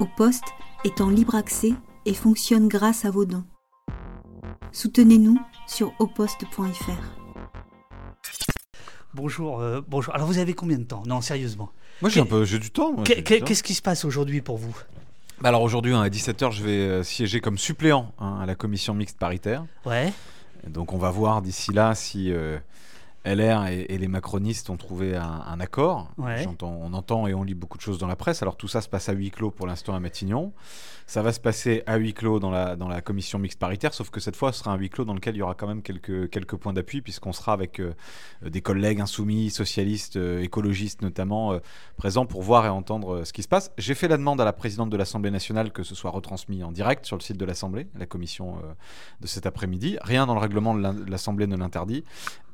Au poste est en libre accès et fonctionne grâce à vos dons. Soutenez-nous sur auposte.fr. Bonjour, euh, bonjour. Alors vous avez combien de temps? Non, sérieusement. Moi j'ai un peu j'ai du temps. Qu'est-ce qui se passe aujourd'hui pour vous? Bah alors aujourd'hui hein, à 17h je vais euh, siéger comme suppléant hein, à la commission mixte paritaire. Ouais. Donc on va voir d'ici là si euh, LR et, et les macronistes ont trouvé un, un accord. Ouais. On entend et on lit beaucoup de choses dans la presse. Alors tout ça se passe à huis clos pour l'instant à Matignon. Ça va se passer à huis clos dans la, dans la commission mixte paritaire, sauf que cette fois ce sera un huis clos dans lequel il y aura quand même quelques, quelques points d'appui, puisqu'on sera avec euh, des collègues insoumis, socialistes, euh, écologistes notamment, euh, présents pour voir et entendre ce qui se passe. J'ai fait la demande à la présidente de l'Assemblée nationale que ce soit retransmis en direct sur le site de l'Assemblée, la commission de cet après-midi. Rien dans le règlement de l'Assemblée ne l'interdit.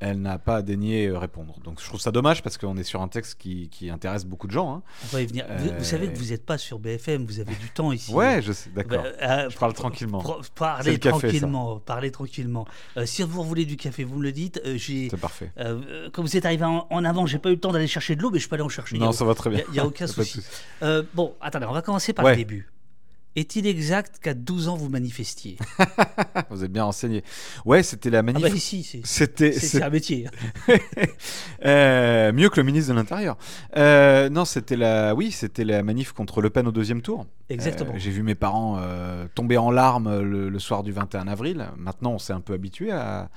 Elle n'a pas daigné euh, répondre. Donc je trouve ça dommage parce qu'on est sur un texte qui, qui intéresse beaucoup de gens. hein. On va y venir. Vous, vous savez Euh, que vous n'êtes pas sur BFM, vous avez du temps ici. Ouais, je sais, d'accord. Bah, euh, je parle tranquillement. Parlez café, tranquillement, parlez tranquillement. Euh, si vous voulez du café, vous me le dites. Euh, C'est parfait. euh, euh, comme vous êtes arrivé en, en avant, j'ai pas eu le temps d'aller chercher de l'eau, mais je peux aller en chercher. Non, ça va très bien. Il n'y a, aucun a pas souci. souci. Euh, bon, attendez, on va commencer par Ouais. le début. Est-il exact qu'à 12 ans, vous manifestiez? Vous êtes bien renseigné. Ouais, c'était la Ah manif. bah ici, c'est, C'était c'est, un métier. Euh, mieux que le ministre de l'Intérieur. Euh, non, c'était la, oui, c'était la manif contre Le Pen au deuxième tour. Exactement. Euh, J'ai vu mes parents tomber en larmes le, le soir du 21 avril. Maintenant, on s'est un peu habitué à,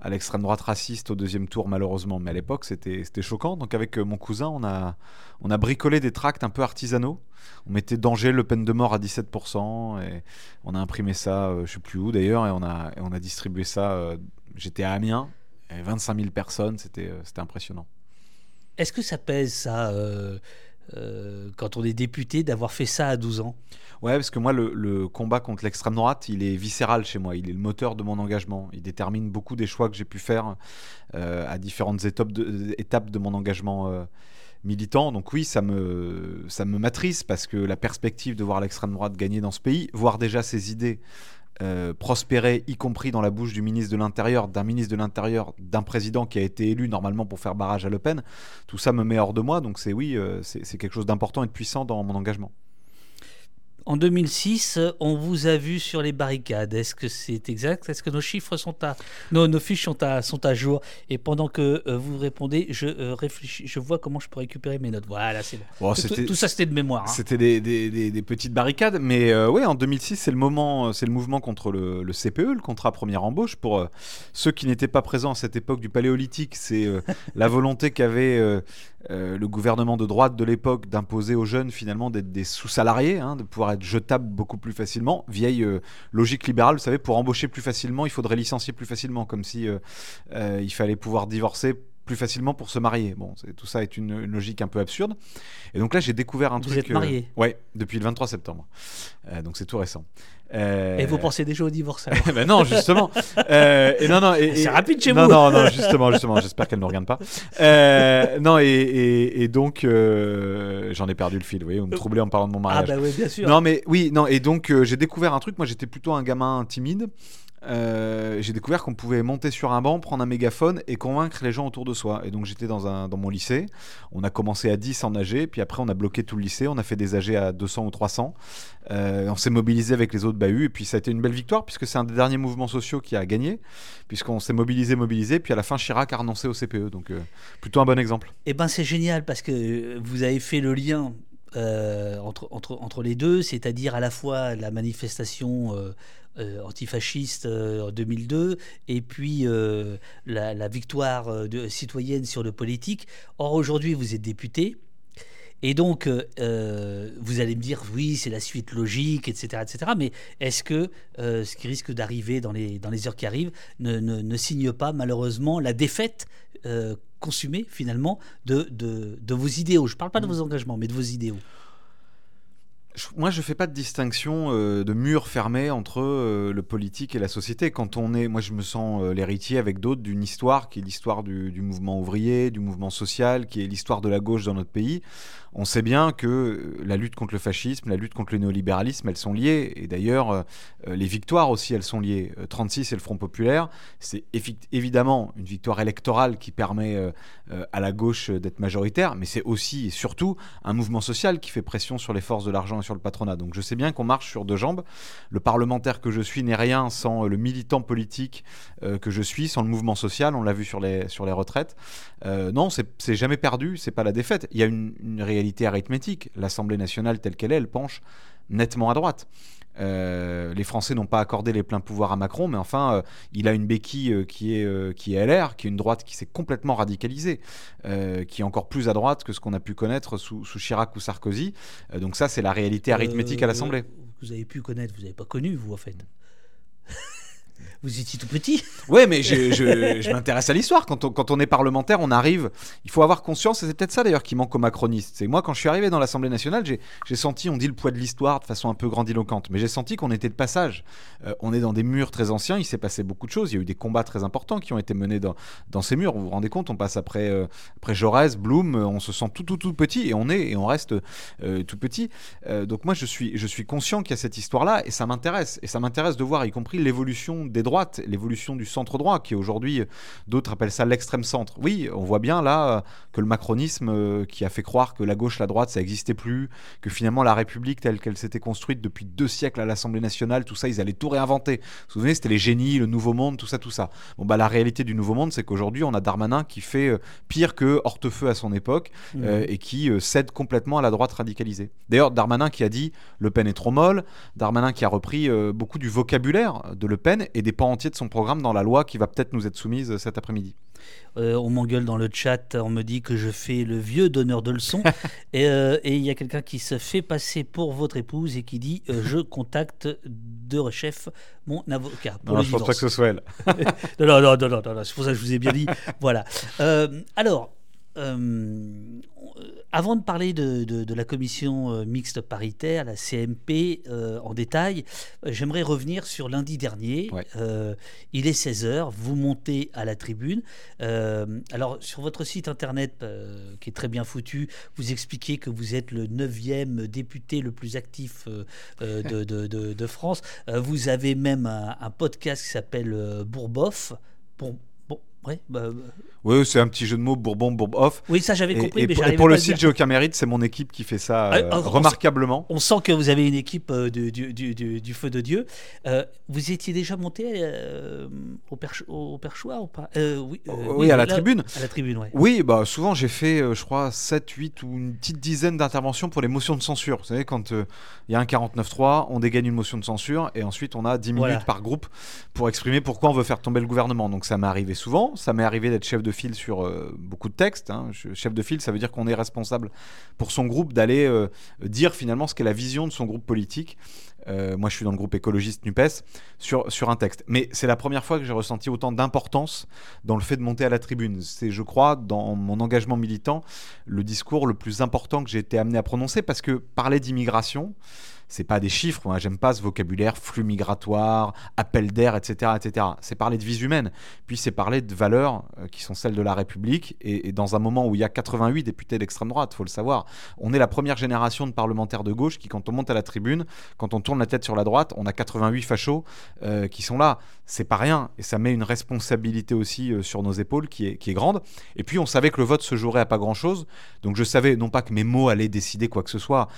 à l'extrême droite raciste au deuxième tour, malheureusement. Mais à l'époque, c'était choquant. Donc, avec mon cousin, on a, on a bricolé des tracts un peu artisanaux. On mettait danger Le Pen de mort à 17%. Et on a imprimé ça, euh, je sais plus où d'ailleurs, et on a, et on a distribué ça. euh, J'étais à Amiens. Et 25 000 personnes, c'était euh, c'était impressionnant. Est-ce que ça pèse, ça, euh, euh, quand on est député, d'avoir fait ça à 12 ans? Ouais, parce que moi, le, le combat contre l'extrême droite, il est viscéral chez moi. Il est le moteur de mon engagement. Il détermine beaucoup des choix que j'ai pu faire euh, à différentes étapes de, étapes de mon engagement militant. Donc oui, ça me, ça me matrice parce que la perspective de voir l'extrême droite gagner dans ce pays, voir déjà ses idées euh, prospérer, y compris dans la bouche du ministre de l'Intérieur, d'un ministre de l'Intérieur, d'un président qui a été élu normalement pour faire barrage à Le Pen, tout ça me met hors de moi. Donc c'est oui, euh, c'est c'est quelque chose d'important et de puissant dans mon engagement. En 2006, on vous a vu sur les barricades. Est-ce que c'est exact? Est-ce que nos chiffres sont à, nos, nos fiches sont à, sont à jour? Et pendant que euh, vous répondez, je euh, réfléchis, je vois comment je peux récupérer mes notes. Voilà, c'est Bon, tout, ça, c'était de mémoire. hein. C'était des, des- des- des petites barricades, mais euh, ouais, en 2006, c'est le moment, c'est le mouvement contre le, le CPE, le contrat première embauche. Pour ceux qui n'étaient pas présents à cette époque du Paléolithique, c'est la volonté qu'avait euh, le gouvernement de droite de l'époque d'imposer aux jeunes finalement d'être des sous-salariés, hein, de pouvoir être jetables beaucoup plus facilement. Vieille euh, logique libérale, vous savez, pour embaucher plus facilement, il faudrait licencier plus facilement, comme si euh, euh, il fallait pouvoir divorcer plus facilement pour se marier. Bon, tout ça est une, une logique un peu absurde. Et donc là, j'ai découvert un Vous truc. êtes marié Ouais, depuis le 23 septembre. Euh, donc c'est tout récent. Euh, Et vous pensez déjà au divorce alors ben non, justement. Euh, et non, non, et- C'est rapide chez non, vous. Non, non, justement, justement. J'espère qu'elle ne regarde pas. Euh, non, et, et- et donc euh, j'en ai perdu le fil. Vous voyez, vous me troublez en parlant de mon Ah mariage. bah oui, bien sûr. Non, mais oui, non. Et donc euh, j'ai découvert un truc. Moi, j'étais plutôt un gamin timide. Euh, j'ai découvert qu'on pouvait monter sur un banc, prendre un mégaphone et convaincre les gens autour de soi. Et donc j'étais dans, mon lycée. On a commencé à 10 en AG, puis après on a bloqué tout le lycée. On a fait des AG à 200 ou 300. Euh, on s'est mobilisé avec les autres bahuts. Et puis ça a été une belle victoire puisque c'est un des derniers mouvements sociaux qui a gagné. Puisqu'on s'est mobilisé, mobilisé. Puis à la fin, Chirac a renoncé au CPE. Donc euh, plutôt un bon exemple. Eh ben c'est génial parce que vous avez fait le lien euh, entre, les deux, c'est-à-dire à la fois la manifestation euh, antifasciste euh, en 2002 et puis euh, la, la victoire de, citoyenne sur le politique. Or aujourd'hui vous êtes député. Et donc, vous allez me dire, oui, c'est la suite logique, etc. etc. mais est-ce que ce qui risque d'arriver dans les, dans les heures qui arrivent ne, ne- ne signe pas malheureusement la défaite consumée finalement de, de, de vos idéaux? Je ne parle pas de vos engagements, mais de vos idéaux. Moi, je fais pas de distinction euh, de mur fermé entre euh, le politique et la société. Quand on est, moi, je me sens euh, l'héritier avec d'autres d'une histoire qui est l'histoire du, mouvement ouvrier, du mouvement social, qui est l'histoire de la gauche dans notre pays. On sait bien que la lutte contre le fascisme, la lutte contre le néolibéralisme, elles sont liées. Et d'ailleurs, les victoires aussi, elles sont liées. Euh, 36 et le Front populaire, c'est évidemment une victoire électorale qui permet euh, euh, à la gauche euh, d'être majoritaire, mais c'est aussi et surtout un mouvement social qui fait pression sur les forces de l'argent et sur le patronat. Donc je sais bien qu'on marche sur deux jambes. Le parlementaire que je suis n'est rien sans le militant politique que je suis, sans le mouvement social. On l'a vu sur les, sur les retraites. non, c'est jamais perdu, c'est pas la défaite. Il y a une réalité arithmétique. L'Assemblée nationale telle qu'elle est, elle penche nettement à droite. Euh, les Français n'ont pas accordé les pleins pouvoirs à Macron, mais enfin, euh, il a une béquille euh, qui, est, qui est LR, qui est une droite qui s'est complètement radicalisée, qui est encore plus à droite que ce qu'on a pu connaître sous, sous Chirac ou Sarkozy. donc ça, c'est la réalité arithmétique à l'Assemblée. Vous avez pu connaître, vous n'avez pas connu, vous, en fait. Vous étiez tout petit. Oui, mais je, m'intéresse à l'histoire. Quand on, est parlementaire, on arrive. Il faut avoir conscience, et c'est peut-être ça d'ailleurs qui manque aux macronistes. C'est moi, quand je suis arrivé dans l'Assemblée nationale, j'ai senti, on dit le poids de l'histoire de façon un peu grandiloquente, mais j'ai senti qu'on était de passage. Euh, on est dans des murs très anciens, il s'est passé beaucoup de choses. Il y a eu des combats très importants qui ont été menés dans, ces murs. Vous vous rendez compte, on passe après, euh, après Jaurès, Blum, euh, on se sent tout, tout, tout petit et on est et on reste tout petit. donc moi, je suis, je suis conscient qu'il y a cette histoire-là et ça m'intéresse. Et ça m'intéresse de voir, y compris l'évolution des droite, l'évolution du centre droit, qui aujourd'hui, d'autres appellent ça l'extrême centre. Oui, on voit bien là que le macronisme, euh, qui a fait croire que la gauche, la droite, ça n'existait plus, que finalement la République telle qu'elle s'était construite depuis deux siècles à l'Assemblée nationale, tout ça, ils allaient tout réinventer. Vous vous souvenez, c'était les génies, le nouveau monde, tout ça, tout ça. Bon, bah la réalité du nouveau monde, c'est qu'aujourd'hui, on a Darmanin qui fait euh, pire que Hortefeux à son époque mmh. euh, et qui cède complètement à la droite radicalisée. D'ailleurs, Darmanin qui a dit Le Pen est trop molle, Darmanin qui a repris beaucoup du vocabulaire de Le Pen et des pans entiers de son programme dans la loi qui va peut-être nous être soumise cet après-midi. Euh, on m'engueule dans le chat, on me dit que je fais le vieux donneur de leçons. Euh, et il y a quelqu'un qui se fait passer pour votre épouse et qui dit euh, Je contacte de rechef mon avocat. Pour non, je pense pas que ce soit elle. non, non, non, non, non, c'est pour ça que je vous ai bien dit. voilà. alors, avant de parler de, la commission euh, mixte paritaire, la CMP, euh, en détail, euh, j'aimerais revenir sur lundi dernier. il est 16h, vous montez à la tribune. alors, sur votre site internet, qui est très bien foutu, vous expliquez que vous êtes le 9e député le plus actif de, France. vous avez même un, un podcast qui s'appelle Bourboff. Ouais, bah, oui, c'est un petit jeu de mots Bourbon, Bourboff. Oui, ça j'avais compris. Et, mais pour, le site J'ai aucun mérite, c'est mon équipe qui fait ça ah, euh, ah, remarquablement. On sent que vous avez une équipe euh, du, du, feu de Dieu. Euh, vous étiez déjà monté au, perchoir ou pas? Oui, oui, à la tribune. À la tribune, oui. Oui, bah, souvent j'ai fait, je crois, 7, 8 ou une petite dizaine d'interventions pour les motions de censure. Vous savez, quand il y a un 49-3, on dégaine une motion de censure et ensuite on a 10 minutes par groupe pour exprimer pourquoi on veut faire tomber le gouvernement. Donc ça m'est arrivé souvent. Ça m'est arrivé d'être chef de fil sur euh, beaucoup de textes. Hein. Chef de file, ça veut dire qu'on est responsable pour son groupe d'aller euh, dire finalement ce qu'est la vision de son groupe politique. Euh, moi, je suis dans le groupe écologiste NUPES sur, sur un texte. Mais c'est la première fois que j'ai ressenti autant d'importance dans le fait de monter à la tribune. C'est, je crois, dans mon engagement militant, le discours le plus important que j'ai été amené à prononcer parce que parler d'immigration, c'est pas des chiffres. Moi, j'aime pas ce vocabulaire flux migratoire, appel d'air, etc., etc. C'est parler de vie humaine. Puis c'est parler de valeurs euh, qui sont celles de la République. Et, dans un moment où il y a 88 députés d'extrême droite, faut le savoir, on est la première génération de parlementaires de gauche qui, quand on monte à la tribune, quand on tourne la tête sur la droite, on a 88 fachos euh, qui sont là. C'est pas rien. Et ça met une responsabilité aussi euh, sur nos épaules qui est, qui est grande. Et puis on savait que le vote se jouerait à pas grand chose. Donc je savais non pas que mes mots allaient décider quoi que ce soit.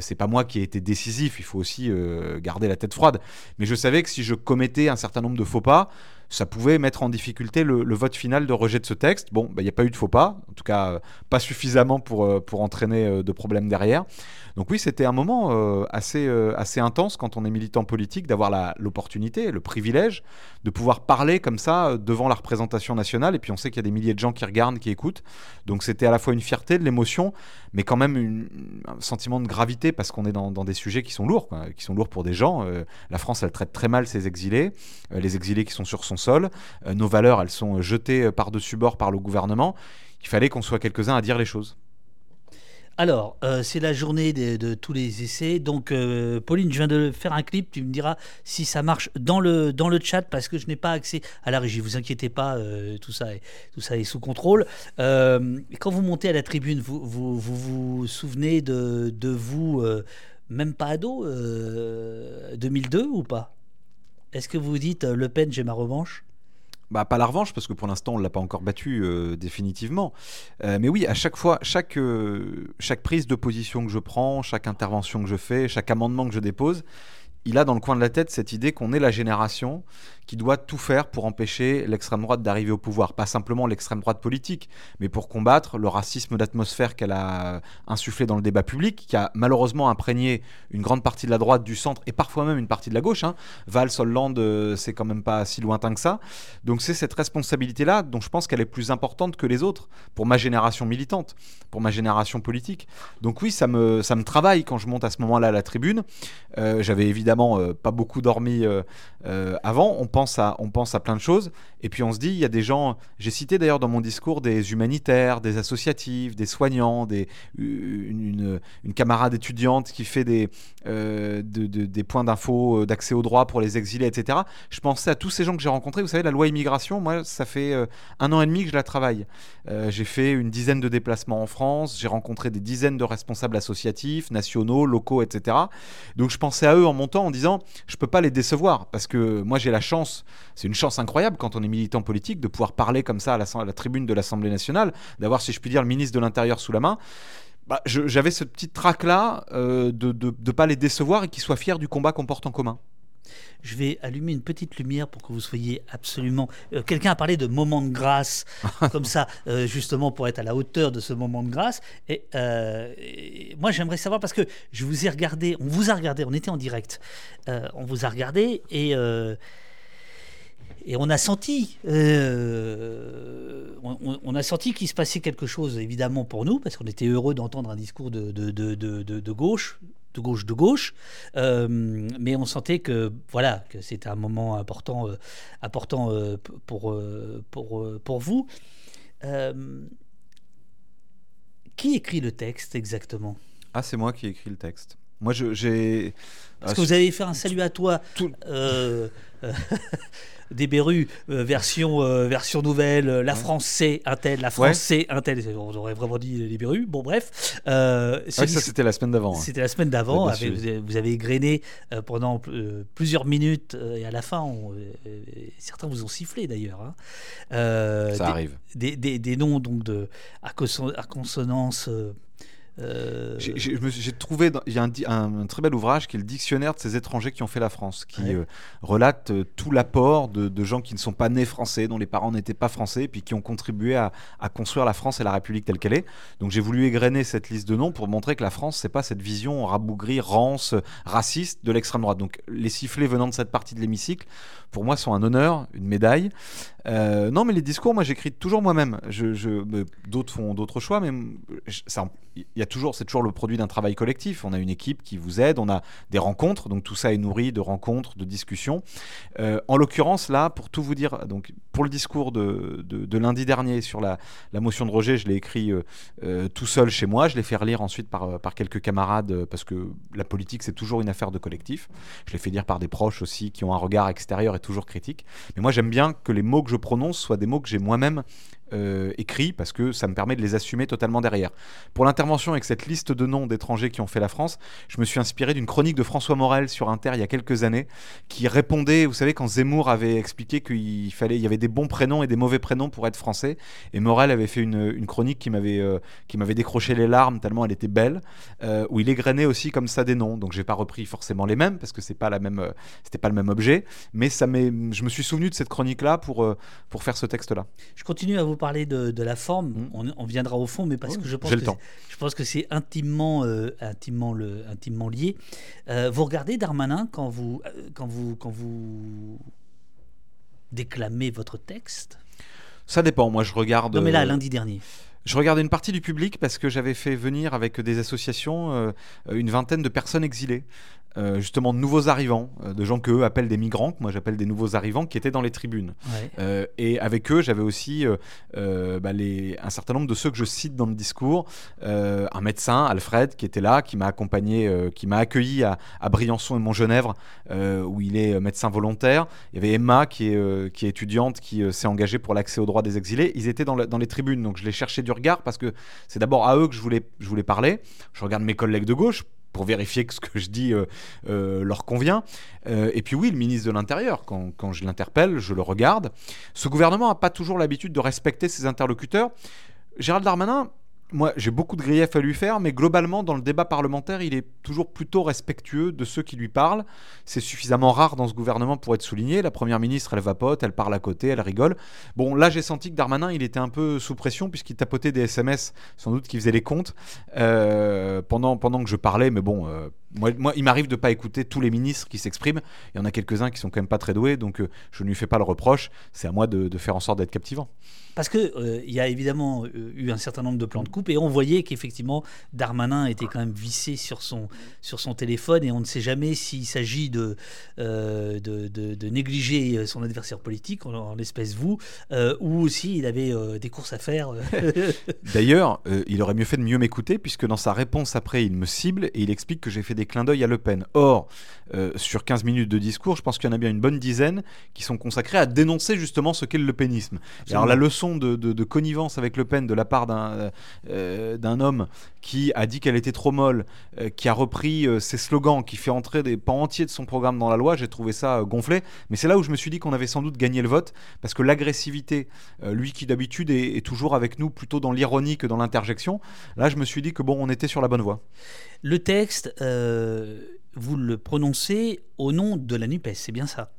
c'est pas moi qui ai été il faut aussi euh, garder la tête froide. Mais je savais que si je commettais un certain nombre de faux pas, ça pouvait mettre en difficulté le, vote final de rejet de ce texte. Bon, bah, il n'y a pas eu de faux pas, en tout cas euh, pas suffisamment pour, euh, pour entraîner de problèmes derrière. Donc oui, c'était un moment euh, assez, euh, assez intense quand on est militant politique, d'avoir l'opportunité, le privilège de pouvoir parler comme ça euh, devant la représentation nationale. Et puis on sait qu'il y a des milliers de gens qui regardent, qui écoutent. Donc c'était à la fois une fierté, de l'émotion, mais quand même un sentiment de gravité parce qu'on est dans, des sujets qui sont lourds, qui sont lourds pour des gens. la France, elle traite très mal ses exilés, les exilés qui sont sur son sol. nos valeurs, elles sont jetées par-dessus bord par le gouvernement. Il fallait qu'on soit quelques-uns à dire les choses. Alors, euh, c'est la journée de, tous les essais. Donc, euh, Pauline, je viens de faire un clip. Tu me diras si ça marche dans le, chat parce que je n'ai pas accès à la régie. Vous inquiétez pas, euh, tout, ça est, tout ça est sous contrôle. quand vous montez à la tribune, vous vous, vous, souvenez de, de vous, même pas ado, 2002 ou pas? Est-ce que vous dites Le Pen, j'ai ma revanche? Bah, pas la revanche, parce que pour l'instant, on ne l'a pas encore battu euh, définitivement. Euh, mais oui, à chaque fois, chaque, chaque prise de position que je prends, chaque intervention que je fais, chaque amendement que je dépose, il a dans le coin de la tête cette idée qu'on est la génération qui doit tout faire pour empêcher l'extrême droite d'arriver au pouvoir. Pas simplement l'extrême droite politique, mais pour combattre le racisme d'atmosphère qu'elle a insufflé dans le débat public, qui a malheureusement imprégné une grande partie de la droite, du centre et parfois même une partie de la gauche. Hein. Val, Hollande, euh, c'est quand même pas si lointain que ça. Donc c'est cette responsabilité-là dont je pense qu'elle est plus importante que les autres pour ma génération militante, pour ma génération politique. Donc oui, ça me, ça me travaille quand je monte à ce moment-là à la tribune. Euh, j'avais évidemment euh, pas beaucoup dormi avant. On pense, à, on pense à plein de choses. Et puis on se dit, il y a des gens, j'ai cité d'ailleurs dans mon discours des humanitaires, des associatifs, des soignants, des, une, camarade étudiante qui fait des, euh, des points d'info, euh, d'accès au droit pour les exilés, etc. Je pensais à tous ces gens que j'ai rencontrés. Vous savez, la loi immigration, moi, ça fait euh, un an et demi que je la travaille. j'ai fait une dizaine de déplacements en France, j'ai rencontré des dizaines de responsables associatifs, nationaux, locaux, etc. Donc je pensais à eux en montant en disant, je peux pas les décevoir parce que moi j'ai la chance c'est une chance incroyable quand on est militant politique de pouvoir parler comme ça à la, tribune de l'Assemblée nationale, d'avoir, si je puis dire, le ministre de l'Intérieur sous la main. Bah, j'avais ce petit trac-là euh, de ne pas les décevoir et qu'ils soient fiers du combat qu'on porte en commun. Je vais allumer une petite lumière pour que vous soyez absolument. Euh, quelqu'un a parlé de moment de grâce, comme ça, euh, justement pour être à la hauteur de ce moment de grâce. Et, moi, j'aimerais savoir parce que je vous ai regardé, on vous a regardé, on était en direct, on vous a regardé et et on a senti, euh, on, a senti qu'il se passait quelque chose, évidemment pour nous, parce qu'on était heureux d'entendre un discours de, de, de, de, gauche, de gauche, de gauche, euh, mais on sentait que voilà, que c'était un moment important, euh, important pour, pour, pour vous. qui écrit le texte exactement? Ah, c'est moi qui écris le texte. Moi, j'ai. Est-ce que vous avez fait un salut à toi tout des Berus, euh, version, euh, version nouvelle, euh, la France c'est un tel, la France c'est un tel. On aurait vraiment dit les Berus. Bon, bref. ça, c'était la semaine d'avant. Hein. C'était la semaine d'avant. vous, avez grainé pendant plusieurs minutes et à la fin, certains vous ont sifflé d'ailleurs. Hein. ça arrive. Des, des, des, noms donc de, à, consonance euh, j'ai trouvé, il y a un, très bel ouvrage qui est le dictionnaire de ces étrangers qui ont fait la France, qui euh, relate euh, tout l'apport de, gens qui ne sont pas nés français, dont les parents n'étaient pas français, puis qui ont contribué à, construire la France et la République telle qu'elle est. Donc j'ai voulu égrener cette liste de noms pour montrer que la France, c'est pas cette vision rabougrie, rance, raciste de l'extrême droite. Donc les sifflets venant de cette partie de l'hémicycle, pour moi, sont un honneur, une médaille. Non, mais les discours, moi, j'écris toujours moi-même. D'autres font d'autres choix, mais il y a toujours, c'est toujours le produit d'un travail collectif. On a une équipe qui vous aide, on a des rencontres, donc tout ça est nourri de rencontres, de discussions. Euh, en l'occurrence, là, pour tout vous dire, donc pour le discours de, lundi dernier sur la, motion de Roger, je l'ai écrit euh, euh, tout seul chez moi. Je l'ai fait relire ensuite par, par quelques camarades parce que la politique c'est toujours une affaire de collectif. Je l'ai fait lire par des proches aussi qui ont un regard extérieur et toujours critique. Mais moi, j'aime bien que les mots que je prononce soient des mots que j'ai moi-même euh, parce que ça me permet de les assumer totalement derrière. Pour l'intervention avec cette liste de noms d'étrangers qui ont fait la France, je me suis inspiré d'une chronique de François Morel sur Inter il y a quelques années qui répondait, vous savez, quand Zemmour avait expliqué qu'il fallait, il y avait des bons prénoms et des mauvais prénoms pour être français, et Morel avait fait une, chronique qui m'avait euh, qui m'avait décroché les larmes tellement elle était belle, euh, où il égrenait aussi comme ça des noms. Donc j'ai pas repris forcément les mêmes parce que c'est pas la même, c'était pas le même objet, mais je me suis souvenu de cette chronique là pour pour faire ce texte là. Je continue à vous parler de, la forme, mm. on, viendra au fond, mais parce que je pense, que je pense que c'est intimement, euh, intimement, le, intimement lié. Euh, vous regardez Darmanin quand vous, euh, quand vous, quand vous déclamez votre texte? Ça dépend. Moi, je regarde. Non, mais là, lundi dernier. Je regardais une partie du public parce que j'avais fait venir avec des associations une vingtaine de personnes exilées. Euh, justement de nouveaux arrivants, euh, de gens qu'eux appellent des migrants, que moi j'appelle des nouveaux arrivants, qui étaient dans les tribunes. Euh, et avec eux, j'avais aussi bah, les, un certain nombre de ceux que je cite dans le discours. un médecin, Alfred, qui était là, qui m'a accompagné, qui m'a accueilli à, Briançon et Montgenèvre, où il est médecin volontaire. Il y avait Emma, qui est, qui est étudiante, qui s'est engagée pour l'accès aux droits des exilés. Ils étaient dans, dans les tribunes, donc je les cherchais du regard parce que c'est d'abord à eux que je voulais, je voulais parler. Je regarde mes collègues de gauche pour vérifier que ce que je dis leur convient. et puis oui, le ministre de l'Intérieur, quand, quand je l'interpelle, je le regarde. Ce gouvernement n'a pas toujours l'habitude de respecter ses interlocuteurs. Gérald Darmanin, moi, j'ai beaucoup de griefs à lui faire, mais globalement, dans le débat parlementaire, il est toujours plutôt respectueux de ceux qui lui parlent. C'est suffisamment rare dans ce gouvernement pour être souligné. La première ministre, elle vapote, elle parle à côté, elle rigole. Bon, là, j'ai senti que Darmanin, il était un peu sous pression, puisqu'il tapotait des SMS, sans doute qu'il faisait les comptes, euh, pendant, pendant que je parlais, mais bon. Euh, moi, il m'arrive de ne pas écouter tous les ministres qui s'expriment. Il y en a quelques-uns qui sont quand même pas très doués, donc euh, je ne lui fais pas le reproche. C'est à moi de faire en sorte d'être captivant. Parce qu'il euh, y a évidemment euh, eu un certain nombre de plans de coupe et on voyait qu'effectivement Darmanin était quand même vissé sur son, sur son téléphone et on ne sait jamais s'il s'agit de, euh, de, de, négliger son adversaire politique, en, l'espèce vous, ou aussi il avait des courses à faire. D'ailleurs, il aurait mieux fait de mieux m'écouter puisque dans sa réponse après, il me cible et il explique que j'ai fait des clins d'œil à Le Pen. Or, sur 15 minutes de discours, je pense qu'il y en a bien une bonne dizaine qui sont consacrés à dénoncer justement ce qu'est le pénisme. Alors la leçon de, connivence avec Le Pen de la part d'un euh, homme qui a dit qu'elle était trop molle, euh, qui a repris euh, ses slogans, qui fait entrer des pans entiers de son programme dans la loi, j'ai trouvé ça gonflé. Mais c'est là où je me suis dit qu'on avait sans doute gagné le vote, parce que l'agressivité, lui qui d'habitude est, est, toujours avec nous plutôt dans l'ironie que dans l'interjection, là je me suis dit que bon, on était sur la bonne voie. Le texte, vous le prononcez au nom de la NUPES, c'est bien ça?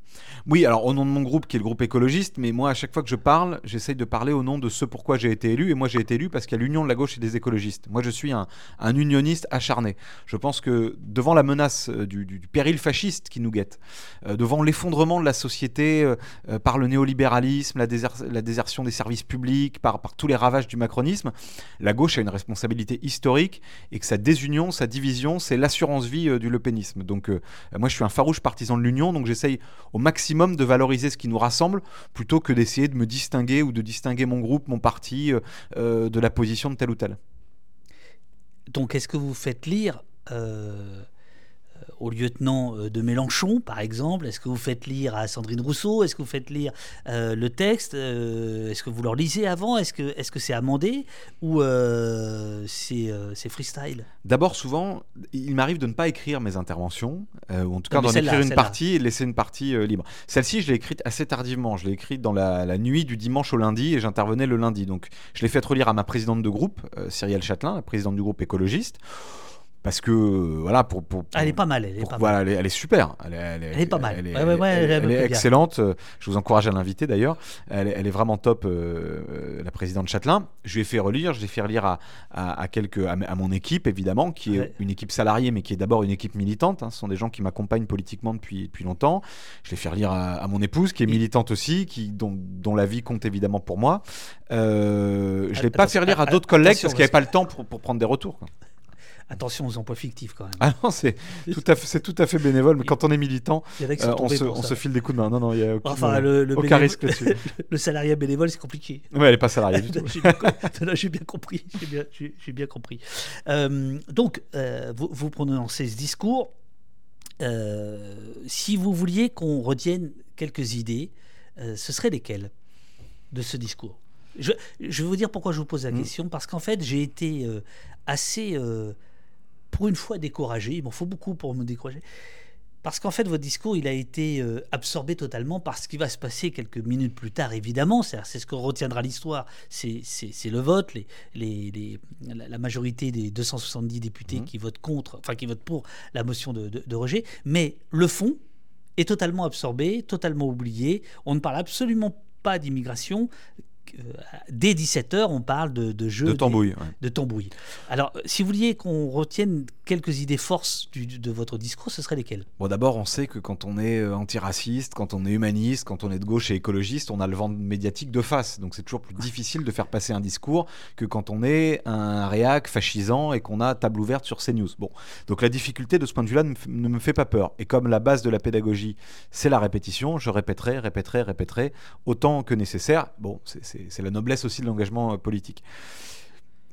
Oui, alors au nom de mon groupe qui est le groupe écologiste, mais moi à chaque fois que je parle, j'essaye de parler au nom de ce pourquoi j'ai été élu. Et moi j'ai été élu parce qu'il y a l'union de la gauche et des écologistes. Moi je suis un, unioniste acharné. Je pense que devant la menace euh, du, péril fasciste qui nous guette, euh, devant l'effondrement de la société euh, par le néolibéralisme, la, désertion des services publics, par, tous les ravages du macronisme, la gauche a une responsabilité historique et que sa désunion, sa division, c'est l'assurance vie du lepénisme. Donc moi je suis un farouche partisan de l'union, donc j'essaye au maximum de valoriser ce qui nous rassemble plutôt que d'essayer de me distinguer ou de distinguer mon groupe, mon parti euh, euh, de la position de tel ou tel. Donc est-ce que vous faites lire euh, au lieutenant euh, de Mélenchon, par exemple Est-ce que vous faites lire à Sandrine Rousseau? Est-ce que vous faites lire euh, le texte? Euh, Est-ce que vous leur lisez avant? Est-ce que c'est -ce c'est amendé? Ou c'est freestyle? D'abord, souvent, il m'arrive de ne pas écrire mes interventions, ou en tout cas d'en écrire une partie et de laisser une partie libre. Celle-ci, je l'ai écrite assez tardivement. Je l'ai écrite dans la, la, nuit du dimanche au lundi et j'intervenais le lundi. Donc, je l'ai fait relire à ma présidente de groupe, Cyrielle Châtelain, la présidente du groupe écologiste parce que voilà pour, pour, elle est pas mal elle est, pas voilà, Elle, est, super. Elle est, elle est pas mal. elle est, elle est excellente. Je vous encourage à l'inviter d'ailleurs. Elle, est vraiment top euh, la présidente Châtelain. Je lui ai fait relire je l'ai fait relire à, à, quelques à, mon équipe évidemment qui est une équipe salariée mais qui est d'abord une équipe militante hein. ce sont des gens qui m'accompagnent politiquement depuis depuis longtemps. Je l'ai fait relire à, mon épouse qui est militante aussi qui dont, dont la vie compte évidemment pour moi. Euh, je l'ai pas fait relire à d'autres collègues parce qu'il n'y avait pas le temps pour, pour prendre des retours quoi. Attention aux emplois fictifs quand même. Ah non, c'est tout à fait, c'est tout à fait bénévole. Mais quand on est militant, euh, on, se, on se, file des coups de main. Non, non, il y a aucun, enfin, le, le aucun risque là-dessus. le salariat bénévole, c'est compliqué. Ouais, elle n'est pas salariée du tout. j'ai bien compris. J'ai bien, bien, compris. Euh, donc, euh, vous, vous prononcez ce discours. si vous vouliez qu'on retienne quelques idées, ce seraient lesquelles de ce discours? Je, je, vais vous dire pourquoi je vous pose la mmh. question. Parce qu'en fait, j'ai été assez pour une fois découragé. Il m'en faut beaucoup pour me décourager. Parce qu'en fait, votre discours, il a été euh, absorbé totalement par ce qui va se passer quelques minutes plus tard, évidemment. C'est ce que retiendra l'histoire. C'est le vote, les, les, la majorité des 270 députés mmh. qui votent contre, enfin qui votent pour la motion de, de rejet. Mais le fond est totalement absorbé, totalement oublié. On ne parle absolument pas d'immigration dès 17h, on parle de, de jeux de tambouille. De tambouille. Alors, si vous vouliez qu'on retienne quelques idées forces de votre discours, ce seraient lesquelles? Bon, d'abord, on sait que quand on est euh, antiraciste, quand on est humaniste, quand on est de gauche et écologiste, on a le vent médiatique de face. Donc, c'est toujours plus difficile de faire passer un discours que quand on est un réac fascisant et qu'on a table ouverte sur CNews. Bon, donc la difficulté de ce point de vue-là ne me fait pas peur. Et comme la base de la pédagogie, c'est la répétition, je répéterai, répéterai, répéterai autant que nécessaire. Bon, c'est c'est la noblesse aussi de l'engagement euh, politique.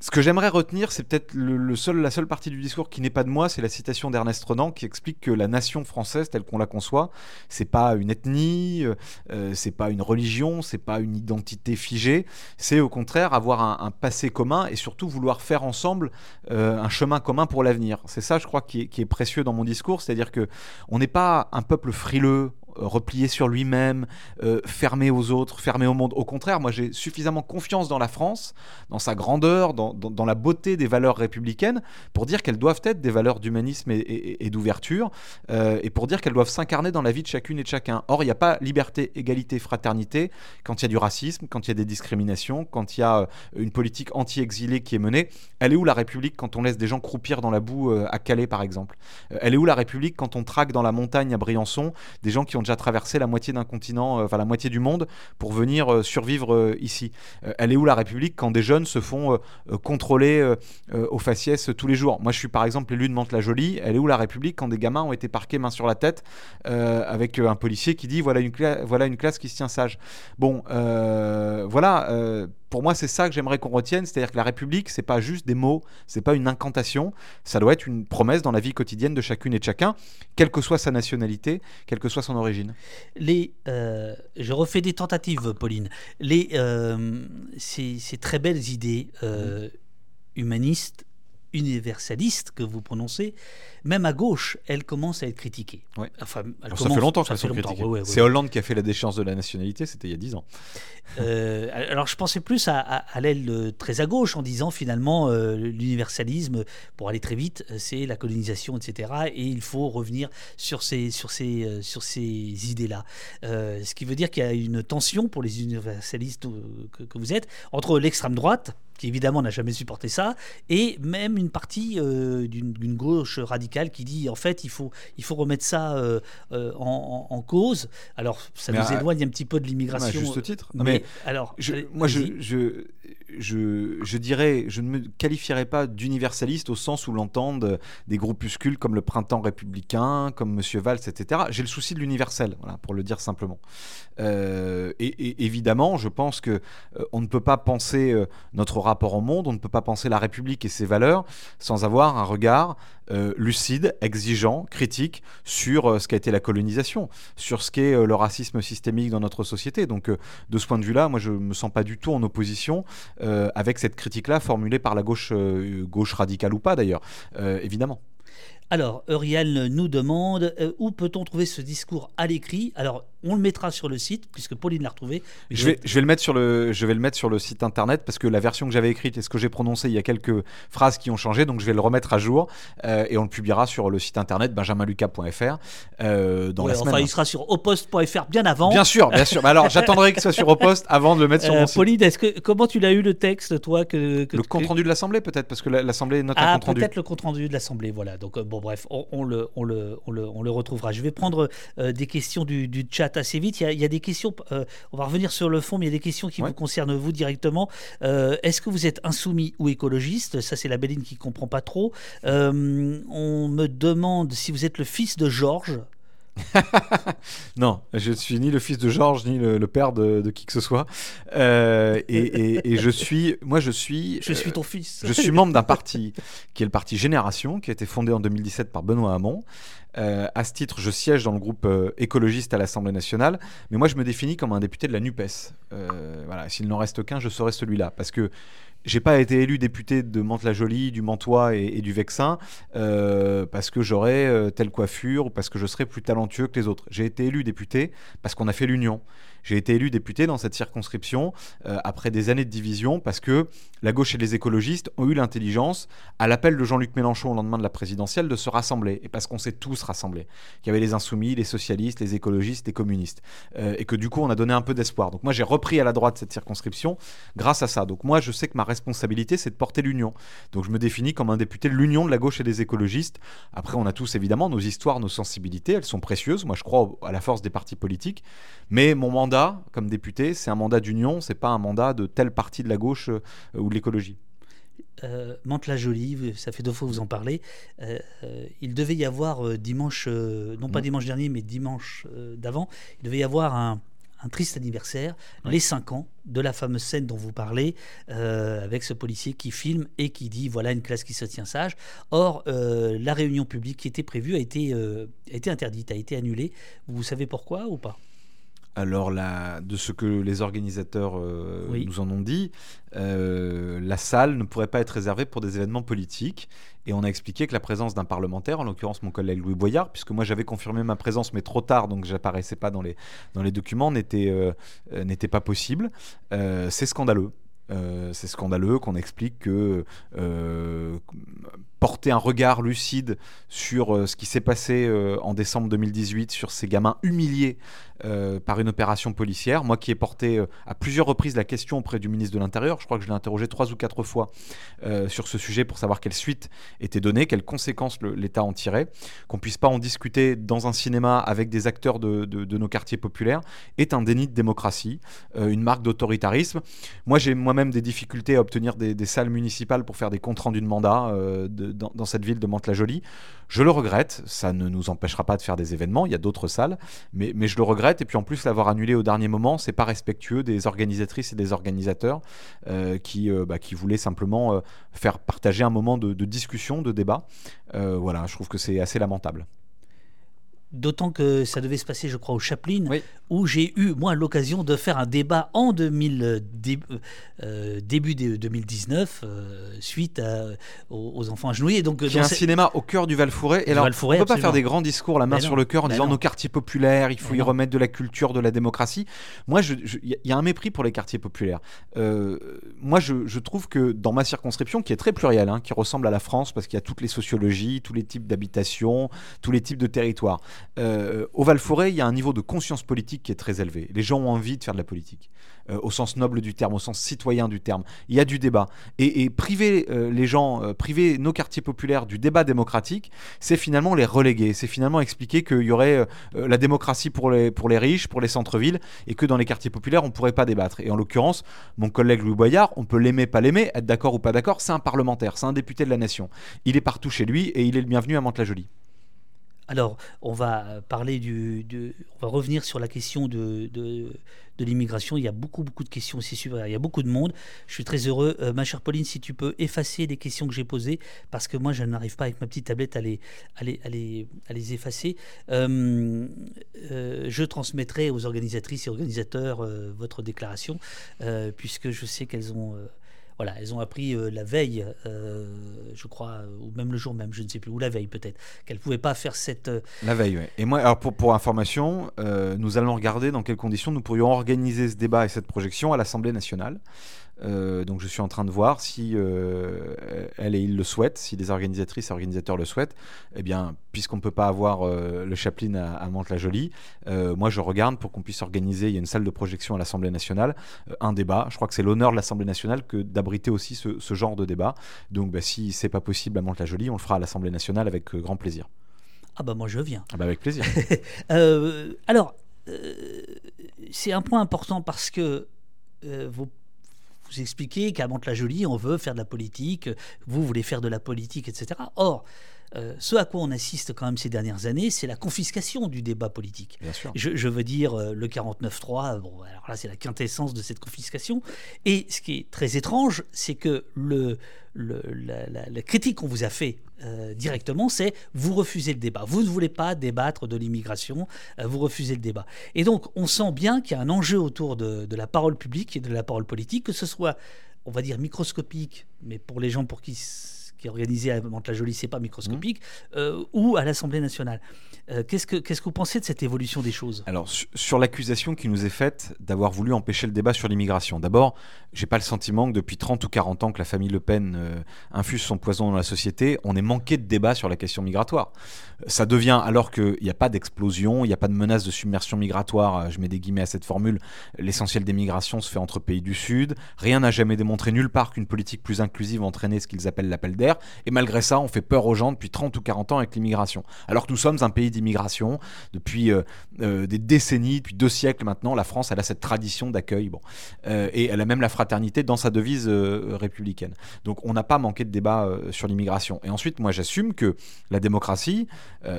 Ce que j'aimerais retenir, c'est peut-être la seule partie du discours qui n'est pas de moi, c'est la citation d'Ernest Renan qui explique que la nation française, telle qu'on la conçoit, c'est pas une ethnie, euh, euh, c'est pas une religion, c'est pas une identité figée, c'est au contraire avoir un, passé commun et surtout vouloir faire ensemble euh, un chemin commun pour l'avenir. C'est ça, je crois, qui est, qui est précieux dans mon discours, c'est-à-dire que on n'est pas un peuple frileux, replié sur lui-même, euh, fermé aux autres, fermé au monde. Au contraire, moi j'ai suffisamment confiance dans la France, dans sa grandeur, dans, la beauté des valeurs républicaines, pour dire qu'elles doivent être des valeurs d'humanisme et, d'ouverture, euh, et pour dire qu'elles doivent s'incarner dans la vie de chacune et de chacun. Or, il n'y a pas liberté, égalité, fraternité quand il y a du racisme, quand il y a des discriminations, quand il y a une politique anti-exilée qui est menée. Elle est où la République quand on laisse des gens croupir dans la boue à Calais, par exemple? Elle est où la République quand on traque dans la montagne à Briançon des gens qui ont déjà traversé la moitié d'un continent, euh, enfin la moitié du monde, pour venir euh, survivre euh, ici. elle est où la République quand des jeunes se font contrôler au faciès tous les jours? Moi, je suis par exemple élu de Mantes-la-Jolie. Elle est où la République quand des gamins ont été parqués main sur la tête avec un policier qui dit voilà une classe qui se tient sage? Bon, voilà pour moi, c'est ça que j'aimerais qu'on retienne, c'est-à-dire que la République, c'est pas juste des mots, c'est pas une incantation, ça doit être une promesse dans la vie quotidienne de chacune et de chacun, quelle que soit sa nationalité, quelle que soit son origine. Les, euh, je refais des tentatives, Pauline. Les, euh, ces, très belles idées euh, humanistes, universaliste que vous prononcez, même à gauche, elle commence à être critiquée. Enfin, ça fait longtemps qu'elle sont critiquées. c'est Hollande qui a fait la déchéance de la nationalité, c'était il y a dix ans. Euh, alors je pensais plus à, l'aile très à gauche en disant finalement euh, l'universalisme, pour aller très vite, c'est la colonisation, etc. Et il faut revenir sur ces, sur ces, euh, sur ces idées-là. ce qui veut dire qu'il y a une tension pour les universalistes que vous êtes entre l'extrême droite, qui évidemment n'a jamais supporté ça, et même une partie euh, d'une gauche radicale qui dit en fait il faut, il faut remettre ça euh, euh, en, cause. Alors ça nous éloigne un petit peu de l'immigration. À juste titre. mais, alors, moi je, je, je, dirais, je ne me qualifierais pas d'universaliste au sens où l'entendent des groupuscules comme le Printemps républicain, comme Monsieur Valls, etc. J'ai le souci de l'universel, voilà, pour le dire simplement. et, évidemment, je pense que on ne peut pas penser notre rapport au monde, on ne peut pas penser la République et ses valeurs sans avoir un regard euh, lucide, exigeant, critique sur euh, ce qu'a été la colonisation, sur ce qu'est euh, le racisme systémique dans notre société. Donc de ce point de vue-là, moi je ne me sens pas du tout en opposition avec cette critique-là formulée par la gauche, gauche radicale ou pas d'ailleurs, évidemment. Alors, Euriel nous demande où peut-on trouver ce discours à l'écrit? Alors, on le mettra sur le site, puisque Pauline l'a retrouvé. Je vais, je vais, le mettre sur le, je vais le mettre sur le site internet, parce que la version que j'avais écrite et ce que j'ai prononcé, il y a quelques phrases qui ont changé, donc je vais le remettre à jour euh, et on le publiera sur le site internet benjaminluca.fr euh, dans la semaine. Enfin, il sera sur opost.fr bien avant. Bien sûr, bien sûr. alors, j'attendrai qu'il soit sur opost avant de le mettre sur euh, mon site. Pauline, est-ce que, comment tu l'as eu le texte, toi que, Le compte-rendu de l'Assemblée, peut-être, parce que l'Assemblée note ah, un compte-rendu. peut-être le compte-rendu de l'Assemblée, voilà. Donc, bon, bref, on, le, on, le, on, le, on, le, retrouvera. Je vais prendre des questions du, du, chat assez vite. Il y a, des questions, euh, on va revenir sur le fond, mais il y a des questions qui vous concernent vous directement. Euh, est-ce que vous êtes insoumis ou écologiste? Ça, c'est la Béline qui comprend pas trop. Euh, on me demande si vous êtes le fils de Georges. non, je ne suis ni le fils de Georges ni le, père de, qui que ce soit. et, je suis, moi, je suis. Je suis ton fils. Je suis membre d'un parti qui est le parti Génération, qui a été fondé en 2017 par Benoît Hamon, euh, à ce titre, je siège dans le groupe euh, écologiste à l'Assemblée nationale, mais moi je me définis comme un député de la NUPES. Euh, voilà, s'il n'en reste qu'un, je serai celui-là. Parce que j'ai pas été élu député de Mantes-la-Jolie, du Mantois et, du Vexin parce que j'aurais telle coiffure ou parce que je serais plus talentueux que les autres. J'ai été élu député parce qu'on a fait l'union. J'ai été élu député dans cette circonscription euh, après des années de division parce que la gauche et les écologistes ont eu l'intelligence, à l'appel de Jean-Luc Mélenchon au lendemain de la présidentielle, de se rassembler. Et parce qu'on s'est tous rassemblés. Qu'il y avait les insoumis, les socialistes, les écologistes, les communistes. Euh, et que du coup, on a donné un peu d'espoir. Donc moi, j'ai repris à la droite cette circonscription grâce à ça. Donc moi, je sais que ma responsabilité, c'est de porter l'union. Donc je me définis comme un député de l'union de la gauche et des écologistes. Après, on a tous évidemment nos histoires, nos sensibilités. Elles sont précieuses. Moi, je crois à la force des partis politiques. Mais mon mandat comme député, c'est un mandat d'union, c'est pas un mandat de telle partie de la gauche euh, ou de l'écologie. Euh, Mante-la-Jolie, ça fait deux fois que vous en parlez. Euh, il devait y avoir dimanche, non pas mm. dimanche dernier, mais dimanche d'avant, il devait y avoir un, un triste anniversaire, les 5 ans de la fameuse scène dont vous parlez, euh, avec ce policier qui filme et qui dit voilà une classe qui se tient sage. Or, euh, la réunion publique qui était prévue a été, a été interdite, a été annulée. Vous savez pourquoi ou pas? Alors, de ce que les organisateurs nous en ont dit, la salle ne pourrait pas être réservée pour des événements politiques. Et on a expliqué que la présence d'un parlementaire, en l'occurrence mon collègue Louis Boyard, puisque moi j'avais confirmé ma présence, mais trop tard, donc j'apparaissais pas dans les, dans les documents, n'était euh, euh, n'était pas possible. Euh, c'est scandaleux. c'est scandaleux qu'on explique que porter un regard lucide sur ce qui s'est passé en décembre 2018, sur ces gamins humiliés euh, par une opération policière. Moi qui ai porté euh, à plusieurs reprises la question auprès du ministre de l'Intérieur, je crois que je l'ai interrogé trois ou quatre fois euh, sur ce sujet pour savoir quelle suite était donnée, quelles conséquences l'État en tirait, qu'on puisse pas en discuter dans un cinéma avec des acteurs de, nos quartiers populaires, est un déni de démocratie, une marque d'autoritarisme. Moi j'ai moi-même des difficultés à obtenir des, salles municipales pour faire des comptes rendus de mandat dans, cette ville de Mantes-la-Jolie. Je le regrette, ça ne nous empêchera pas de faire des événements, il y a d'autres salles, mais je le regrette et puis en plus, l'avoir annulé au dernier moment, c'est pas respectueux des organisatrices et des organisateurs euh, qui, euh, bah, qui voulaient simplement euh, faire partager un moment de discussion, de débat. voilà, je trouve que c'est assez lamentable. D'autant que ça devait se passer, je crois, au Chaplin, où j'ai eu, moi, l'occasion de faire un débat en 2000, euh, euh, début de 2019, euh, suite aux, enfants agenouillés. Donc, y a un cinéma au cœur du Val-Fouré. Et alors, on ne peut pas faire des grands discours, la main sur le cœur, en disant nos quartiers populaires, il faut y remettre de la culture, de la démocratie. Moi, il y a un mépris pour les quartiers populaires. moi, je, trouve que dans ma circonscription, qui est très plurielle, hein, qui ressemble à la France, parce qu'il y a toutes les sociologies, tous les types d'habitations, tous les types de territoires, euh, au Val-Forêt, il y a un niveau de conscience politique qui est très élevé. Les gens ont envie de faire de la politique, euh, au sens noble du terme, au sens citoyen du terme. Il y a du débat. Et, priver euh, les gens, priver nos quartiers populaires du débat démocratique, c'est finalement les reléguer. C'est finalement expliquer qu'il y aurait la démocratie pour les, pour les riches, pour les centres-villes, et que dans les quartiers populaires, on ne pourrait pas débattre. Et en l'occurrence, mon collègue Louis Boyard, on peut l'aimer, pas l'aimer, être d'accord ou pas d'accord, c'est un parlementaire, c'est un député de la nation. Il est partout chez lui et il est le bienvenu à Mantes-la-Jolie. Alors, on va parler du, on va revenir sur la question de, l'immigration. Il y a beaucoup, beaucoup de questions, c'est super. Il y a beaucoup de monde. Je suis très heureux. Euh, ma chère Pauline, si tu peux effacer les questions que j'ai posées, parce que moi, je n'arrive pas avec ma petite tablette à les, à les, à les, effacer. Euh, euh, je transmettrai aux organisatrices et organisateurs votre déclaration, puisque je sais qu'elles ont voilà, elles ont appris euh, la veille, euh, je crois, ou même le jour même, je ne sais plus, ou la veille peut-être, qu'elles ne pouvaient pas faire cette... Euh, la veille, oui. Et moi, alors pour, pour information, nous allons regarder dans quelles conditions nous pourrions organiser ce débat et cette projection à l'Assemblée nationale. Euh, donc je suis en train de voir si euh, elle et il le souhaitent, si les organisatrices et organisateurs le souhaitent. Eh bien, puisqu'on ne peut pas avoir euh, le Chaplin à, à Mantes-la-Jolie, moi je regarde pour qu'on puisse organiser, il y a une salle de projection à l'Assemblée nationale, un débat. Je crois que c'est l'honneur de l'Assemblée nationale que d'abriter aussi ce, genre de débat. Donc bah, si c'est pas possible à Mantes-la-Jolie, on le fera à l'Assemblée nationale avec grand plaisir. Ah bah moi je viens. Ah bah avec plaisir. alors, c'est un point important parce que vos vous expliquez qu'à Mantes-la-Jolie, on veut faire de la politique, vous voulez faire de la politique, etc. Or, euh, ce à quoi on assiste quand même ces dernières années, c'est la confiscation du débat politique. Je, veux dire, euh, le 49-3, bon, alors là, c'est la quintessence de cette confiscation. Et ce qui est très étrange, c'est que le, la, critique qu'on vous a fait euh, directement, c'est vous refusez le débat. Vous ne voulez pas débattre de l'immigration, vous refusez le débat. Et donc, on sent bien qu'il y a un enjeu autour de, de la parole publique et de la parole politique, que ce soit, on va dire, microscopique, mais pour les gens pour qui qui est organisé à Mantes-la-Jolie, c'est pas microscopique, mmh. euh, ou à l'Assemblée nationale. Euh, qu'est-ce, que, qu'est-ce que vous pensez de cette évolution des choses? Alors, sur l'accusation qui nous est faite d'avoir voulu empêcher le débat sur l'immigration, d'abord, j'ai pas le sentiment que depuis 30 ou 40 ans que la famille Le Pen euh, infuse son poison dans la société, on ait manqué de débat sur la question migratoire. Ça devient, alors qu'il n'y a pas d'explosion, il n'y a pas de menace de submersion migratoire, je mets des guillemets à cette formule, l'essentiel des migrations se fait entre pays du Sud, rien n'a jamais démontré nulle part qu'une politique plus inclusive entraînait ce qu'ils appellent l'appel d'air, et malgré ça, on fait peur aux gens depuis 30 ou 40 ans avec l'immigration. Alors que nous sommes un pays d'immigration depuis euh, euh, des décennies, depuis deux siècles maintenant, la France, elle a cette tradition d'accueil, bon, euh, et elle a même la fraternité dans sa devise républicaine. Donc on n'a pas manqué de débat sur l'immigration. Et ensuite, moi j'assume que la démocratie,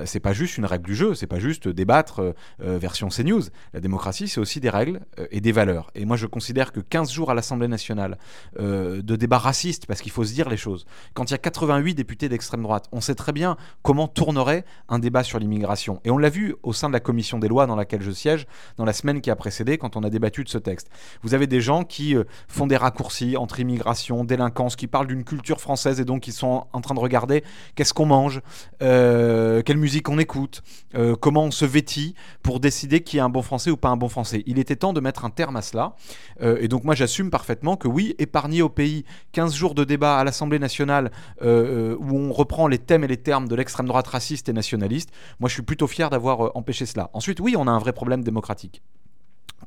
c'est pas juste une règle du jeu, c'est pas juste débattre version CNews. La démocratie, c'est aussi des règles et des valeurs. Et moi je considère que 15 jours à l'Assemblée nationale de débats racistes, parce qu'il faut se dire les choses, quand il y a 88 députés d'extrême droite, on sait très bien comment tournerait un débat sur l'immigration. Et on l'a vu au sein de la commission des lois dans laquelle je siège dans la semaine qui a précédé quand on a débattu de ce texte. Vous avez des gens qui euh, font des raccourcis entre immigration, délinquance, qui parlent d'une culture française et donc qui sont en train de regarder qu'est-ce qu'on mange, euh, quelle musique on écoute, euh, comment on se vêtit pour décider qui est un bon français ou pas un bon français. Il était temps de mettre un terme à cela. et donc moi j'assume parfaitement que oui, épargner au pays 15 jours de débat à l'Assemblée nationale où on reprend les thèmes et les termes de l'extrême droite raciste et nationaliste, moi je suis plutôt fier d'avoir euh, empêché cela. Ensuite, oui, on a un vrai problème démocratique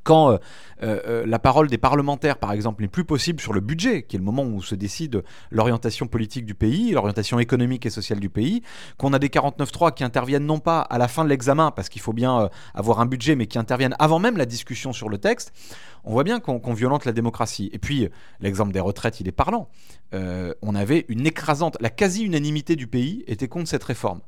quand euh, euh, la parole des parlementaires, par exemple, n'est plus possible sur le budget, qui est le moment où se décide l'orientation politique du pays, l'orientation économique et sociale du pays, qu'on a des 49.3 qui interviennent non pas à la fin de l'examen, parce qu'il faut bien avoir un budget, mais qui interviennent avant même la discussion sur le texte, on voit bien qu'on violente la démocratie. Et puis, l'exemple des retraites, il est parlant. Euh, on avait une écrasante, la quasi-unanimité du pays était contre cette réforme.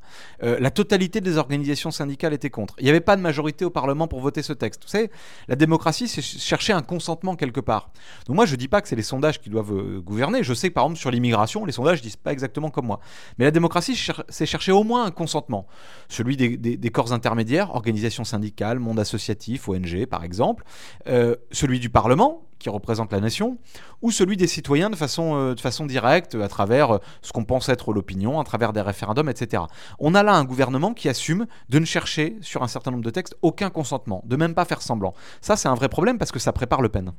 Euh, la totalité des organisations syndicales était contre. Il n'y avait pas de majorité au Parlement pour voter ce texte. Vous savez, la démocratie, c'est chercher un consentement quelque part. Donc moi, je ne dis pas que c'est les sondages qui doivent euh, gouverner. Je sais par exemple sur l'immigration, les sondages ne disent pas exactement comme moi. Mais la démocratie, c'est chercher au moins un consentement. Celui des, corps intermédiaires, organisations syndicales, monde associatif, ONG par exemple. celui du Parlement, qui représente la nation, ou celui des citoyens de façon, euh, directe, à travers euh, ce qu'on pense être l'opinion, à travers des référendums, etc. On a là un gouvernement qui assume de ne chercher, sur un certain nombre de textes, aucun consentement, de même pas faire semblant. Ça, c'est un vrai problème parce que ça prépare Le Pen.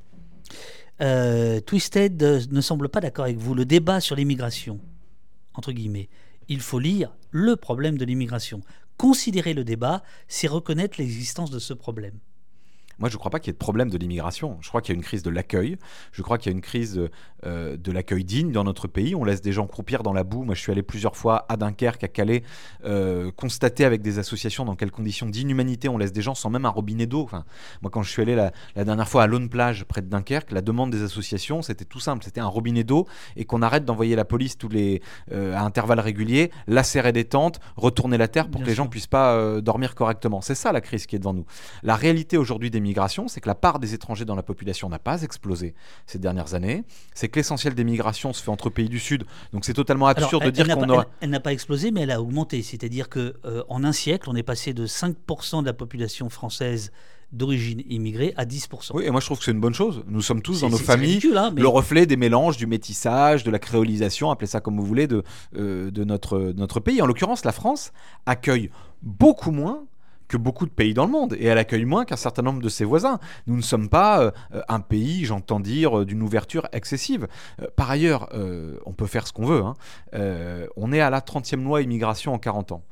Euh, Twisted ne semble pas d'accord avec vous. Le débat sur l'immigration, entre guillemets, il faut lire le problème de l'immigration. Considérer le débat, c'est reconnaître l'existence de ce problème. Moi, je ne crois pas qu'il y ait de problème de l'immigration. Je crois qu'il y a une crise de l'accueil. Je crois qu'il y a une crise euh, de l'accueil digne dans notre pays. On laisse des gens croupir dans la boue. Moi, je suis allé plusieurs fois à Dunkerque, à Calais, euh, constater avec des associations dans quelles conditions d'inhumanité on laisse des gens sans même un robinet d'eau. Enfin, moi, quand je suis allé la, dernière fois à Lone Plage, près de Dunkerque, la demande des associations, c'était tout simple. C'était un robinet d'eau et qu'on arrête d'envoyer la police tous les, euh, à intervalles réguliers, lacérer des tentes, retourner la terre pour que les gens puissent pas dormir correctement. C'est ça la crise qui est devant nous. La réalité aujourd'hui des c'est que la part des étrangers dans la population n'a pas explosé ces dernières années. C'est que l'essentiel des migrations se fait entre pays du Sud. Donc c'est totalement absurde de dire qu'on aura... Elle, n'a pas explosé, mais elle a augmenté. C'est-à-dire qu'en euh, en un siècle, on est passé de 5% de la population française d'origine immigrée à 10%. Oui, et moi je trouve que c'est une bonne chose. Nous sommes tous dans nos familles hein, le reflet des mélanges, du métissage, de la créolisation, appelez ça comme vous voulez, de, euh, de notre, notre pays. En l'occurrence, la France accueille beaucoup moins que beaucoup de pays dans le monde et elle accueille moins qu'un certain nombre de ses voisins. Nous ne sommes pas euh, un pays, j'entends dire, euh, d'une ouverture excessive. Euh, par ailleurs, on peut faire ce qu'on veut. Hein. on est à la 30e loi immigration en 40 ans.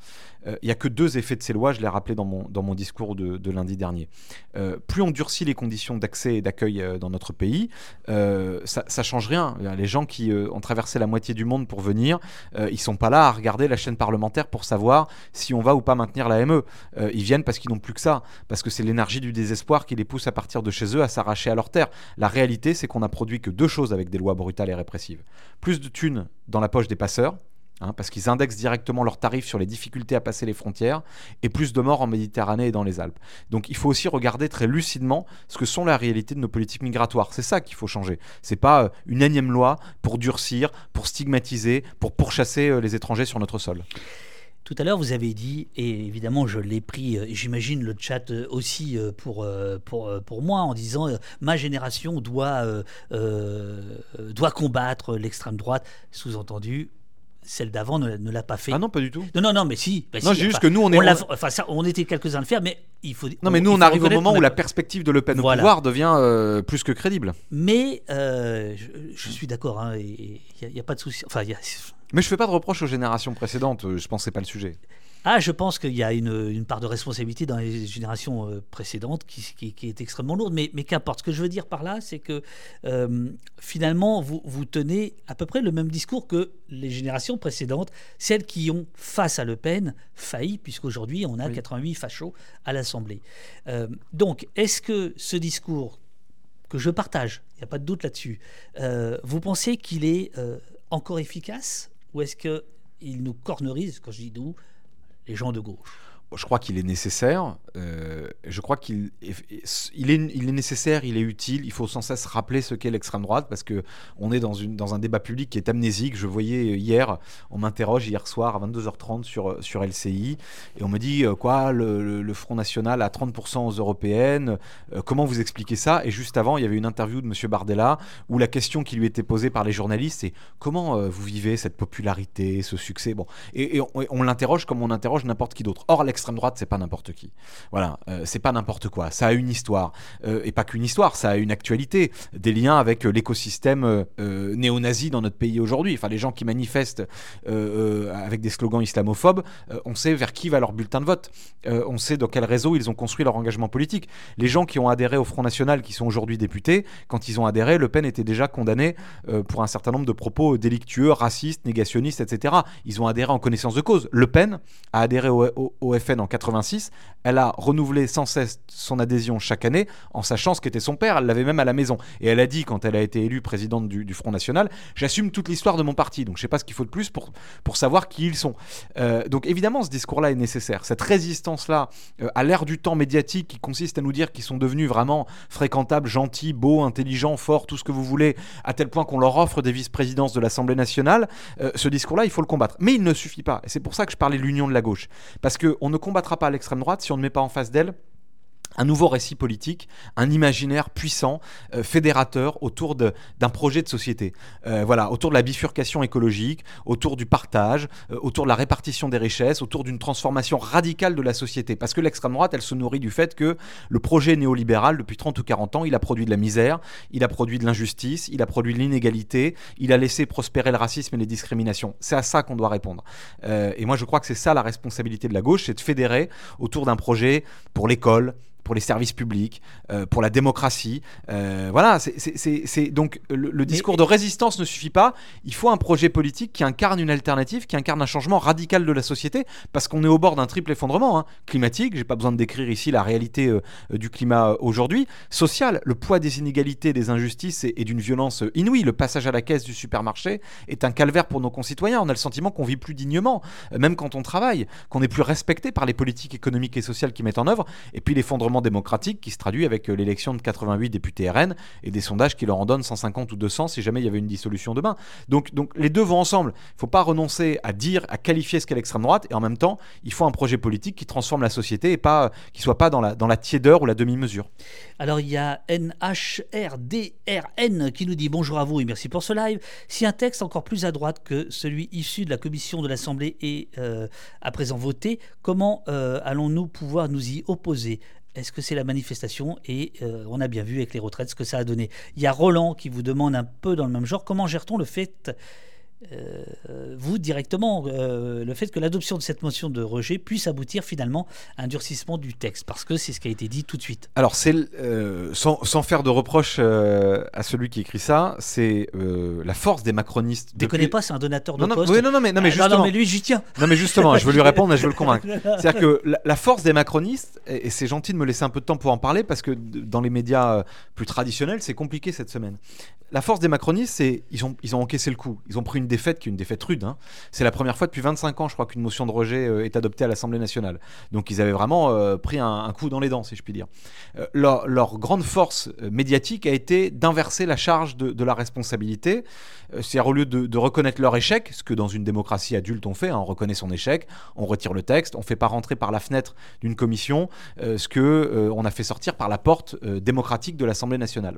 Euh, il n'y a que deux effets de ces lois, je l'ai rappelé dans mon, dans mon discours de, lundi dernier. Euh, plus on durcit les conditions d'accès et d'accueil euh, dans notre pays, ça ne change rien. Les gens qui ont traversé la moitié du monde pour venir, ils ne sont pas là à regarder la chaîne parlementaire pour savoir si on va ou pas maintenir la ME. ils viennent parce qu'ils n'ont plus que ça, parce que c'est l'énergie du désespoir qui les pousse à partir de chez eux, à s'arracher à leur terre. La réalité, c'est qu'on a produit que deux choses avec des lois brutales et répressives. Plus de thunes dans la poche des passeurs, Hein, parce qu'ils indexent directement leurs tarifs sur les difficultés à passer les frontières, et plus de morts en Méditerranée et dans les Alpes. Donc il faut aussi regarder très lucidement ce que sont la réalité de nos politiques migratoires. C'est ça qu'il faut changer. C'est pas euh, une énième loi pour durcir, pour stigmatiser, pour pourchasser euh, les étrangers sur notre sol. Tout à l'heure, vous avez dit, et évidemment, je l'ai pris, euh, j'imagine le chat aussi pour, pour, pour moi, en disant ma génération doit, doit combattre l'extrême droite. Sous-entendu, celle d'avant ne, l'a pas fait. Ah non, pas du tout. Non, non, non, mais si. Bah non, juste que nous, on est. enfin, on était quelques-uns à le faire, mais il faut. Non, mais nous, on arrive au moment où la perspective de Le Pen au pouvoir devient euh, plus que crédible. Mais euh, je, suis d'accord, il hein, n'y a, pas de souci. Enfin, Mais je fais pas de reproche aux générations précédentes, euh, je pensais pas le sujet. Ah, je pense qu'il y a une, part de responsabilité dans les générations euh, précédentes qui, est extrêmement lourde. Mais, mais qu'importe. Ce que je veux dire par là, c'est que euh, finalement, vous, vous tenez à peu près le même discours que les générations précédentes, celles qui ont, face à Le Pen, failli, puisqu'aujourd'hui, on a 88 fachos à l'Assemblée. Euh, donc, est-ce que ce discours que je partage, il n'y a pas de doute là-dessus, vous pensez qu'il est encore efficace ou est-ce qu'il nous cornerise, quand je dis nous, les gens de gauche je crois qu'il est nécessaire. Euh, je crois qu'il il est, nécessaire, il est utile. Il faut sans cesse rappeler ce qu'est l'extrême droite parce que on est dans, un débat public qui est amnésique. Je voyais hier, on m'interroge hier soir à 22h30 sur, sur LCI et on me dit euh, quoi, le, Front National à 30% aux européennes. Euh, comment vous expliquez ça? Et juste avant, il y avait une interview de M. Bardella où la question qui lui était posée par les journalistes c'est comment vous vivez cette popularité, ce succès? Bon, et, on, on l'interroge comme on interroge n'importe qui d'autre. Or, l'extrême droite, c'est pas n'importe qui. Voilà, euh, c'est pas n'importe quoi. Ça a une histoire. Euh, et pas qu'une histoire, ça a une actualité. Des liens avec euh, l'écosystème néo-nazi dans notre pays aujourd'hui. Enfin, les gens qui manifestent avec des slogans islamophobes, on sait vers qui va leur bulletin de vote. on sait dans quel réseau ils ont construit leur engagement politique. Les gens qui ont adhéré au Front National, qui sont aujourd'hui députés, quand ils ont adhéré, Le Pen était déjà condamné pour un certain nombre de propos délictueux, racistes, négationnistes, etc. Ils ont adhéré en connaissance de cause. Le Pen a adhéré au, au, au FN en 86, elle a renouvelé sans cesse son adhésion chaque année en sachant ce qu'était son père. Elle l'avait même à la maison. Et elle a dit, quand elle a été élue présidente du, Front National, j'assume toute l'histoire de mon parti. Donc je ne sais pas ce qu'il faut de plus pour, pour savoir qui ils sont. Euh, donc évidemment, ce discours-là est nécessaire. Cette résistance-là, euh, à l'ère du temps médiatique qui consiste à nous dire qu'ils sont devenus vraiment fréquentables, gentils, beaux, intelligents, forts, tout ce que vous voulez, à tel point qu'on leur offre des vice-présidences de l'Assemblée nationale, euh, ce discours-là, il faut le combattre. Mais il ne suffit pas. Et c'est pour ça que je parlais de l'union de la gauche. Parce qu'on ne combattra pas l'extrême droite si on ne met pas en face d'elle un nouveau récit politique, un imaginaire puissant, euh, fédérateur autour d'un projet de société. Euh, voilà, autour de la bifurcation écologique, autour du partage, euh, autour de la répartition des richesses, autour d'une transformation radicale de la société. Parce que l'extrême droite, elle se nourrit du fait que le projet néolibéral, depuis 30 ou 40 ans, il a produit de la misère, il a produit de l'injustice, il a produit de l'inégalité, il a laissé prospérer le racisme et les discriminations. C'est à ça qu'on doit répondre. et moi, je crois que c'est ça la responsabilité de la gauche, c'est de fédérer autour d'un projet pour l'école, pour les services publics, euh, pour la démocratie. Euh, voilà, c'est donc le, discours de résistance ne suffit pas. Il faut un projet politique qui incarne une alternative, qui incarne un changement radical de la société, parce qu'on est au bord d'un triple effondrement hein. climatique. J'ai pas besoin de décrire ici la réalité euh, du climat aujourd'hui. Social, le poids des inégalités, des injustices et, d'une violence inouïe. Le passage à la caisse du supermarché est un calvaire pour nos concitoyens. On a le sentiment qu'on vit plus dignement, même quand on travaille, qu'on est plus respecté par les politiques économiques et sociales qui mettent en œuvre. Et puis l'effondrement démocratique qui se traduit avec euh, l'élection de 88 députés RN et des sondages qui leur en donnent 150 ou 200 si jamais il y avait une dissolution demain. Donc, donc les deux vont ensemble. Il ne faut pas renoncer à dire, à qualifier ce qu'est l'extrême droite et en même temps, il faut un projet politique qui transforme la société et pas qui soit pas dans la, dans la tiédeur ou la demi-mesure. Alors il y a NHRDRN qui nous dit bonjour à vous et merci pour ce live. Si un texte encore plus à droite que celui issu de la commission de l'Assemblée est euh, à présent voté, comment euh, allons-nous pouvoir nous y opposer? Est-ce que c'est la manifestation Et euh, on a bien vu avec les retraites ce que ça a donné. Il y a Roland qui vous demande un peu dans le même genre comment gère-t-on le fait euh, vous directement euh, le fait que l'adoption de cette motion de rejet puisse aboutir finalement à un durcissement du texte, parce que c'est ce qui a été dit tout de suite. Alors, c'est euh, sans, sans, faire de reproche à celui qui écrit ça, c'est la force des macronistes. Tu ne connais pas, c'est un donateur de non, poste. Non, non, non, mais, non, mais justement. Non, mais lui, j'y tiens. Non, mais justement, je veux lui répondre et je veux le convaincre. C'est-à-dire que la, force des macronistes, et, et c'est gentil de me laisser un peu de temps pour en parler, parce que dans les médias plus traditionnels, c'est compliqué cette semaine la force des macronistes, c'est ils ont, ils ont encaissé le coup. Ils ont pris une défaite qui est une défaite rude. Hein. C'est la première fois depuis 25 ans, je crois, qu'une motion de rejet euh, est adoptée à l'Assemblée nationale. Donc ils avaient vraiment euh, pris un, coup dans les dents, si je puis dire. Euh, leur, grande force médiatique a été d'inverser la charge de, la responsabilité. C'est-à-dire au lieu de, reconnaître leur échec, ce que dans une démocratie adulte on fait, hein, on reconnaît son échec, on retire le texte, on ne fait pas rentrer par la fenêtre d'une commission ce que on a fait sortir par la porte démocratique de l'Assemblée nationale.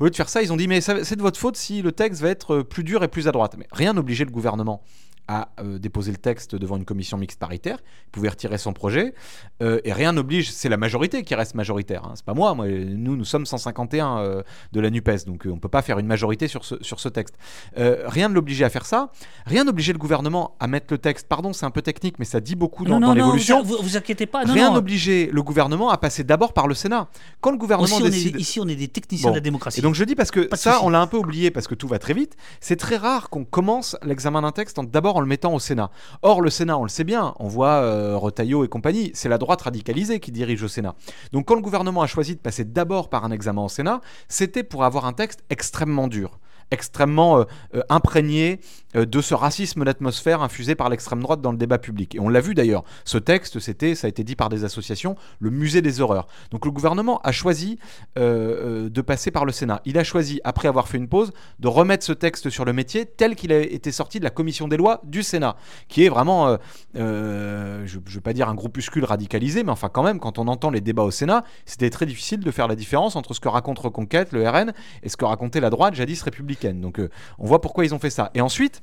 Au lieu de faire ça, ils ont dit mais c'est de votre faute si le texte va être plus dur et plus à droite. Mais rien n'obligeait le gouvernement à euh, déposer le texte devant une commission mixte paritaire, il pouvait retirer son projet, euh, et rien n'oblige, c'est la majorité qui reste majoritaire, hein, c'est pas moi, moi, nous nous sommes 151 euh, de la NUPES, donc on ne peut pas faire une majorité sur ce, sur ce texte. rien ne l'obligeait à faire ça, rien n'obligeait le gouvernement à mettre le texte, pardon c'est un peu technique, mais ça dit beaucoup dans, dans l'évolution. Vous, vous inquiétez pas, rien n'obligeait le gouvernement à passer d'abord par le Sénat. Quand le gouvernement décide... ici on est des techniciens de la démocratie. Et donc je dis parce que ça on l'a un peu oublié, parce que tout va très vite, c'est très rare qu'on commence l'examen d'un texte d'abord en le mettant au Sénat. Or, le Sénat, on le sait bien, on voit euh, et compagnie, c'est la droite radicalisée qui dirige au Sénat. Donc, quand le gouvernement a choisi de passer d'abord par un examen au Sénat, c'était pour avoir un texte extrêmement dur extrêmement euh, euh, imprégné euh, de ce racisme d'atmosphère infusé par l'extrême droite dans le débat public. Et on l'a vu d'ailleurs, ce texte, c'était, ça a été dit par des associations, le musée des horreurs. Donc le gouvernement a choisi de passer par le Sénat. Il a choisi, après avoir fait une pause, de remettre ce texte sur le métier tel qu'il a été sorti de la commission des lois du Sénat, qui est vraiment, je ne veux pas dire un groupuscule radicalisé, mais enfin quand même, quand on entend les débats au Sénat, c'était très difficile de faire la différence entre ce que raconte Reconquête, le RN, et ce que racontait la droite, jadis républicaine. Donc euh, on voit pourquoi ils ont fait ça. Et ensuite,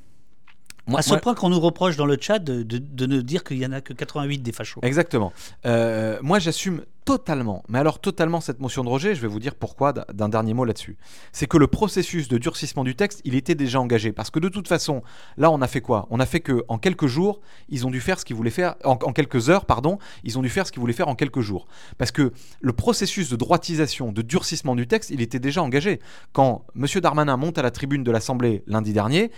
à ce point qu'on nous reproche dans le chat de, de, ne dire qu'il n'y en a que 88 des fachos. Exactement. Euh, moi, j'assume totalement, mais alors totalement cette motion de rejet, je vais vous dire pourquoi d'un dernier mot là-dessus. C'est que le processus de durcissement du texte, il était déjà engagé. Parce que de toute façon, là, on a fait quoi? On a fait que en quelques jours, ils ont dû faire ce qu'ils voulaient faire, en, en, quelques heures, pardon, ils ont dû faire ce qu'ils voulaient faire en quelques jours. Parce que le processus de droitisation, de durcissement du texte, il était déjà engagé. Quand M. Darmanin monte à la tribune de l'Assemblée lundi dernier,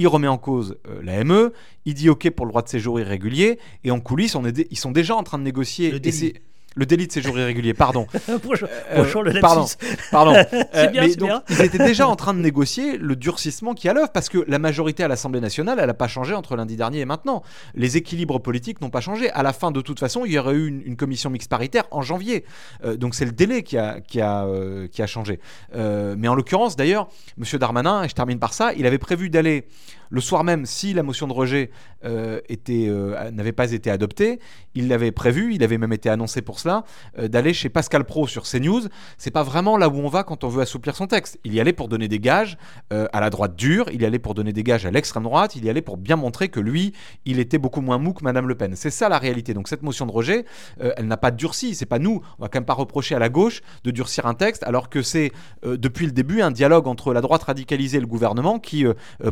il remet en cause euh, la ME, il dit OK pour le droit de séjour irrégulier, et en coulisses, on est ils sont déjà en train de négocier. Le délit. Le délit de séjour irrégulier, pardon. bonjour, bonjour, le pardon, pardon. Euh, bien, mais donc, ils étaient déjà en train de négocier le durcissement qui a l'œuvre, parce que la majorité à l'Assemblée nationale, elle n'a pas changé entre lundi dernier et maintenant. Les équilibres politiques n'ont pas changé. À la fin, de toute façon, il y aurait eu une, commission mixte paritaire en janvier. Euh, donc c'est le délai qui a, qui a, qui a changé. mais en l'occurrence, d'ailleurs, M. Darmanin, et je termine par ça, il avait prévu d'aller le soir même, si la motion de rejet euh, euh, n'avait pas été adoptée, il l'avait prévu, il avait même été annoncé pour cela, euh, d'aller chez Pascal Pro sur CNews. C'est pas vraiment là où on va quand on veut assouplir son texte. Il y allait pour donner des gages à la droite dure, il y allait pour donner des gages à l'extrême droite, il y allait pour bien montrer que lui, il était beaucoup moins mou que Madame Le Pen. C'est ça la réalité. Donc cette motion de rejet, elle n'a pas durci. C'est pas nous. On va quand même pas reprocher à la gauche de durcir un texte, alors que c'est depuis le début un dialogue entre la droite radicalisée et le gouvernement qui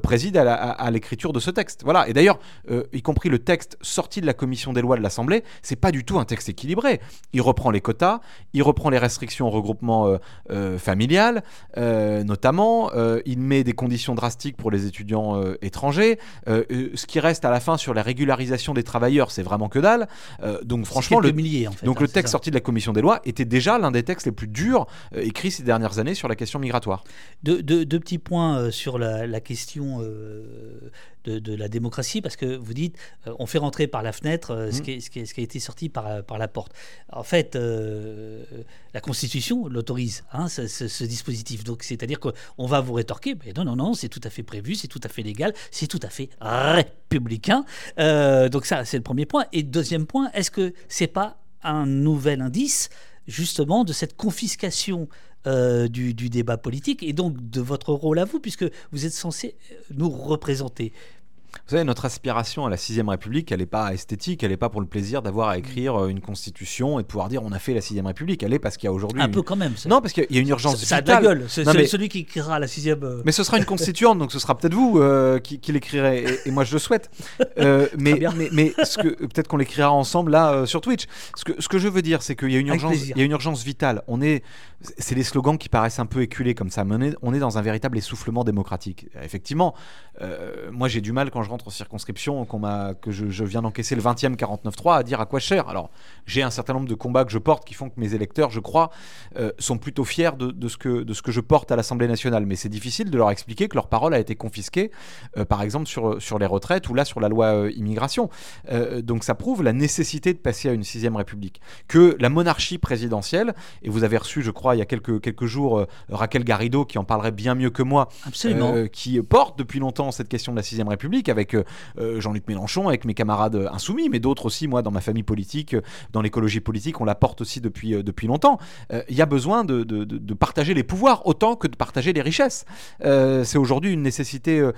préside à la, l'écriture de ce texte. Voilà. Et d'ailleurs, euh, y compris le texte sorti de la commission des lois de l'Assemblée, c'est pas du tout un texte équilibré. Il reprend les quotas, il reprend les restrictions au regroupement euh, euh, familial, notamment. il met des conditions drastiques pour les étudiants étrangers. ce qui reste à la fin sur la régularisation des travailleurs, c'est vraiment que dalle. donc franchement, le, milliers, en fait, donc hein, le texte sorti de la commission des lois était déjà l'un des textes les plus durs écrits ces dernières années sur la question migratoire. Deux, petits points sur la, la question de, la démocratie, parce que vous dites, euh, on fait rentrer par la fenêtre euh, ce, mmh. qui ce, qui ce, qui a été sorti par, par la porte. En fait, euh, la Constitution l'autorise, hein, ce, dispositif. Donc, c'est-à-dire qu'on va vous rétorquer, mais non, non, non, c'est tout à fait prévu, c'est tout à fait légal, c'est tout à fait républicain. donc ça, c'est le premier point. Et deuxième point, est-ce que c'est pas un nouvel indice justement de cette confiscation euh, du, débat politique et donc de votre rôle à vous, puisque vous êtes censé nous représenter. Vous savez, notre aspiration à la sixième République, elle n'est pas esthétique, elle n'est pas pour le plaisir d'avoir à écrire euh, une constitution et de pouvoir dire on a fait la sixième République. Elle est parce qu'il y a aujourd'hui. Un peu quand même. Non, parce qu'il y a une urgence ça. Ça a de la gueule. C'est mais... celui qui écrira la sixième. Euh, mais ce sera une constituante, donc ce sera peut-être vous euh, qui, l'écrirez. Et, moi, je le souhaite. mais, mais, mais, peut-être qu'on l'écrira ensemble là sur Twitch. Ce que, ce que je veux dire, c'est qu'il y a une urgence, il y a une urgence vitale. On est, c'est des slogans qui paraissent un peu éculés comme ça, mais on est, on est dans un véritable essoufflement démocratique. Effectivement, moi j'ai du mal quand je rentre en circonscription qu'on m'a, que je, viens d'encaisser le 20e 49.3 à dire à quoi cher. Alors, j'ai un certain nombre de combats que je porte qui font que mes électeurs, je crois, euh, sont plutôt fiers de, ce que, de ce que je porte à l'Assemblée nationale. Mais c'est difficile de leur expliquer que leur parole a été confisquée, euh, par exemple sur, sur les retraites ou là sur la loi euh, immigration. donc ça prouve la nécessité de passer à une sixième république. Que la monarchie présidentielle, et vous avez reçu, je crois, il y a quelques, quelques jours, Raquel Garrido, qui en parlerait bien mieux que moi, Absolument. qui porte depuis longtemps cette question de la sixième république, avec Jean-Luc Mélenchon, avec mes camarades insoumis, mais d'autres aussi, moi, dans ma famille politique, dans l'écologie politique, on la porte aussi depuis, longtemps. Il y a besoin de, de, partager les pouvoirs autant que de partager les richesses. C'est aujourd'hui une nécessité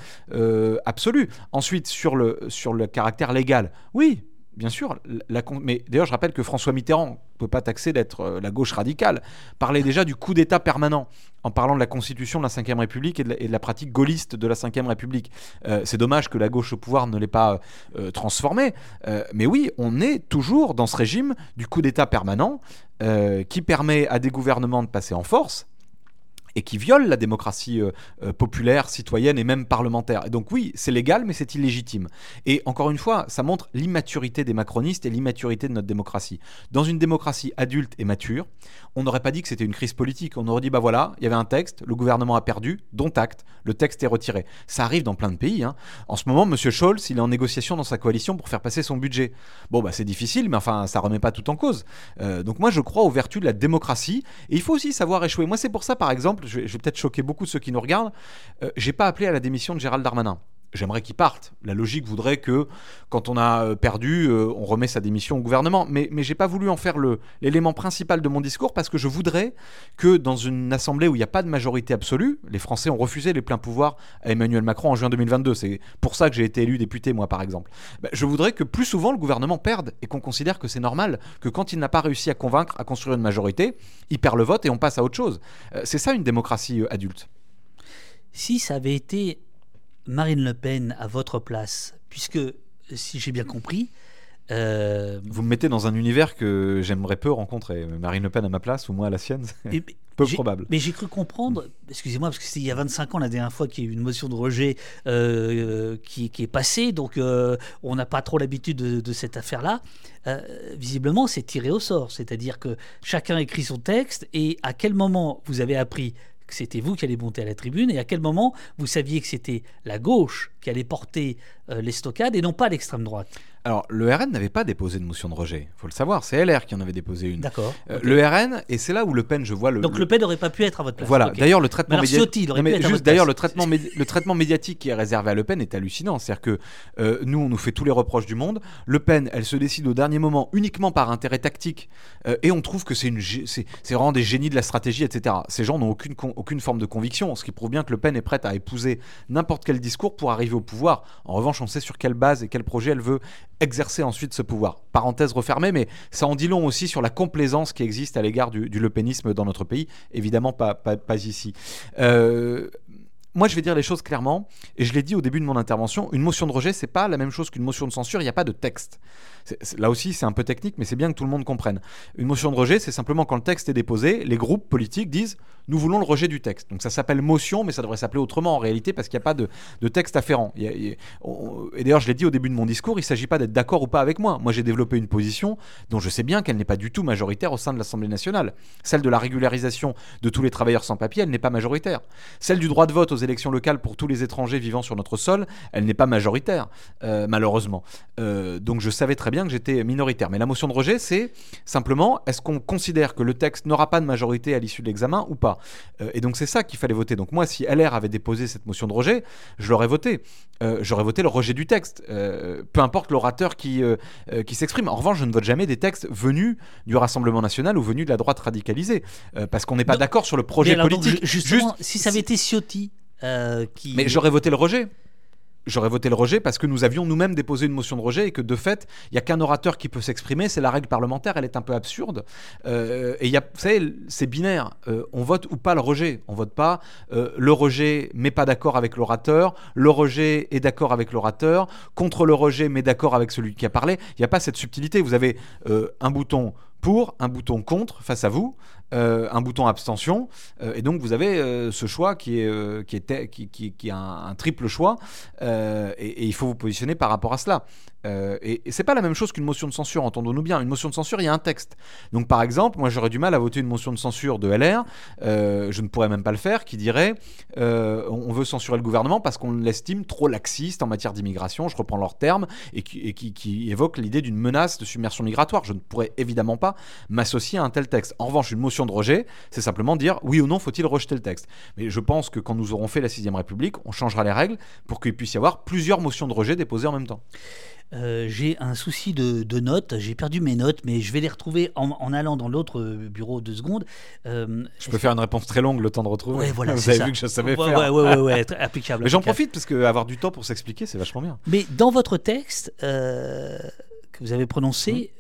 absolue. Ensuite, sur le, caractère légal, oui, bien sûr. Mais d'ailleurs, je rappelle que François Mitterrand ne peut pas taxer d'être euh, la gauche radicale. Parlait déjà du coup d'État permanent en parlant de la constitution de la Ve République et de, la, pratique gaulliste de la Ve République. Euh, c'est dommage que la gauche au pouvoir ne l'ait pas euh, transformé. mais oui, on est toujours dans ce régime du coup d'État permanent qui permet à des gouvernements de passer en force et qui viole la démocratie euh, euh, populaire, citoyenne et même parlementaire. Et donc oui, c'est légal, mais c'est illégitime. Et encore une fois, ça montre l'immaturité des macronistes et l'immaturité de notre démocratie. Dans une démocratie adulte et mature, on n'aurait pas dit que c'était une crise politique. On aurait dit, bah voilà, il y avait un texte, le gouvernement a perdu, dont acte, le texte est retiré. Ça arrive dans plein de pays. Hein. En ce moment, M. Scholz, il est en négociation dans sa coalition pour faire passer son budget. Bon, bah c'est difficile, mais enfin, ça remet pas tout en cause. Euh, donc moi, je crois aux vertus de la démocratie. Et il faut aussi savoir échouer. Moi, c'est pour ça, par exemple, je vais, peut-être choquer beaucoup ceux qui nous regardent, euh, j'ai pas appelé à la démission de Gérald Darmanin j'aimerais qu'il parte. La logique voudrait que quand on a euh, perdu, euh, on remet sa démission au gouvernement. Mais, mais j'ai pas voulu en faire l'élément principal de mon discours parce que je voudrais que dans une assemblée où il n'y a pas de majorité absolue, les Français ont refusé les pleins pouvoirs à Emmanuel Macron en juin 2022. C'est pour ça que j'ai été élu député, moi, par exemple. Bah, je voudrais que plus souvent le gouvernement perde et qu'on considère que c'est normal que quand il n'a pas réussi à convaincre, à construire une majorité, il perd le vote et on passe à autre chose. Euh, c'est ça une démocratie adulte. Si ça avait été Marine Le Pen à votre place Puisque, si j'ai bien compris, euh, Vous me mettez dans un univers que j'aimerais peu rencontrer. Marine Le Pen à ma place ou moi à la sienne, c'est peu probable. Mais j'ai cru comprendre, excusez-moi, parce que c'était il y a 25 ans la dernière fois qu'il y a eu une motion de rejet euh, qui, est passée, donc euh, on n'a pas trop l'habitude de, cette affaire-là. visiblement, c'est tiré au sort, c'est-à-dire que chacun écrit son texte et à quel moment vous avez appris que c'était vous qui allez monter à la tribune et à quel moment vous saviez que c'était la gauche qui allait porter euh, les stockades et non pas l'extrême droite alors, le RN n'avait pas déposé de motion de rejet. Il faut le savoir, c'est LR qui en avait déposé une. D'accord. Euh, le RN, et c'est là où Le Pen, je vois le. Donc Le Pen n'aurait pas pu être à votre place. Voilà. D'ailleurs, le traitement médiatique. Juste d'ailleurs, le traitement, le traitement médiatique qui est réservé à Le Pen est hallucinant. C'est-à-dire que euh, nous, on nous fait tous les reproches du monde. Le Pen, elle se décide au dernier moment uniquement par intérêt tactique, euh, et on trouve que c'est une, c'est vraiment des génies de la stratégie, etc. Ces gens n'ont aucune aucune forme de conviction, ce qui prouve bien que Le Pen est prête à épouser n'importe quel discours pour arriver au pouvoir. En revanche, on sait sur quelle base et quel projet elle veut exercer ensuite ce pouvoir. Parenthèse refermée, mais ça en dit long aussi sur la complaisance qui existe à l'égard du, du lepénisme dans notre pays. Évidemment, pas, ici. Euh, moi, je vais dire les choses clairement, et je l'ai dit au début de mon intervention, une motion de rejet, c'est pas la même chose qu'une motion de censure, il n'y a pas de texte. là aussi, c'est un peu technique, mais c'est bien que tout le monde comprenne. Une motion de rejet, c'est simplement quand le texte est déposé, les groupes politiques disent nous voulons le rejet du texte. Donc ça s'appelle motion, mais ça devrait s'appeler autrement en réalité parce qu'il n'y a pas de, texte afférent. et d'ailleurs, je l'ai dit au début de mon discours, il ne s'agit pas d'être d'accord ou pas avec moi. Moi, j'ai développé une position dont je sais bien qu'elle n'est pas du tout majoritaire au sein de l'Assemblée nationale. Celle de la régularisation de tous les travailleurs sans papier, elle n'est pas majoritaire. Celle du droit de vote aux élections locales pour tous les étrangers vivant sur notre sol, elle n'est pas majoritaire, euh, malheureusement. Euh, donc je savais très bien que j'étais minoritaire. Mais la motion de rejet, c'est simplement, est-ce qu'on considère que le texte n'aura pas de majorité à l'issue de l'examen ou pas? Euh, Et donc c'est ça qu'il fallait voter. Donc moi, si LR avait déposé cette motion de rejet, je l'aurais voté. J'aurais voté le rejet du texte, peu importe l'orateur qui, qui s'exprime. En revanche, je ne vote jamais des textes venus du Rassemblement national ou venus de la droite radicalisée, parce qu'on n'est pas d'accord sur le projet politique. justement, si ça avait été Ciotti, euh, Mais j'aurais voté le rejet. J'aurais voté le rejet parce que nous avions nous-mêmes déposé une motion de rejet et que de fait, il n'y a qu'un orateur qui peut s'exprimer. C'est la règle parlementaire, elle est un peu absurde. Euh, et vous savez, c'est binaire. Euh, on vote ou pas le rejet. On vote pas le rejet mais pas d'accord avec l'orateur. Le rejet est d'accord avec l'orateur. Contre le rejet mais d'accord avec celui qui a parlé. Il n'y a pas cette subtilité. Vous avez un bouton pour, un bouton contre face à vous. Euh, un bouton abstention, euh, et donc vous avez euh, ce choix qui est, qui, était, qui, qui, est un, triple choix, et, il faut vous positionner par rapport à cela. Et, et c'est pas la même chose qu'une motion de censure, entendons-nous bien. Une motion de censure, il y a un texte. Donc par exemple, moi j'aurais du mal à voter une motion de censure de LR, je ne pourrais même pas le faire, qui dirait on veut censurer le gouvernement parce qu'on l'estime trop laxiste en matière d'immigration, je reprends leurs termes, et qui, qui évoque l'idée d'une menace de submersion migratoire. Je ne pourrais évidemment pas m'associer à un tel texte. En revanche, une motion de rejet, c'est simplement dire oui ou non faut-il rejeter le texte? Mais je pense que quand nous aurons fait la sixième République, on changera les règles pour qu'il puisse y avoir plusieurs motions de rejet déposées en même temps. Euh, j'ai un souci de, notes, j'ai perdu mes notes, mais je vais les retrouver en, allant dans l'autre bureau deux secondes. Euh, je peux faire une réponse très longue, le temps de retrouver. voilà, Vous avez vu que je savais ouais, faire. Ouais, ouais, applicable. mais j'en profite parce qu'avoir du temps pour s'expliquer, c'est vachement bien. Mais dans votre texte euh, que vous avez prononcé,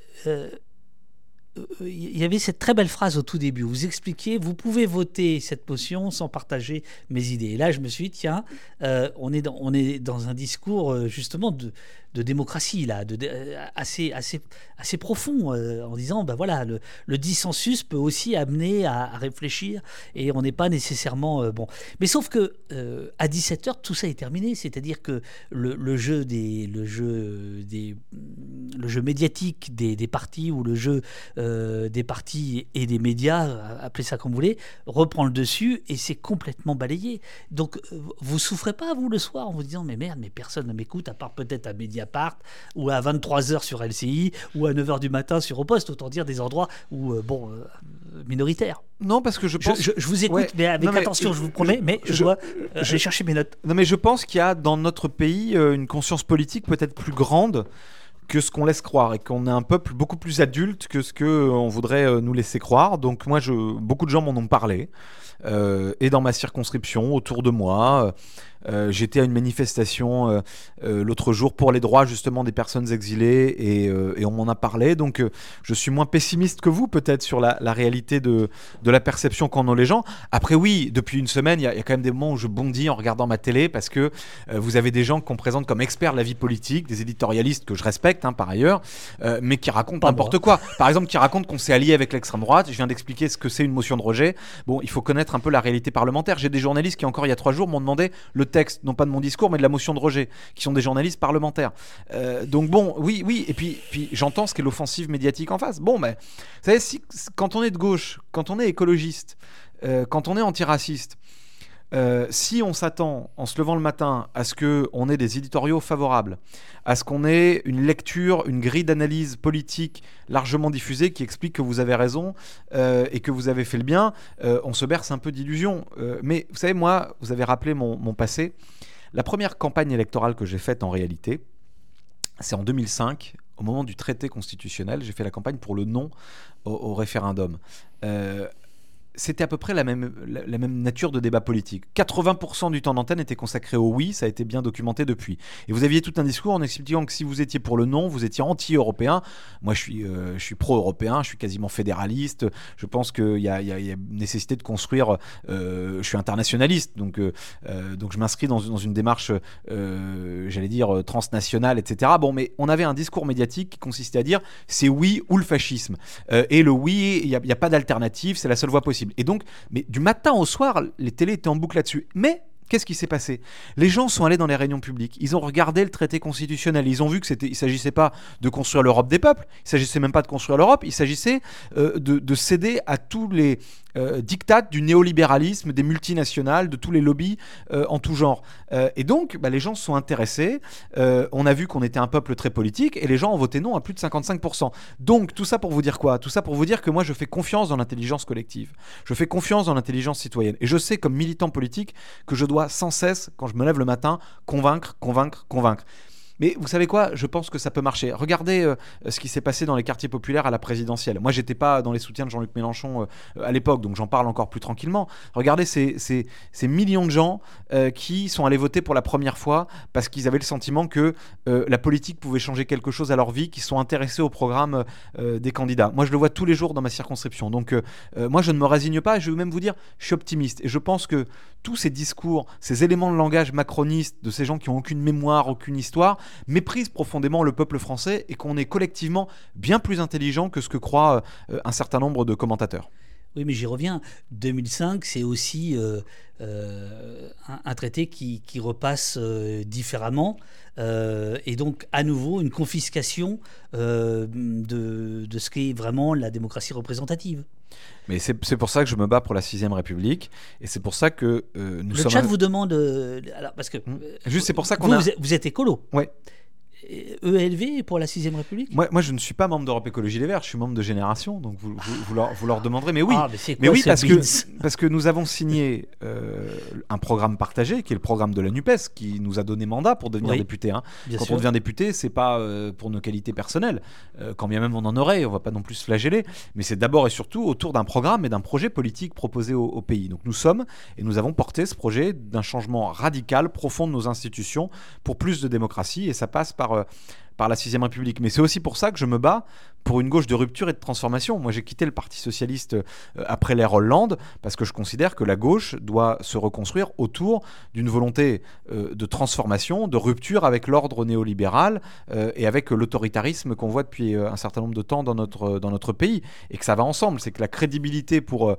il y avait cette très belle phrase au tout début. Vous expliquiez, vous pouvez voter cette motion sans partager mes idées. Et là, je me suis dit, tiens, euh, on, est dans, on est dans un discours euh, justement de, de démocratie là, de, euh, assez, assez, assez profond, en disant, ben voilà, le, dissensus peut aussi amener à, réfléchir et on n'est pas nécessairement bon. Mais sauf que à 17 h tout ça est terminé, c'est-à-dire que le, le, jeu des, le jeu des, le jeu médiatique des, des partis ou le jeu euh, des partis et des médias, euh, appelez ça comme vous voulez, reprend le dessus et c'est complètement balayé. Donc euh, vous souffrez pas, vous, le soir, en vous disant Mais merde, mais personne ne m'écoute, à part peut-être à Mediapart, ou à 23h sur LCI, ou à 9h du matin sur Opost, autant dire des endroits où, bon, minoritaires. Non, parce que je pense. Je, vous écoute, mais avec attention, je vous promets, mais je, dois aller chercher mes notes. Non, mais je pense qu'il y a dans notre pays une conscience politique peut-être plus grande que ce qu'on laisse croire et qu'on est un peuple beaucoup plus adulte que ce que euh, on voudrait euh, nous laisser croire. Donc moi, je, beaucoup de gens m'en ont parlé. Euh, et dans ma circonscription, autour de moi. Euh, j'étais à une manifestation euh, euh, l'autre jour pour les droits justement des personnes exilées et, on m'en a parlé. Donc je suis moins pessimiste que vous peut-être sur la, réalité de, de, la perception qu'en ont les gens. Après oui, depuis une semaine, il y, a quand même des moments où je bondis en regardant ma télé parce que vous avez des gens qu'on présente comme experts de la vie politique, des éditorialistes que je respecte hein, par ailleurs, mais qui racontent n'importe quoi. Par exemple, qui racontent qu'on s'est allié avec l'extrême droite. Je viens d'expliquer ce que c'est une motion de rejet. Bon, il faut connaître un peu la réalité parlementaire. J'ai des journalistes qui encore il y a trois jours m'ont demandé le texte, non pas de mon discours, mais de la motion de rejet, qui sont des journalistes parlementaires. Euh, donc bon, oui, oui, et puis, puis j'entends ce qu'est l'offensive médiatique en face. Bon, mais vous savez, si, quand on est de gauche, quand on est écologiste, euh, quand on est antiraciste, euh, si on s'attend en se levant le matin à ce qu'on ait des éditoriaux favorables, à ce qu'on ait une lecture, une grille d'analyse politique largement diffusée qui explique que vous avez raison euh, et que vous avez fait le bien, euh, on se berce un peu d'illusions. mais vous savez, moi, vous avez rappelé mon, passé. La première campagne électorale que j'ai faite en réalité, c'est en 2005, au moment du traité constitutionnel. J'ai fait la campagne pour le non au, au référendum c'était à peu près la même, la, même nature de débat politique. 80% du temps d'antenne était consacré au oui, ça a été bien documenté depuis. Et vous aviez tout un discours en expliquant que si vous étiez pour le non, vous étiez anti-européen. Moi, je suis, euh, suis pro-européen, je suis quasiment fédéraliste. Je pense qu'il y, a nécessité de construire. Euh, je suis internationaliste, donc, euh, donc je m'inscris dans, dans, une démarche, j'allais dire, transnationale, etc. Bon, mais on avait un discours médiatique qui consistait à dire c'est oui ou le fascisme. et le oui, il n'y a pas d'alternative, c'est la seule voie possible. Et donc, mais du matin au soir, les télés étaient en boucle là-dessus. Mais Qu'est-ce qui s'est passé? Les gens sont allés dans les réunions publiques, ils ont regardé le traité constitutionnel, ils ont vu que c'était, il s'agissait pas de construire l'Europe des peuples, il s'agissait même pas de construire l'Europe, il s'agissait euh, de, céder à tous les euh, dictats du néolibéralisme, des multinationales, de tous les lobbies euh, en tout genre. et donc, bah, les gens sont intéressés. on a vu qu'on était un peuple très politique et les gens ont voté non à plus de 55%. Donc, tout ça pour vous dire quoi? Tout ça pour vous dire que moi, je fais confiance dans l'intelligence collective. Je fais confiance dans l'intelligence citoyenne. Et je sais, comme militant politique, que je dois sans cesse, quand je me lève le matin, convaincre, convaincre, convaincre. Mais vous savez quoi? Je pense que ça peut marcher. Regardez euh, ce qui s'est passé dans les quartiers populaires à la présidentielle. Moi, j'étais pas dans les soutiens de Jean-Luc Mélenchon euh, à l'époque, donc j'en parle encore plus tranquillement. Regardez ces, ces, millions de gens euh, qui sont allés voter pour la première fois parce qu'ils avaient le sentiment que la politique pouvait changer quelque chose à leur vie, qui sont intéressés au programme des candidats. Moi, je le vois tous les jours dans ma circonscription. Donc, moi, je ne me résigne pas. Je vais même vous dire, je suis optimiste. Et je pense que tous ces discours, ces éléments de langage macronistes de ces gens qui n'ont aucune mémoire, aucune histoire, méprise profondément le peuple français et qu'on est collectivement bien plus intelligent que ce que croient euh, un certain nombre de commentateurs. Oui, mais j'y reviens. 2005, c'est aussi euh, euh, un, traité qui, repasse différemment. et donc, à nouveau, une confiscation de, de, ce qu'est vraiment la démocratie représentative. Mais c'est pour ça que je me bats pour la 6ème République. Et c'est pour ça que nous Le sommes. chat vous demande. alors, parce que. Juste, c'est pour ça qu'on vous, a. Vous êtes, écolo. Ouais. ELV pour la 6ème République? Moi, moi, je ne suis pas membre d'Europe Écologie Les Verts, je suis membre de Génération, donc vous, vous, vous, leur, vous leur, demanderez. Mais oui, ah, mais, quoi, mais, oui parce, que, parce que nous avons signé euh, un programme partagé, qui est le programme de la NUPES, qui nous a donné mandat pour devenir oui, député. Hein. Quand sûr. on devient député, c'est pas euh, pour nos qualités personnelles, euh, quand bien même on en aurait, on va pas non plus se flageller, mais c'est d'abord et surtout autour d'un programme et d'un projet politique proposé au, au pays. Donc nous sommes et nous avons porté ce projet d'un changement radical, profond de nos institutions pour plus de démocratie, et ça passe par euh, par la 6ème République. Mais c'est aussi pour ça que je me bats pour une gauche de rupture et de transformation. Moi, j'ai quitté le Parti Socialiste euh, après l'ère Hollande parce que je considère que la gauche doit se reconstruire autour d'une volonté euh, de transformation, de rupture avec l'ordre néolibéral euh, et avec l'autoritarisme qu'on voit depuis un certain nombre de temps dans notre, dans notre pays. Et que ça va ensemble. C'est que la crédibilité pour,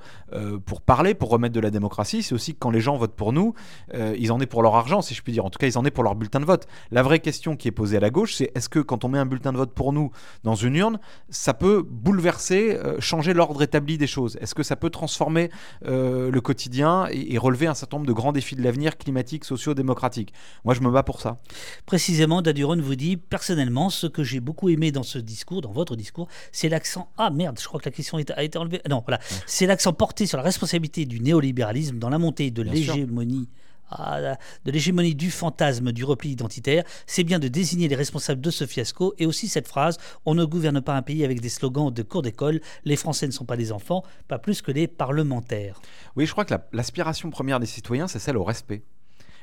pour parler, pour remettre de la démocratie, c'est aussi que quand les gens votent pour nous, ils en aient pour leur argent, si je puis dire. En tout cas, ils en aient pour leur bulletin de vote. La vraie question qui est posée à la gauche, c'est est-ce que quand on met un bulletin de vote pour nous dans une urne, ça peut bouleverser, euh, changer l'ordre établi des choses Est-ce que ça peut transformer euh, le quotidien et, et, relever un certain nombre de grands défis de l'avenir climatiques, sociaux, démocratiques? Moi, je me bats pour ça. Précisément, Daduron vous dit personnellement, ce que j'ai beaucoup aimé dans ce discours, dans votre discours, c'est l'accent. Ah merde, je crois que la question a été enlevée. Non, voilà. C'est l'accent porté sur la responsabilité du néolibéralisme dans la montée de l'hégémonie de l'hégémonie du fantasme du repli identitaire, c'est bien de désigner les responsables de ce fiasco. Et aussi cette phrase on ne gouverne pas un pays avec des slogans de cours d'école, les Français ne sont pas des enfants, pas plus que les parlementaires. Oui, je crois que l'aspiration la, première des citoyens, c'est celle au respect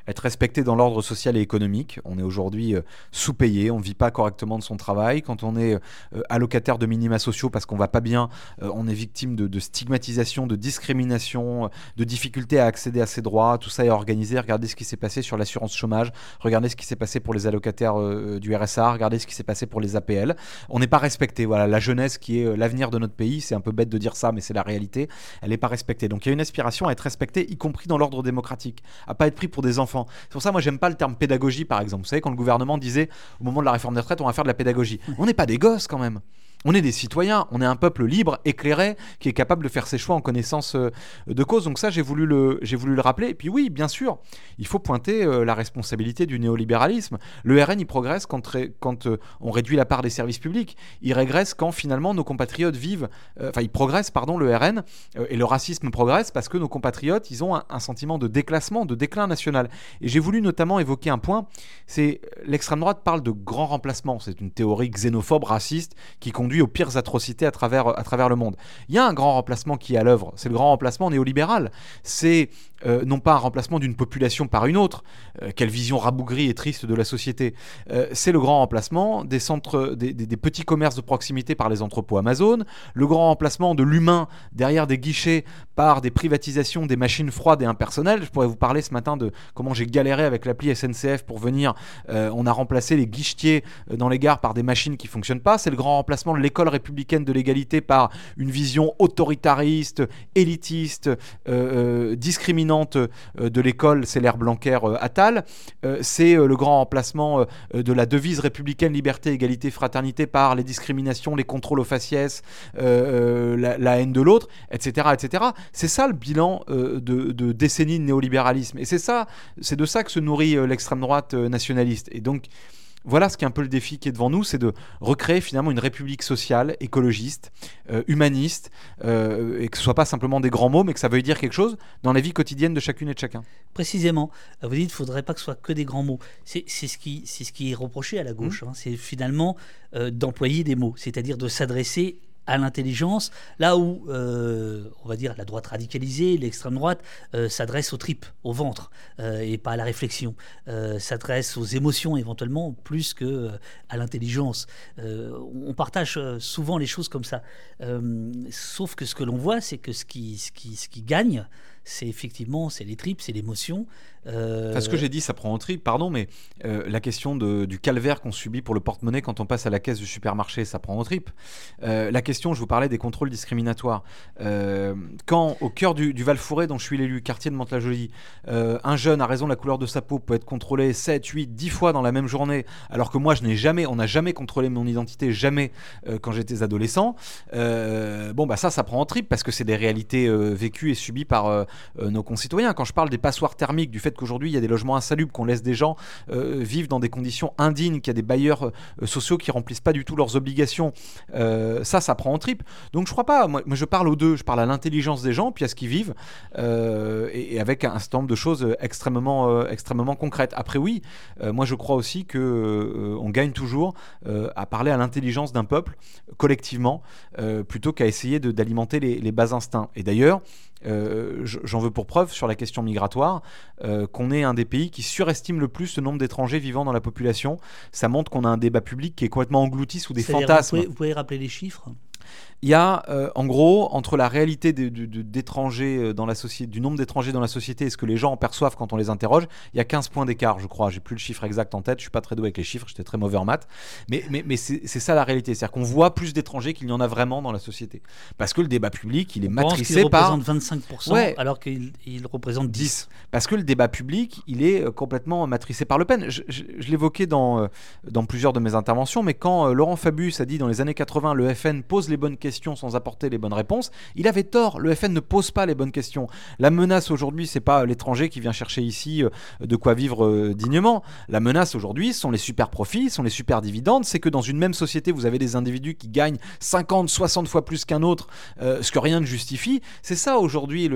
être respecté dans l'ordre social et économique. On est aujourd'hui euh, sous-payé, on ne vit pas correctement de son travail. Quand on est euh, allocataire de minima sociaux parce qu'on va pas bien, euh, on est victime de, de, stigmatisation, de discrimination, de difficultés à accéder à ses droits. Tout ça est organisé. Regardez ce qui s'est passé sur l'assurance chômage. Regardez ce qui s'est passé pour les allocataires du RSA. Regardez ce qui s'est passé pour les APL. On n'est pas respecté. Voilà, la jeunesse qui est l'avenir de notre pays, c'est un peu bête de dire ça, mais c'est la réalité. Elle n'est pas respectée. Donc il y a une aspiration à être respectée, y compris dans l'ordre démocratique, à pas être pris pour des enfants. C'est pour ça, moi, j'aime pas le terme pédagogie, par exemple. Vous savez, quand le gouvernement disait, au moment de la réforme des retraites, on va faire de la pédagogie. On n'est pas des gosses, quand même. On est des citoyens, on est un peuple libre, éclairé, qui est capable de faire ses choix en connaissance euh, de cause. Donc ça, j'ai voulu, le, voulu le rappeler. Et puis oui, bien sûr, il faut pointer euh, la responsabilité du néolibéralisme. Le RN, il progresse quand, quand euh, on réduit la part des services publics. Il régresse quand finalement nos compatriotes vivent... Enfin, il progresse, pardon, le RN, et le racisme progresse parce que nos compatriotes, ils ont un, un sentiment de déclassement, de déclin national. Et j'ai voulu notamment évoquer un point, c'est l'extrême droite parle de grand remplacement. C'est une théorie xénophobe, raciste, qui aux pires atrocités à travers, à travers le monde. Il y a un grand remplacement qui est à l'œuvre, c'est le grand remplacement néolibéral. C'est euh, non pas un remplacement d'une population par une autre, euh, quelle vision rabougrie et triste de la société, euh, c'est le grand remplacement des centres, des, des, petits commerces de proximité par les entrepôts Amazon, le grand remplacement de l'humain derrière des guichets par des privatisations des machines froides et impersonnelles. Je pourrais vous parler ce matin de comment j'ai galéré avec l'appli SNCF pour venir. on a remplacé les guichetiers dans les gares par des machines qui fonctionnent pas. C'est le grand remplacement de l'école républicaine de l'égalité par une vision autoritariste, élitiste, discriminante de l'école, c'est l'ère Blanquer Attal. c'est le grand remplacement de la devise républicaine liberté, égalité, fraternité par les discriminations, les contrôles aux faciès, la, la, haine de l'autre, etc., etc. C'est ça le bilan de, de, décennies de néolibéralisme. Et c'est ça, c'est de ça que se nourrit l'extrême droite nationaliste. Et donc, voilà ce qui est un peu le défi qui est devant nous, c'est de recréer finalement une république sociale, écologiste, euh, humaniste, euh, et que ce soit pas simplement des grands mots, mais que ça veuille dire quelque chose dans la vie quotidienne de chacune et de chacun. Précisément, vous dites qu'il ne faudrait pas que ce soit que des grands mots. C'est ce qui, ce qui est reproché à la gauche, mmh. hein, c'est finalement euh, d'employer des mots, c'est-à-dire de s'adresser à l'intelligence, là où, euh, on va dire, la droite radicalisée, l'extrême droite, euh, s'adresse aux tripes, au ventre, euh, et pas à la réflexion, s'adresse aux émotions éventuellement, plus que à l'intelligence. On partage souvent les choses comme ça. sauf que ce que l'on voit, c'est que ce qui, ce, qui, ce qui gagne, c'est effectivement c'est les tripes, c'est l'émotion. Euh... Ce que j'ai dit, ça prend en tripes, pardon, mais euh, la question de, du calvaire qu'on subit pour le porte-monnaie quand on passe à la caisse du supermarché, ça prend en tripes. Euh, la question, je vous parlais des contrôles discriminatoires. Euh, quand, au cœur du, du Val-Fouré, dont je suis l'élu, quartier de Mantes-la-Jolie, un jeune, à raison de la couleur de sa peau, peut être contrôlé 7, 8, 10 fois dans la même journée, alors que moi, je n'ai jamais, on n'a jamais contrôlé mon identité, jamais quand j'étais adolescent. bon, bah ça, ça prend en tripes parce que c'est des réalités vécues et subies par nos concitoyens. Quand je parle des passoires thermiques, du fait qu'aujourd'hui il y a des logements insalubres, qu'on laisse des gens vivre dans des conditions indignes, qu'il y a des bailleurs sociaux qui remplissent pas du tout leurs obligations, ça, ça prend en trip. Donc je crois pas. Moi, je parle aux deux. Je parle à l'intelligence des gens, puis à ce qu'ils vivent, et, avec un certain nombre de choses extrêmement, extrêmement concrètes. Après, oui, moi je crois aussi que on gagne toujours à parler à l'intelligence d'un peuple collectivement, plutôt qu'à essayer d'alimenter les bas instincts. Et d'ailleurs, euh, j'en veux pour preuve sur la question migratoire euh, qu'on est un des pays qui surestime le plus le nombre d'étrangers vivant dans la population. Ça montre qu'on a un débat public qui est complètement englouti sous des fantasmes. vous pouvez rappeler les chiffres? Il y a, euh, en gros, entre la réalité d'étrangers euh, dans la société, du nombre d'étrangers dans la société et ce que les gens en perçoivent quand on les interroge, il y a 15 points d'écart, je crois. J'ai plus le chiffre exact en tête, je suis pas très doué avec les chiffres, j'étais très mauvais en maths. Mais, mais, mais c'est ça la réalité, c'est-à-dire qu'on voit plus d'étrangers qu'il y en a vraiment dans la société. Parce que le débat public, il est matricé par. Il représente 25%, alors qu'il représente 10. Parce que le débat public, il est euh, complètement matricé par Le Pen. Je, l'évoquais dans, dans plusieurs de mes interventions, mais quand Laurent Fabius a dit dans les années 80, le FN pose les bonnes questions sans apporter les bonnes réponses. Il avait tort. Le FN ne pose pas les bonnes questions. La menace aujourd'hui, c'est pas l'étranger qui vient chercher ici euh, de quoi vivre euh, dignement. La menace aujourd'hui, sont les super profits, sont les super dividendes. C'est que dans une même société, vous avez des individus qui gagnent 50, 60 fois plus qu'un autre, euh, ce que rien ne justifie. C'est ça aujourd'hui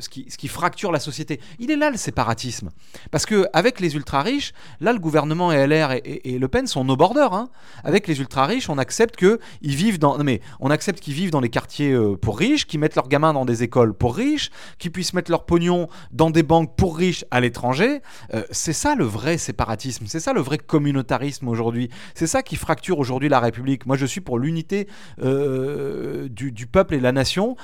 ce, qui, ce fracture la société. Il est là le séparatisme. Parce que avec les ultra riches, là le gouvernement et LR et, Le Pen sont nos borders. Hein. Avec les ultra riches, on accepte que ils vivent dans. mais on accepte qui vivent dans les quartiers euh, pour riches, qui mettent leurs gamins dans des écoles pour riches, qui puissent mettre leur pognon dans des banques pour riches à l'étranger. Euh, c'est ça le vrai séparatisme, c'est ça le vrai communautarisme aujourd'hui. C'est ça qui fracture aujourd'hui la République. Moi, je suis pour l'unité euh, du, peuple et de la nation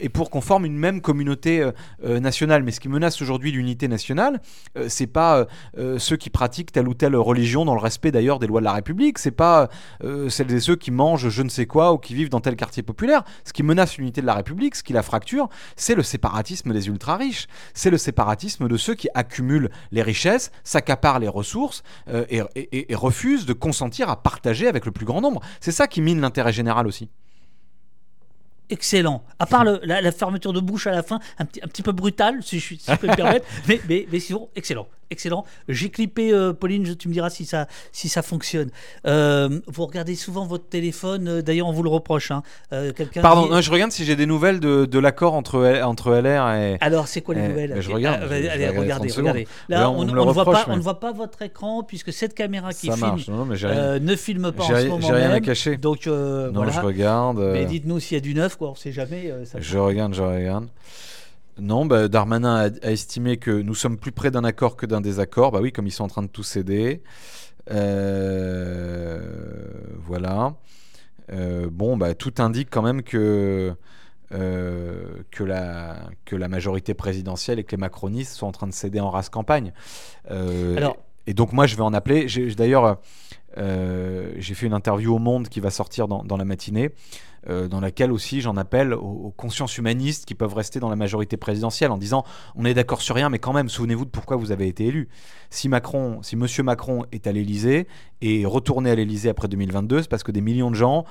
et pour qu'on forme une même communauté nationale. Mais ce qui menace aujourd'hui l'unité nationale, c'est pas ceux qui pratiquent telle ou telle religion dans le respect d'ailleurs des lois de la République. C'est pas celles et ceux qui mangent je ne sais quoi ou qui vivent dans tel quartier populaire. Ce qui menace l'unité de la République, ce qui la fracture, c'est le séparatisme des ultra-riches. C'est le séparatisme de ceux qui accumulent les richesses, s'accaparent les ressources euh, et, refusent de consentir à partager avec le plus grand nombre. C'est ça qui mine l'intérêt général aussi excellent. À part la, fermeture de bouche à la fin, un petit, un petit peu brutal, si je, si je peux me permettre, mais, mais, mais sinon, excellent excellent. J'ai clippé, euh, Pauline, tu me diras si ça, si ça fonctionne. Euh, vous regardez souvent votre téléphone, euh, d'ailleurs on vous le reproche. Hein. Pardon, je regarde si j'ai des nouvelles de, de l'accord entre, entre LR et... Alors c'est quoi les nouvelles Je regarde. allez, regardez, regardez. Là, on, ne voit pas, on ne voit pas votre écran puisque cette caméra qui filme ne filme pas en ce moment J'ai rien à cacher. Donc non, voilà. je regarde. Mais dites-nous s'il y a du neuf, quoi, on ne sait jamais. je regarde, je regarde. Non, bah, Darmanin a, estimé que nous sommes plus près d'un accord que d'un désaccord. Bah oui, comme ils sont en train de tout céder. Euh, voilà. Euh, bon, bah, tout indique quand même que, euh, que, la, que la majorité présidentielle et que les macronistes sont en train de céder en race campagne. Alors... Et donc moi, je vais en appeler. D'ailleurs, j'ai fait une interview au Monde qui va sortir dans, dans la matinée. Euh, dans laquelle aussi j'en appelle aux, consciences humanistes qui peuvent rester dans la majorité présidentielle en disant on est d'accord sur rien, mais quand même, souvenez-vous de pourquoi vous avez été élu. Si Macron, si Monsieur Macron est à l'Élysée et retourné à l'Élysée après 2022, c'est parce que des millions de gens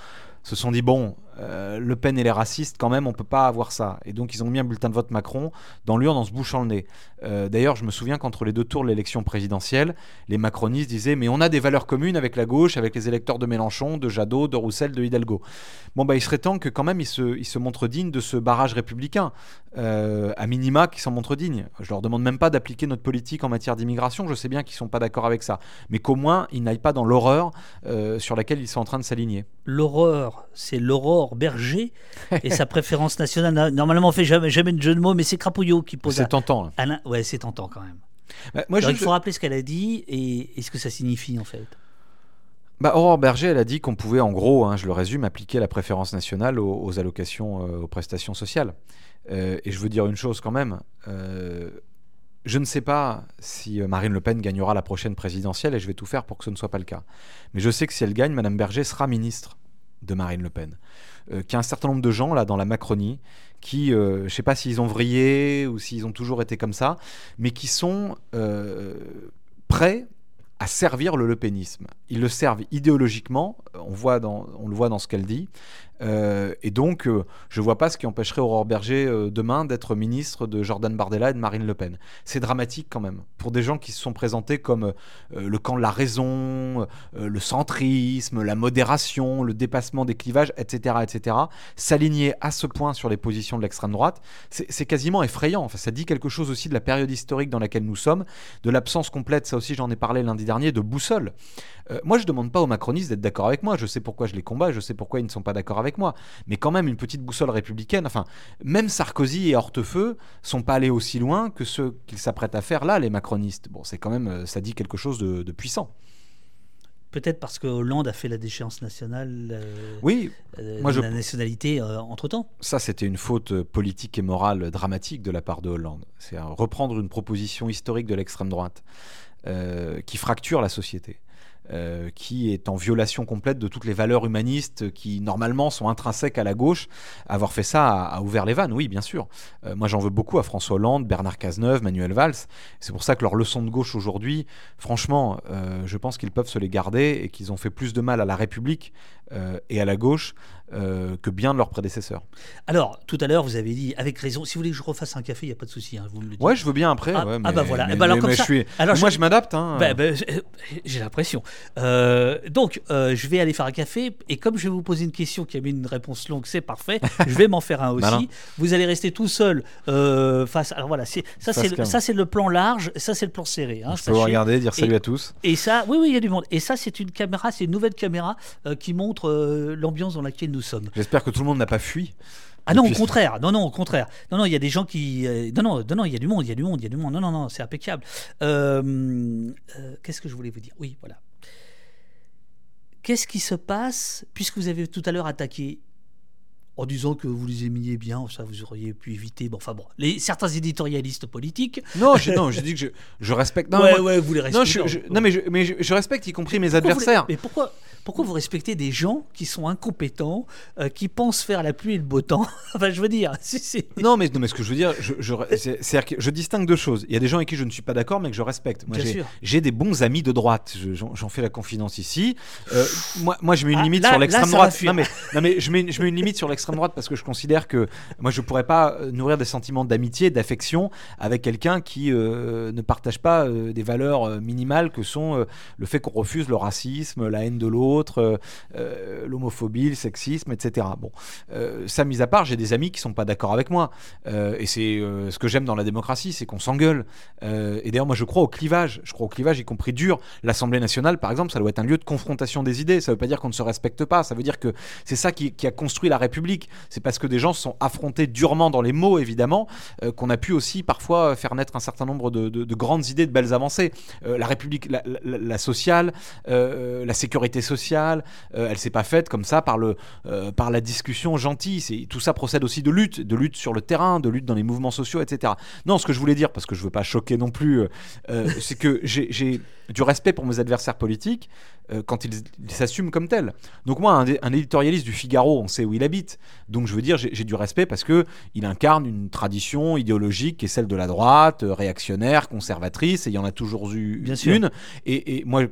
se sont dit bon, euh, Le Pen et les racistes, quand même, on peut pas avoir ça. Et donc ils ont mis un bulletin de vote Macron dans l'urne en se bouchant le nez. Euh, d'ailleurs, je me souviens qu'entre les deux tours de l'élection présidentielle, les macronistes disaient mais on a des valeurs communes avec la gauche, avec les électeurs de Mélenchon, de Jadot, de Roussel, de Hidalgo. Bon bah il serait temps que quand même ils se, montrent dignes de ce barrage républicain, euh, à minima qu'ils s'en montrent dignes. Je leur demande même pas d'appliquer notre politique en matière d'immigration. Je sais bien qu'ils sont pas d'accord avec ça, mais qu'au moins ils n'aillent pas dans l'horreur sur laquelle ils sont en train de s'aligner. L'horreur, c'est Berger et sa préférence nationale. Normalement, on fait jamais, jamais de jeu de mots, mais c'est Crapouillot qui pose. C'est tentant. Ouais, c'est tentant quand même. Bah, moi, il faut rappeler ce qu'elle a dit et, ce que ça signifie en fait? Bah, Aurore Berger, elle a dit qu'on pouvait, en gros, hein, je le résume, appliquer la préférence nationale aux, allocations, euh, aux prestations sociales. Euh, et je veux dire une chose quand même. Euh, je ne sais pas si Marine Le Pen gagnera la prochaine présidentielle et je vais tout faire pour que ce ne soit pas le cas. Mais je sais que si elle gagne, Madame Berger sera ministre de Marine Le Pen. Euh, qu'il y a un certain nombre de gens là dans la Macronie qui, euh, je ne sais pas s'ils ont vrillé ou s'ils ont toujours été comme ça, mais qui sont euh, prêts à servir le lepénisme. Ils le servent idéologiquement, on, voit dans, on le voit dans ce qu'elle dit, Euh, et donc, euh, je vois pas ce qui empêcherait Aurore Berger euh, demain d'être ministre de Jordan Bardella et de Marine Le Pen. C'est dramatique quand même pour des gens qui se sont présentés comme euh, le camp de la raison, le centrisme, la modération, le dépassement des clivages, etc., etc. S'aligner à ce point sur les positions de l'extrême droite, c'est quasiment effrayant. Ça dit quelque chose aussi de la période historique dans laquelle nous sommes, de l'absence complète, ça aussi j'en ai parlé lundi dernier, de boussole. Moi, je demande pas aux macronistes d'être d'accord avec moi. Je sais pourquoi je les combats, je sais pourquoi ils ne sont pas d'accord avec moi. Mais quand même, une petite boussole républicaine. Enfin, même Sarkozy et Hortefeux sont pas allés aussi loin que ce qu'ils s'apprêtent à faire là, les macronistes. Bon, c'est quand même, euh, ça dit quelque chose de, de puissant. Peut-être parce que Hollande a fait la déchéance nationale euh, Oui, euh, moi, de je- la nationalité entre temps. ça, c'était une faute politique et morale dramatique de la part de Hollande. C'est reprendre une proposition historique de l'extrême droite qui fracture la société. Euh, qui est en violation complète de toutes les valeurs humanistes qui normalement sont intrinsèques à la gauche. Avoir fait ça a, ouvert les vannes, oui, bien sûr. Euh, moi, j'en veux beaucoup à François Hollande, Bernard Cazeneuve, Manuel Valls. C'est pour ça que leurs leçons de gauche aujourd'hui, franchement, euh, je pense qu'ils peuvent se les garder et qu'ils ont fait plus de mal à la République et à la gauche euh, que bien de leurs prédécesseurs. Alors, tout à l'heure, vous avez dit, avec raison, si vous voulez que je refasse un café, il n'y a pas de souci, hein, vous me le dites. Ouais, je veux bien après. Ah, ouais, ah bah voilà. mais- alors mais- comme ça- je suis- alors moi, je- je m'adapte. Hein. Bah, bah, j'ai- j'ai l'impression. Euh, donc, euh, je vais aller faire un café et comme je vais vous poser une question qui a mis une réponse longue, c'est parfait. je vais m'en faire un aussi. Malin. Vous allez rester tout seul euh, face. Alors voilà, ça, c'est le- plan large, ça c'est le plan serré. hein, je peux vous regarder, dire salut Et- à tous. Et ça, oui, oui, il y a du monde. Et ça, c'est une caméra, c'est une nouvelle caméra euh, qui montre euh, l'ambiance dans laquelle nous sommes. J'espère que tout le monde n'a pas fui. Ah non, au contraire. Non, non, au contraire. Non, non, il y a des gens qui. euh, non, non, non, non, il y a du monde, il y a du monde, il y a du monde. Non, non, non, c'est impeccable. Euh, euh, Qu'est-ce que je voulais vous dire? Oui, voilà. Qu'est-ce qui se passe, puisque vous avez tout à l'heure attaqué en disant que vous les aimiez bien, ça vous auriez pu éviter. Bon, enfin bon, les, certains éditorialistes politiques. Non, j'ai non, j'ai dit que je, je respecte. Non, ouais, moi- ouais, vous les respectez. non, je, je- non, mais, je, mais je, je respecte y compris mes les- adversaires. mais pourquoi, pourquoi vous respectez des gens qui sont incompétents, euh, qui pensent faire la pluie et le beau temps? Enfin, je veux dire. Non, mais, non, mais ce que je veux dire, je, je, c'est- c'est-à-dire que je distingue deux choses. Il y a des gens avec qui je ne suis pas d'accord, mais que je respecte. Moi, Bien j'ai, sûr. j'ai des bons amis de droite. Je- j'en, fais la confidence ici. Euh, moi, moi, je mets une Ah, limite là- sur l'extrême droite. Non, mais, non, mais je, mets, je mets une limite sur droite parce que je considère que moi, je pourrais pas euh, nourrir des sentiments d'amitié, d'affection avec quelqu'un qui euh, ne partage pas euh, des valeurs minimales que sont le fait qu'on refuse le racisme, la haine de l'autre, l'homophobie, le sexisme, etc. Bon, ça mis à part, j'ai des amis qui sont pas d'accord avec moi. Et c'est ce que j'aime dans la démocratie, c'est qu'on s'engueule. Et d'ailleurs, moi, je crois au clivage. Je crois au clivage, y compris dur. L'Assemblée nationale, par exemple, ça doit être un lieu de confrontation des idées. Ça veut pas dire qu'on ne se respecte pas. Ça veut dire que c'est ça qui a construit la République. C'est parce que des gens se sont affrontés durement dans les mots, évidemment, euh, qu'on a pu aussi parfois faire naître un certain nombre de, de- de grandes idées, de belles avancées. Euh, la République, la, sociale, euh, la sécurité sociale, elle s'est pas faite comme ça par, le, par la discussion gentille. Tout ça procède aussi de lutte, de lutte sur le terrain, de lutte dans les mouvements sociaux, etc. Non, ce que je voulais dire, parce que je veux pas choquer non plus, c'est que j'ai du respect pour mes adversaires politiques euh, quand ils s'assument comme tels. Donc moi, un, éditorialiste du Figaro, on sait où il habite. Donc je veux dire, j'ai du respect parce que il incarne une tradition idéologique qui est celle de la droite, euh, réactionnaire, conservatrice, et il y en a toujours eu Bien sûr. une. Et, et moi,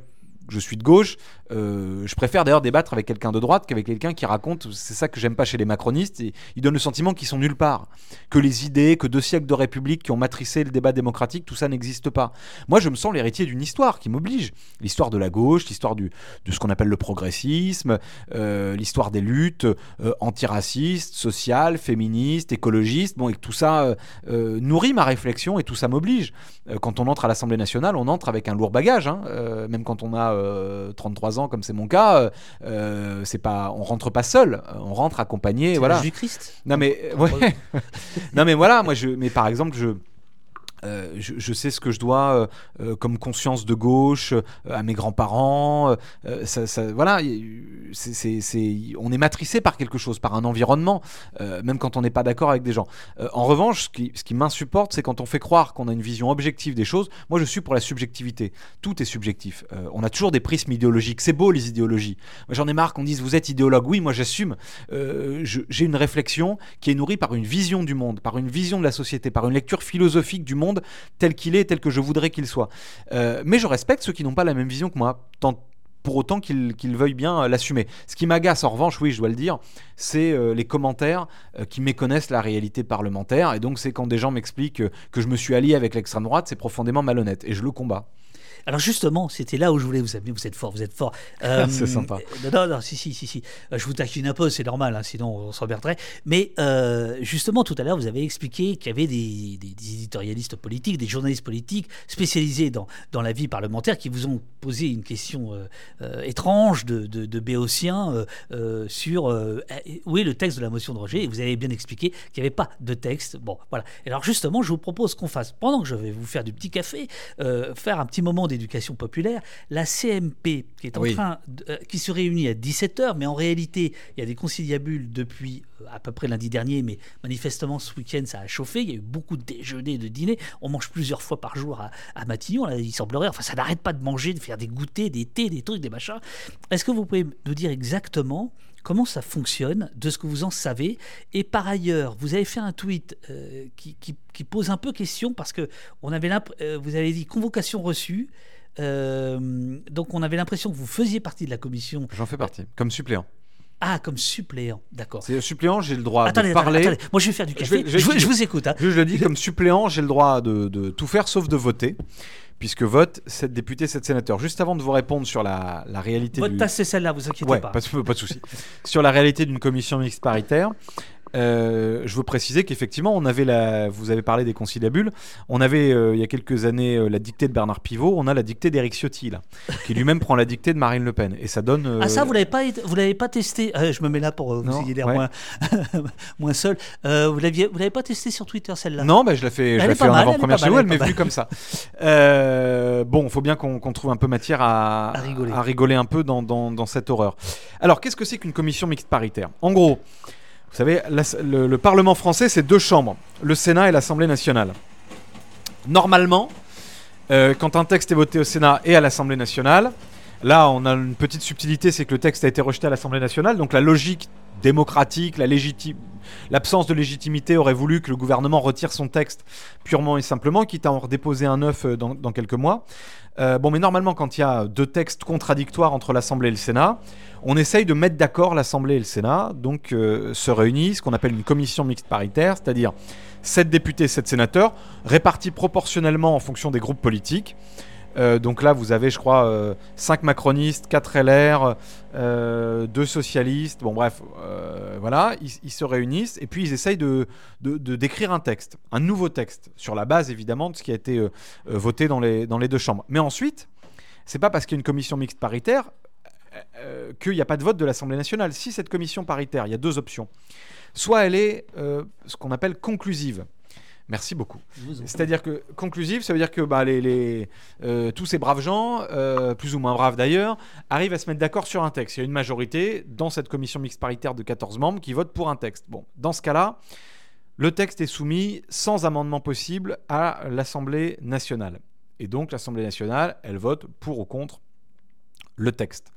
je suis de gauche. euh, je préfère d'ailleurs débattre avec quelqu'un de droite qu'avec quelqu'un qui raconte. C'est ça que j'aime pas chez les macronistes. Ils donnent le sentiment qu'ils sont nulle part, que les idées, que deux siècles de république qui ont matricé le débat démocratique, tout ça n'existe pas. Moi, je me sens l'héritier d'une histoire qui m'oblige. L'histoire de la gauche, l'histoire de ce qu'on appelle le progressisme, euh, l'histoire des luttes euh, antiracistes, sociales, féministes, écologistes. Bon, et que tout ça nourrit ma réflexion et tout ça m'oblige. Quand on entre à l'Assemblée nationale, on entre avec un lourd bagage. hein. Même quand on a euh, 33 ans, comme c'est mon cas, euh, euh, c'est pas, on rentre pas seul. Euh, On rentre accompagné. Voilà. du Christ. Non mais ouais. non mais voilà, moi je mais par exemple je euh, je, sais ce que je dois euh, euh, comme conscience de gauche à mes grands-parents. voilà, on est matricé par quelque chose, par un environnement, même quand on n'est pas d'accord avec des gens. En revanche, ce qui, ce qui m'insupporte, c'est quand on fait croire qu'on a une vision objective des choses. Moi, je suis pour la subjectivité. Tout est subjectif. On a toujours des prismes idéologiques. C'est beau les idéologies. J'en ai marre qu'on dise vous êtes idéologue. Oui, moi j'assume. J'ai une réflexion qui est nourrie par une vision du monde, par une vision de la société, par une lecture philosophique du monde tel qu'il est, tel que je voudrais qu'il soit. Euh, mais je respecte ceux qui n'ont pas la même vision que moi. Pour autant qu'ils veuillent bien euh, l'assumer. Ce qui m'agace en revanche, oui, je dois le dire, c'est euh, les commentaires qui méconnaissent la réalité parlementaire. Et donc c'est quand des gens m'expliquent que je me suis allié avec l'extrême droite, c'est profondément malhonnête. Et je le combats. Alors justement, c'était là où je voulais vous amener. Vous êtes fort, vous êtes fort. Euh, C'est sympa. Non, non, non, si, si, si, si. Euh, Je vous taquine un peu, c'est normal, hein, sinon on s'emmerderait. Mais euh, justement, tout à l'heure, vous avez expliqué qu'il y avait des, des- des éditorialistes politiques, des journalistes politiques spécialisés dans, dans la vie parlementaire qui vous ont posé une question euh, euh, étrange de, de, de béotien euh, euh, sur euh, eh, où est le texte de la motion de rejet. Et vous avez bien expliqué qu'il n'y avait pas de texte. Bon, voilà. Et alors justement, je vous propose qu'on fasse, pendant que je vais vous faire du petit café, euh, faire un petit moment d'éducation populaire. La CMP, qui est en Oui. train, de- euh, qui se réunit à 17h, mais en réalité, il y a des conciliabules depuis euh, à peu près lundi dernier, mais manifestement ce week-end, ça a chauffé. Il y a eu beaucoup de déjeuners, de dîners. On mange plusieurs fois par jour à, à Matignon. Là, il semblerait, enfin, ça n'arrête pas de manger, de faire des goûters, des thés, des trucs, des machins. Est-ce que vous pouvez nous dire exactement comment ça fonctionne, de ce que vous en savez Et par ailleurs, vous avez fait un tweet euh, qui, pose un peu question parce que avait euh, vous avez dit convocation reçue. Euh, donc on avait l'impression que vous faisiez partie de la commission. J'en fais partie, comme suppléant. Ah, comme suppléant, d'accord. C'est suppléant, j'ai le droit Attendez, de parler. attendez, moi je vais faire du Je café. vais- Je, vous- je expliquer. vous écoute. hein. Je le dis, comme suppléant, j'ai le droit de, de tout faire sauf de voter, puisque vote 7 députés, 7 sénateurs. Juste avant de vous répondre sur la, la réalité Votre du... tasse c'est celle-là, vous inquiétez Ouais, pas. pas, de- pas de souci. Sur la réalité d'une commission mixte paritaire, euh, je veux préciser qu'effectivement, on avait la, vous avez parlé des conciliabules, on avait euh, il y a quelques années euh, la dictée de Bernard Pivot, on a la dictée d'Éric Ciotti, là, qui lui-même prend la dictée de Marine Le Pen. Et ça donne. Ah ça, vous l'avez pas, vous l'avez pas testé. Euh, je me mets là pour vous ayez l'air ouais. moins, moins seul. Vous l'aviez, vous l'avez pas testé sur Twitter celle-là? Non, bah, je l'ai fait, je l'ai fait en avant-première chez vous, elle elle est m'est venue comme ça. Bon, il faut bien qu'on trouve un peu matière à, À rigoler. rigoler un peu dans, dans- dans cette horreur. Alors, qu'est-ce que c'est qu'une commission mixte paritaire? En gros, vous savez, le, le Parlement français, c'est deux chambres, le Sénat et l'Assemblée nationale. Normalement, euh, quand un texte est voté au Sénat et à l'Assemblée nationale, là, on a une petite subtilité, c'est que le texte a été rejeté à l'Assemblée nationale, donc la logique démocratique, l'absence de légitimité aurait voulu que le gouvernement retire son texte purement et simplement, quitte à en redéposer un neuf euh, dans quelques mois. Euh, bon, mais normalement, quand il y a deux textes contradictoires entre l'Assemblée et le Sénat, on essaye de mettre d'accord l'Assemblée et le Sénat, donc euh, se réunissent, ce qu'on appelle une commission mixte paritaire, c'est-à-dire 7 députés, 7 sénateurs, répartis proportionnellement en fonction des groupes politiques. Euh, donc là, vous avez, je crois, 5 macronistes, 4 LR, 2 socialistes. Bon, bref, euh, voilà, ils, se réunissent et puis ils essayent de, d'écrire un texte, un nouveau texte, sur la base évidemment de ce qui a été euh, euh, voté dans les, deux chambres. Mais ensuite, c'est pas parce qu'il y a une commission mixte paritaire euh, qu'il n'y a pas de vote de l'Assemblée nationale. Si cette commission paritaire, il y a deux options. Soit elle est euh, ce qu'on appelle conclusive. Merci beaucoup. C'est-à-dire que conclusive, ça veut dire que bah, les, les, euh, tous ces braves gens, euh, plus ou moins braves d'ailleurs, arrivent à se mettre d'accord sur un texte. Il y a une majorité dans cette commission mixte paritaire de 14 membres qui votent pour un texte. Bon, dans ce cas-là, le texte est soumis sans amendement possible à l'Assemblée nationale. Et donc l'Assemblée nationale, elle vote pour ou contre le texte.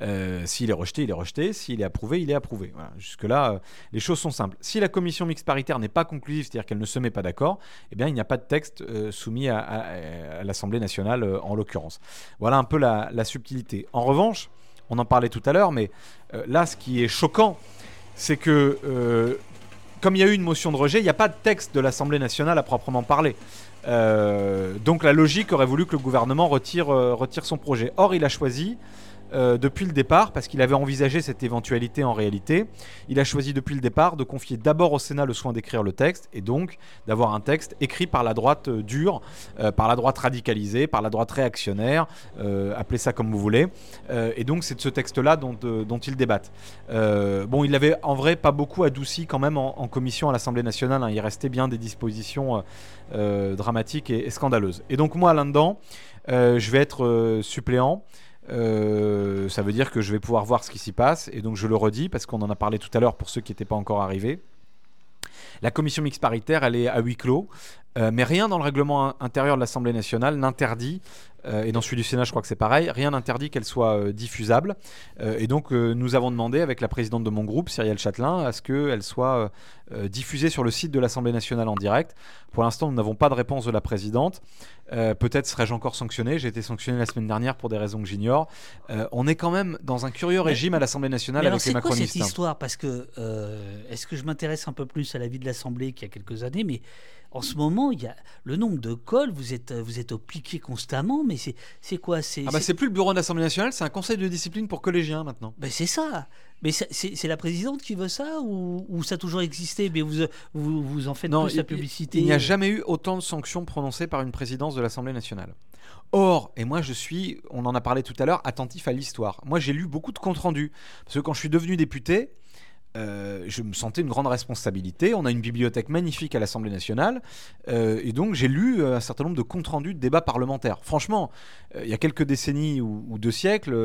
Euh, S'il est rejeté, il est rejeté. S'il est approuvé, il est approuvé. Jusque-là, euh, les choses sont simples. Si la commission mixte paritaire n'est pas conclusive, c'est-à-dire qu'elle ne se met pas d'accord, eh bien, il n'y a pas de texte euh, soumis à, l'Assemblée nationale, en l'occurrence. Voilà un peu la, subtilité. En revanche, on en parlait tout à l'heure, mais là, ce qui est choquant, c'est que, comme il y a eu une motion de rejet, il n'y a pas de texte de l'Assemblée nationale à proprement parler. Euh, donc la logique aurait voulu que le gouvernement retire, euh, retire son projet. Or, il a choisi, euh, depuis le départ, parce qu'il avait envisagé cette éventualité en réalité, il a choisi depuis le départ de confier d'abord au Sénat le soin d'écrire le texte, et donc d'avoir un texte écrit par la droite euh, dure, euh, par la droite radicalisée, par la droite réactionnaire, appelez ça comme vous voulez. Et donc c'est de ce texte-là dont, dont ils débattent. Bon, il avait en vrai pas beaucoup adouci quand même en, commission à l'Assemblée nationale, hein. il restait bien des dispositions dramatiques et, scandaleuses. Et donc moi là-dedans, je vais être suppléant. Ça veut dire que je vais pouvoir voir ce qui s'y passe. Et donc je le redis parce qu'on en a parlé tout à l'heure pour ceux qui n'étaient pas encore arrivés. La commission mixte paritaire, elle est à huis clos, euh, mais rien dans le règlement in- intérieur de l'Assemblée nationale n'interdit et dans celui du Sénat, je crois que c'est pareil. Rien n'interdit qu'elle soit diffusable. et donc, nous avons demandé avec la présidente de mon groupe, Cyrielle Châtelain, à ce qu'elle soit diffusée sur le site de l'Assemblée nationale en direct. Pour l'instant, nous n'avons pas de réponse de la présidente. Peut-être serais-je encore sanctionné. J'ai été sanctionné la semaine dernière pour des raisons que j'ignore. on est quand même dans un curieux régime à l'Assemblée nationale avec les macronistes. C'est quoi cette histoire? Parce que est-ce que je m'intéresse un peu plus à la vie de l'Assemblée qu'il y a quelques années Mais en ce moment, il y a le nombre de cols, vous êtes, vous êtes piqué constamment, mais c'est quoi C'est ah bah plus le bureau de l'Assemblée nationale, c'est un conseil de discipline pour collégiens maintenant. Ben c'est ça. Mais c'est la présidente qui veut ça ou, ça a toujours existé? Mais vous, vous, vous en faites non, plus la publicité? Il n'y a jamais eu autant de sanctions prononcées par une présidence de l'Assemblée nationale. Or, et moi je suis, on en a parlé tout à l'heure, attentif à l'histoire. Moi j'ai lu beaucoup de comptes rendus. Parce que quand je suis devenu député, euh, je me sentais une grande responsabilité. On a une bibliothèque magnifique à l'Assemblée nationale, euh, et donc j'ai lu euh, un certain nombre de comptes rendus de débats parlementaires. Franchement, il y a quelques décennies ou, deux siècles,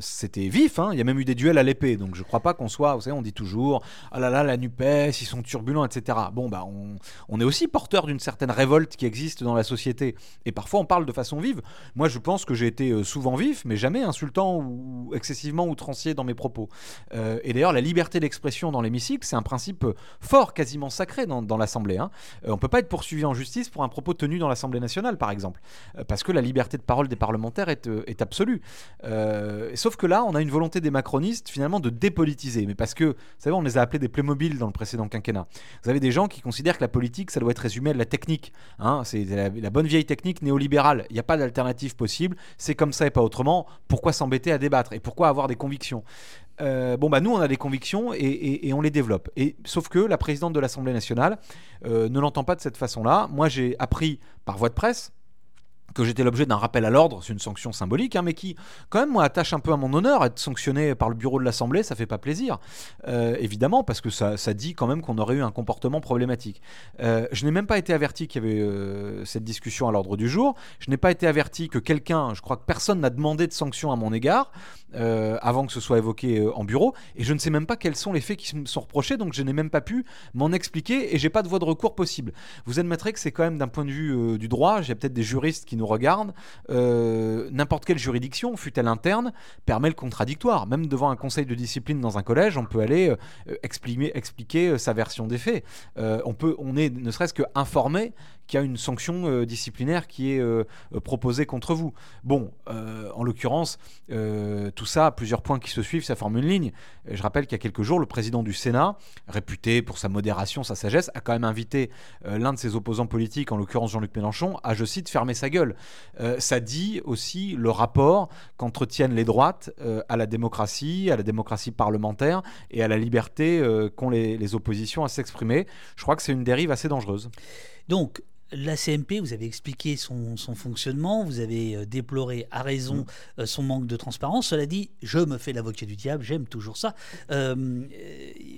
c'était vif. Hein. Il y a même eu des duels à l'épée, donc je ne crois pas qu'on soit. Vous savez, on dit toujours ah là là, la Nupes, ils sont turbulents, etc. Bon, bah, on, on est aussi porteur d'une certaine révolte qui existe dans la société, et parfois on parle de façon vive. Moi, je pense que j'ai été souvent vif, mais jamais insultant ou excessivement outrancier dans mes propos. et d'ailleurs, la liberté d'expression dans l'hémicycle, c'est un principe fort, quasiment sacré dans, l'Assemblée. Hein. Euh, on ne peut pas être poursuivi en justice pour un propos tenu dans l'Assemblée nationale, par exemple, euh, parce que la liberté de parole des parlementaires est, euh, absolue. sauf que là, on a une volonté des macronistes, finalement, de dépolitiser. Mais parce que, vous savez, on les a appelés des Playmobil dans le précédent quinquennat. Vous avez des gens qui considèrent que la politique, ça doit être résumé à la technique. Hein. C'est la, bonne vieille technique néolibérale. Il n'y a pas d'alternative possible. C'est comme ça et pas autrement. Pourquoi s'embêter à débattre? Et pourquoi avoir des convictions? Euh, bon, bah, nous, on a des convictions et, on les développe. Et, sauf que la présidente de l'Assemblée nationale euh, ne l'entend pas de cette façon-là. Moi, j'ai appris par voie de presse que j'étais l'objet d'un rappel à l'ordre, c'est une sanction symbolique, hein, mais qui, quand même, moi, attache un peu à mon honneur. Être sanctionné par le bureau de l'Assemblée, ça fait pas plaisir, euh, évidemment, parce que ça, dit quand même qu'on aurait eu un comportement problématique. Euh, je n'ai même pas été averti qu'il y avait euh, cette discussion à l'ordre du jour. Je n'ai pas été averti que quelqu'un, je crois que personne n'a demandé de sanction à mon égard avant que ce soit évoqué en bureau, et je ne sais même pas quels sont les faits qui me sont reprochés, donc je n'ai même pas pu m'en expliquer, et j'ai pas de voie de recours possible. Vous admettrez que c'est quand même d'un point de vue du droit, j'ai peut-être des juristes qui nous regarde, euh, n'importe quelle juridiction, fut-elle interne, permet le contradictoire. Même devant un conseil de discipline dans un collège, on peut aller euh, exprimer, expliquer euh, sa version des faits. on, peut, on est ne serait-ce que informé qu'il y a une sanction euh, disciplinaire qui est euh, euh, proposée contre vous. Bon, en l'occurrence, tout ça, plusieurs points qui se suivent, ça forme une ligne. je rappelle qu'il y a quelques jours, le président du Sénat, réputé pour sa modération, sa sagesse, a quand même invité l'un de ses opposants politiques, en l'occurrence Jean-Luc Mélenchon, à, je cite, fermer sa gueule. ça dit aussi le rapport qu'entretiennent les droites à la démocratie, à la démocratie parlementaire et à la liberté qu'ont les, les oppositions à s'exprimer. Je crois que c'est une dérive assez dangereuse. Donc, la CMP, vous avez expliqué son, fonctionnement, vous avez euh, déploré à raison mm. euh, son manque de transparence. Cela dit, je me fais l'avocat du diable, j'aime toujours ça. Euh,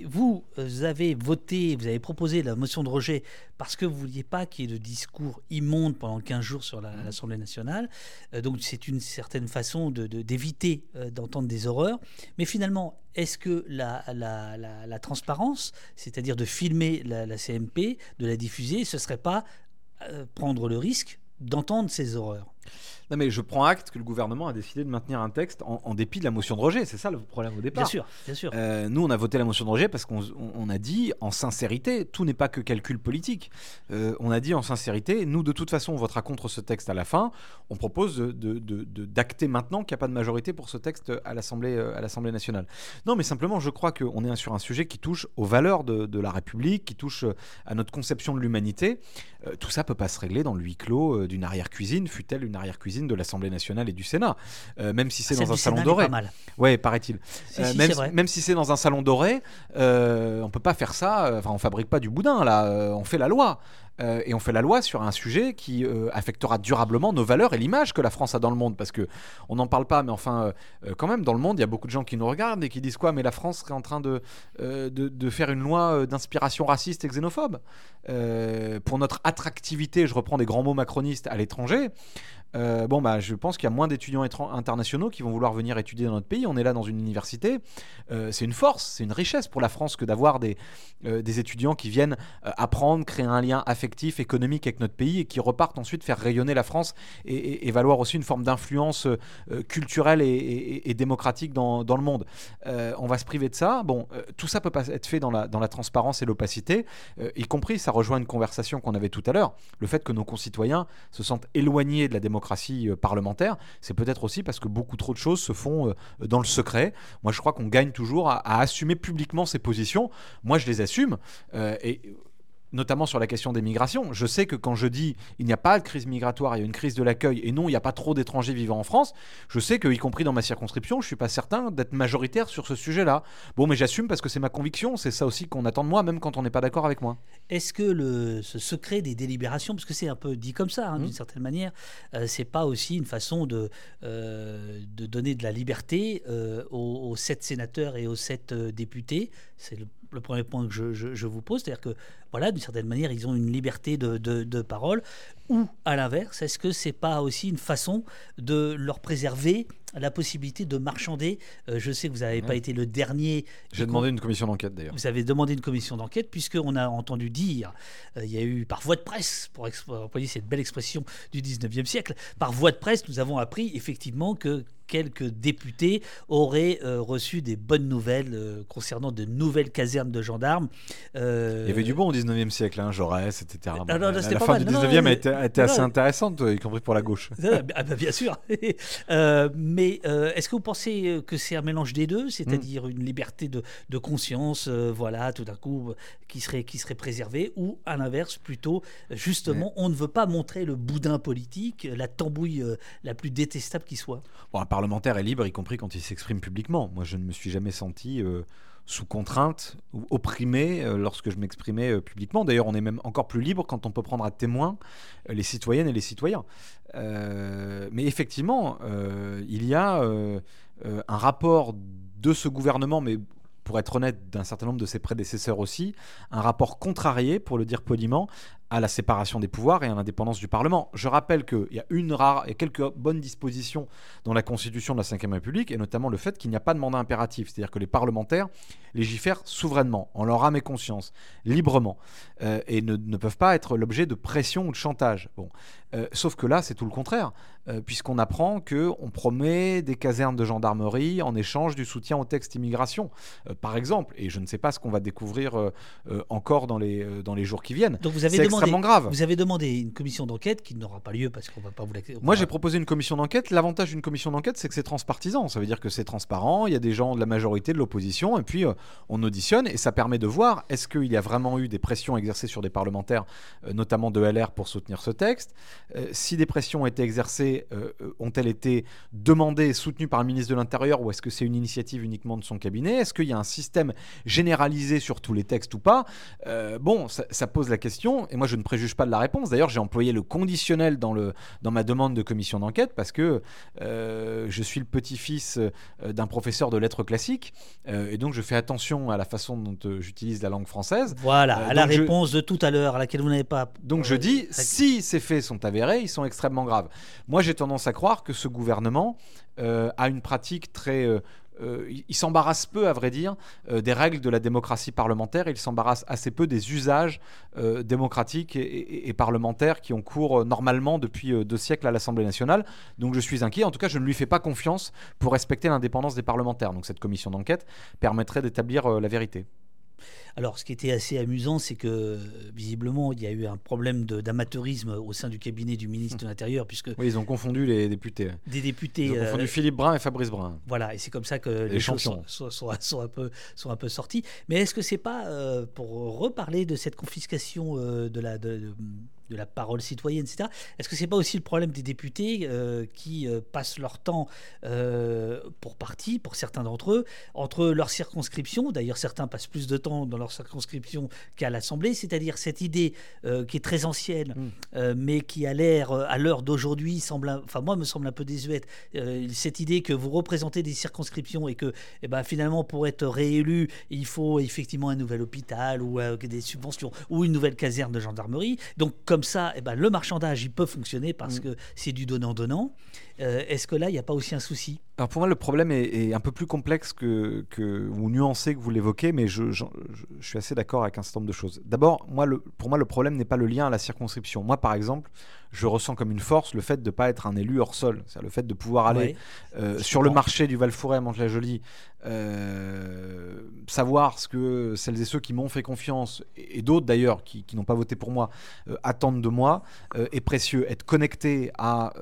vous avez voté, vous avez proposé la motion de rejet parce que vous ne vouliez pas qu'il y ait de discours immonde pendant 15 jours sur mm. l'Assemblée nationale. donc c'est une certaine façon d'éviter d'entendre des horreurs. Mais finalement, est-ce que la, transparence, c'est-à-dire de filmer la, la, CMP, de la diffuser, ce ne serait pas prendre le risque d'entendre ces horreurs. Non, mais je prends acte que le gouvernement a décidé de maintenir un texte en, dépit de la motion de rejet. C'est ça le problème au départ. Bien sûr, bien sûr. Euh, nous, on a voté la motion de rejet parce qu'on a dit en sincérité, tout n'est pas que calcul politique. Euh, on a dit en sincérité, nous, de toute façon, on votera contre ce texte à la fin. On propose d'acter de, maintenant qu'il n'y a pas de majorité pour ce texte à l'Assemblée euh, nationale. Non, mais simplement, je crois qu'on est sur un sujet qui touche aux valeurs de, la République, qui touche à notre conception de l'humanité. tout ça peut pas se régler dans le huis clos d'une arrière-cuisine, fut-elle une arrière-cuisine de l'Assemblée nationale et du Sénat, euh, même si c'est dans un salon doré. Ouais, paraît-il. Euh, même, si c'est dans un salon doré, euh, on peut pas faire ça. Enfin, on fabrique pas du boudin là. on fait la loi. Euh, et on fait la loi sur un sujet qui euh, affectera durablement nos valeurs et l'image que la France a dans le monde. Parce que on n'en parle pas, mais enfin, euh, quand même, dans le monde, il y a beaucoup de gens qui nous regardent et qui disent quoi Mais la France serait en train de, de, faire une loi d'inspiration raciste et xénophobe. pour notre attractivité, je reprends des grands mots macronistes à l'étranger, euh, bon, bah, je pense qu'il y a moins d'étudiants internationaux qui vont vouloir venir étudier dans notre pays. On est là dans une université. Euh, c'est une force, c'est une richesse pour la France que d'avoir des, euh, des étudiants qui viennent apprendre, créer un lien affectif, économique avec notre pays et qui repartent ensuite faire rayonner la France et, valoir aussi une forme d'influence culturelle et, démocratique dans, dans, le monde. on va se priver de ça. Bon, tout ça peut pas être fait dans la, dans la transparence et l'opacité, y compris, ça rejoint une conversation qu'on avait tout à l'heure, le fait que nos concitoyens se sentent éloignés de la démocratie démocratie euh, parlementaire, c'est peut-être aussi parce que beaucoup trop de choses se font euh, dans le secret. Moi, je crois qu'on gagne toujours à, assumer publiquement ses positions. Moi, je les assume. Euh, et notamment sur la question des migrations. Je sais que quand je dis il n'y a pas de crise migratoire, il y a une crise de l'accueil, et non, il n'y a pas trop d'étrangers vivant en France, je sais que, y compris dans ma circonscription, je ne suis pas certain d'être majoritaire sur ce sujet-là. Bon, mais j'assume parce que c'est ma conviction, c'est ça aussi qu'on attend de moi, même quand on n'est pas d'accord avec moi. Est-ce que le, ce secret des délibérations, parce que c'est un peu dit comme ça, hein, d'une mmh. certaine manière, euh, c'est pas aussi une façon de, euh, de donner de la liberté euh, aux, aux, sept sénateurs et aux sept députés C'est le le premier point que je, vous pose, c'est-à-dire que, voilà, d'une certaine manière, ils ont une liberté de, parole, ou à l'inverse, est-ce que c'est pas aussi une façon de leur préserver la possibilité de marchander? Euh, Je sais que vous n'avez pas été le dernier. J'ai demandé une commission d'enquête d'ailleurs. Vous avez demandé une commission d'enquête, puisqu'on a entendu dire, euh, il y a eu par voie de presse, pour employer cette belle expression du 19e siècle, par voie de presse, nous avons appris effectivement que quelques députés auraient euh, reçu des bonnes nouvelles euh, concernant de nouvelles casernes de gendarmes. Euh, Il y avait du bon au 19e siècle, hein, Jaurès, etc. Non, non, la fin du 19e a été, assez intéressante, y compris pour la gauche. Ah, bah, bien sûr. mais est-ce que vous pensez que c'est un mélange des deux, c'est-à-dire une liberté de, de conscience, voilà, tout d'un coup, qui serait, qui serait préservée, ou à l'inverse, plutôt, justement, on ne veut pas montrer le boudin politique, la tambouille la plus détestable qui soit? Bon, parlementaire est libre, y compris quand il s'exprime publiquement. Moi, je ne me suis jamais senti euh, sous contrainte ou opprimé euh, lorsque je m'exprimais euh, publiquement. D'ailleurs, on est même encore plus libre quand on peut prendre à témoin les citoyennes et les citoyens. mais effectivement, il y a un rapport de ce gouvernement, mais pour être honnête, d'un certain nombre de ses prédécesseurs aussi, un rapport contrarié, pour le dire poliment, à la séparation des pouvoirs et à l'indépendance du Parlement. Je rappelle qu'il y a une rare et quelques bonnes dispositions dans la Constitution de la Ve République, et notamment le fait qu'il n'y a pas de mandat impératif, c'est-à-dire que les parlementaires légifèrent souverainement, en leur âme et conscience, librement, euh, et ne, ne, peuvent pas être l'objet de pression ou de chantage. Bon. Euh, sauf que là, c'est tout le contraire, euh, puisqu'on apprend qu'on promet des casernes de gendarmerie en échange du soutien au texte immigration, par exemple, et je ne sais pas ce qu'on va découvrir encore dans les, dans les jours qui viennent. Donc vous avez grave. Vous avez demandé une commission d'enquête qui n'aura pas lieu parce qu'on va pas vous l'accepter. Moi, j'ai proposé une commission d'enquête. L'avantage d'une commission d'enquête, c'est que c'est transpartisan. Ça veut dire que c'est transparent. Il y a des gens de la majorité, de l'opposition, et puis euh, on auditionne et ça permet de voir est-ce qu'il y a vraiment eu des pressions exercées sur des parlementaires, euh, notamment de LR, pour soutenir ce texte? Euh, si des pressions ont été exercées, ont-elles été demandées et soutenues par le ministre de l'Intérieur, ou est-ce que c'est une initiative uniquement de son cabinet? Est-ce qu'il y a un système généralisé sur tous les textes ou pas? Bon, ça, ça pose la question. Et moi, je ne préjuge pas de la réponse. D'ailleurs, j'ai employé le conditionnel dans, le, dans ma demande de commission d'enquête parce que euh, je suis le petit-fils euh, d'un professeur de lettres classiques euh, et donc je fais attention à la façon dont j'utilise la langue française. Voilà, à la réponse de tout à l'heure à laquelle vous n'avez pas. Donc je dis, si ces faits sont avérés, ils sont extrêmement graves. Moi, j'ai tendance à croire que ce gouvernement a une pratique très euh, il, s'embarrasse peu, à vrai dire, euh, des règles de la démocratie parlementaire. Il s'embarrasse assez peu des usages euh, démocratiques et, parlementaires qui ont cours normalement depuis deux siècles à l'Assemblée nationale. Donc je suis inquiet. En tout cas, je ne lui fais pas confiance pour respecter l'indépendance des parlementaires. Donc cette commission d'enquête permettrait d'établir la vérité. Alors, ce qui était assez amusant, c'est que visiblement, il y a eu un problème d'amateurisme au sein du cabinet du ministre de l'Intérieur, puisque oui, ils ont confondu les députés. Des députés. Ils ont confondu euh, Philippe Brun et Fabrice Brun. Voilà, et c'est comme ça que les, choses sont, un peu sont un peu sorties. Mais est-ce que c'est pas euh, pour reparler de cette confiscation euh, de la de, de la parole citoyenne, etc. Est-ce que c'est pas aussi le problème des députés euh, qui euh, passent leur temps, euh, pour partie, pour certains d'entre eux, entre leur circonscription, d'ailleurs certains passent plus de temps dans leur circonscription qu'à l'Assemblée, c'est-à-dire cette idée qui est très ancienne, mm. mais qui a l'air, à l'heure d'aujourd'hui, semble, enfin moi me semble un peu désuète, cette idée que vous représentez des circonscriptions et que eh ben, finalement pour être réélu, il faut effectivement un nouvel hôpital ou des subventions ou une nouvelle caserne de gendarmerie. Donc comme comme ça, eh ben, le marchandage, il peut fonctionner parce Mm. que c'est du donnant-donnant. Euh, Est-ce que là, il n'y a pas aussi un souci? Alors pour moi, le problème est, est un peu plus complexe que, que- ou nuancé que vous l'évoquez, mais je, je- je- je suis assez d'accord avec un certain nombre de choses. D'abord, moi, le, pour moi, le problème n'est pas le lien à la circonscription. Moi, par exemple, je ressens comme une force le fait de ne pas être un élu hors sol, c'est-à-dire le fait de pouvoir aller euh, sur le marché du Val-Fouret à Mantes-la-Jolie, euh, savoir ce que celles et ceux qui m'ont fait confiance, et, et d'autres d'ailleurs qui, qui n'ont pas voté pour moi, euh, attendent de moi, est précieux. Être connecté à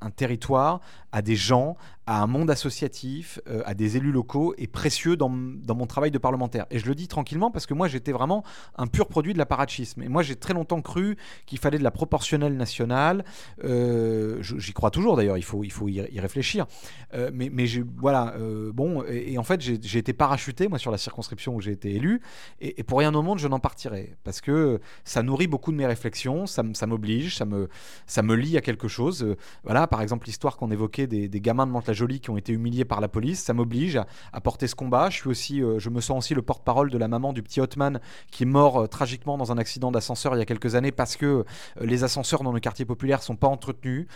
un territoire, à des gens, à un monde associatif, euh, à des élus locaux est précieux dans, dans mon travail de parlementaire. Et je le dis tranquillement parce que moi j'étais vraiment un pur produit de l'apparatchisme. Et moi j'ai très longtemps cru qu'il fallait de la proportionnelle nationale. Euh, J'y crois toujours d'ailleurs, il faut, il faut y, réfléchir. Euh, mais mais voilà, bon, et, en fait j'ai été parachuté moi sur la circonscription où j'ai été élu. Et, pour rien au monde je n'en partirai. Parce que ça nourrit beaucoup de mes réflexions, ça, m'oblige, ça me, ça me lie à quelque chose. Voilà, par exemple, l'histoire qu'on évoquait des, gamins de Mantes-la-Jolie qui ont été humiliés par la police, ça m'oblige à, porter ce combat. Je, suis aussi, euh, je me sens aussi le porte-parole de la maman du petit Hotman qui est mort euh, tragiquement dans un accident d'ascenseur il y a quelques années parce que euh, les ascenseurs dans le quartier populaire sont pas entretenus,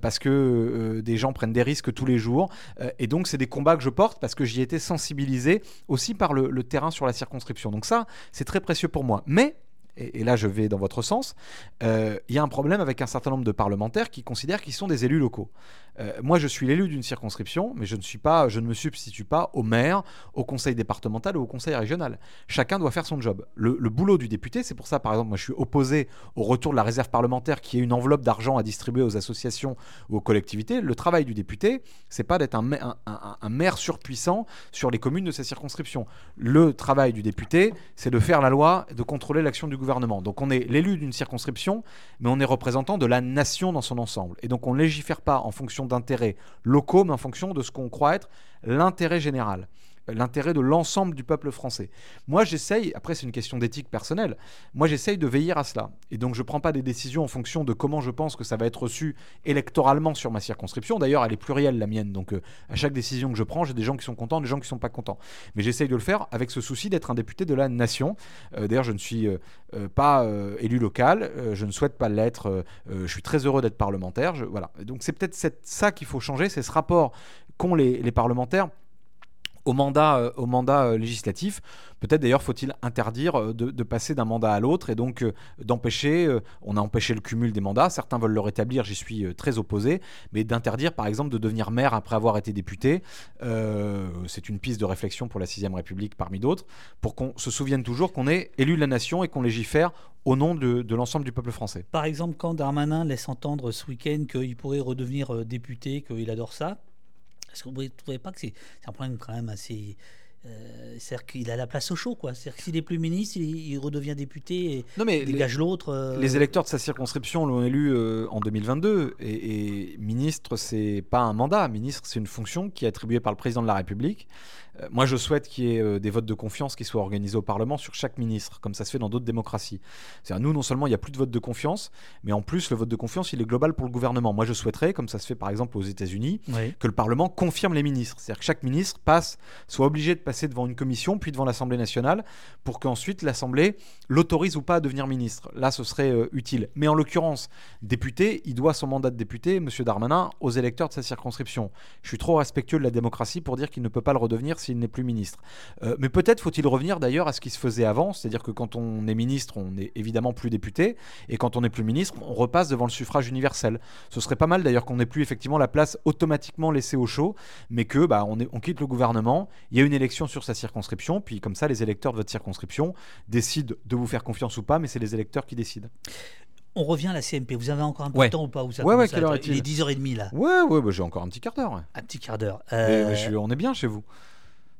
parce que des gens prennent des risques tous les jours. Et donc, c'est des combats que je porte parce que j'y ai été sensibilisé aussi par le, le terrain sur la circonscription. Donc ça, c'est très précieux pour moi. Mais et, là je vais dans votre sens, euh, il y a un problème avec un certain nombre de parlementaires qui considèrent qu'ils sont des élus locaux. Euh, moi, je suis l'élu d'une circonscription, mais je ne, suis pas, je ne me substitue pas au maire, au conseil départemental ou au conseil régional. Chacun doit faire son job. Le, boulot du député, c'est pour ça, par exemple, moi je suis opposé au retour de la réserve parlementaire qui est une enveloppe d'argent à distribuer aux associations ou aux collectivités. Le travail du député, c'est pas d'être un, ma- un- un- un maire surpuissant sur les communes de sa circonscription. Le travail du député, c'est de faire la loi de contrôler l'action du gouvernement. Donc on est l'élu d'une circonscription, mais on est représentant de la nation dans son ensemble. Et donc on ne légifère pas en fonction d'intérêts locaux, mais en fonction de ce qu'on croit être l'intérêt général l'intérêt de l'ensemble du peuple français. Moi, j'essaye, après c'est une question d'éthique personnelle, moi j'essaye de veiller à cela. Et donc je ne prends pas des décisions en fonction de comment je pense que ça va être reçu électoralement sur ma circonscription. D'ailleurs, elle est plurielle, la mienne. Donc euh, à chaque décision que je prends, j'ai des gens qui sont contents, des gens qui ne sont pas contents. Mais j'essaye de le faire avec ce souci d'être un député de la nation. Euh, D'ailleurs, je ne suis euh, pas élu local, je ne souhaite pas l'être. je suis très heureux d'être parlementaire. Voilà. Donc c'est peut-être ça qu'il faut changer, c'est ce rapport qu'ont les parlementaires au mandat, euh, euh, législatif. Peut-être d'ailleurs faut-il interdire euh, de, passer d'un mandat à l'autre et donc d'empêcher, on a empêché le cumul des mandats, certains veulent le rétablir, j'y suis très opposé, mais d'interdire par exemple de devenir maire après avoir été député, c'est une piste de réflexion pour la 6ème République parmi d'autres, pour qu'on se souvienne toujours qu'on est élu de la nation et qu'on légifère au nom de, l'ensemble du peuple français. Par exemple, quand Darmanin laisse entendre ce week-end qu'il pourrait redevenir député, qu'il adore ça, est-ce que vous ne trouvez pas que c'est c'est un problème quand même assez. euh, C'est-à-dire qu'il a la place au chaud, quoi. C'est-à-dire que s'il n'est plus ministre, il, il redevient député et Non mais il dégage l'autre. euh, Les électeurs de sa circonscription l'ont élu euh, en 2022 et, et ministre c'est pas un mandat, ministre c'est une fonction qui est attribuée par le président de la République. Euh, moi je souhaite qu'il y ait euh, des votes de confiance qui soient organisés au Parlement sur chaque ministre, comme ça se fait dans d'autres démocraties. C'est-à-dire nous non seulement il n'y a plus de vote de confiance, mais en plus le vote de confiance il est global pour le gouvernement. Moi je souhaiterais, comme ça se fait par exemple aux États-Unis, oui. que le Parlement confirme les ministres. C'est-à-dire que chaque ministre passe, soit obligé de passer devant une commission, puis devant l'Assemblée nationale, pour qu'ensuite l'Assemblée l'autorise ou pas à devenir ministre. Là, ce serait euh, utile. Mais en l'occurrence, député, il doit son mandat de député, M. Darmanin, aux électeurs de sa circonscription. Je suis trop respectueux de la démocratie pour dire qu'il ne peut pas le redevenir s'il n'est plus ministre. Euh, mais peut-être faut-il revenir d'ailleurs à ce qui se faisait avant, c'est-à-dire que quand on est ministre, on n'est évidemment plus député, et quand on n'est plus ministre, on repasse devant le suffrage universel. Ce serait pas mal d'ailleurs qu'on n'ait plus effectivement la place automatiquement laissée au chaud, mais que bah, on, est- on quitte le gouvernement, il y a une élection sur sa circonscription, puis comme ça les électeurs de votre circonscription décident de vous faire confiance ou pas, mais c'est les électeurs qui décident. On revient à la CMP. Vous avez encore un peu Ouais. de temps ou pas Ou ça Ouais, quelle heure est-il Il est 10h30 là. Ouais, ouais, bah, j'ai encore un petit quart d'heure. ouais. Un petit quart d'heure. Euh, on est bien chez vous.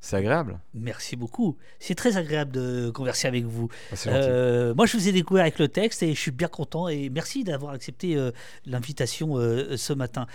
C'est agréable. Merci beaucoup. C'est très agréable de converser avec vous. Ah. Euh, moi, je vous ai découvert avec le texte et je suis bien content. Et merci d'avoir accepté euh, l'invitation euh, ce matin.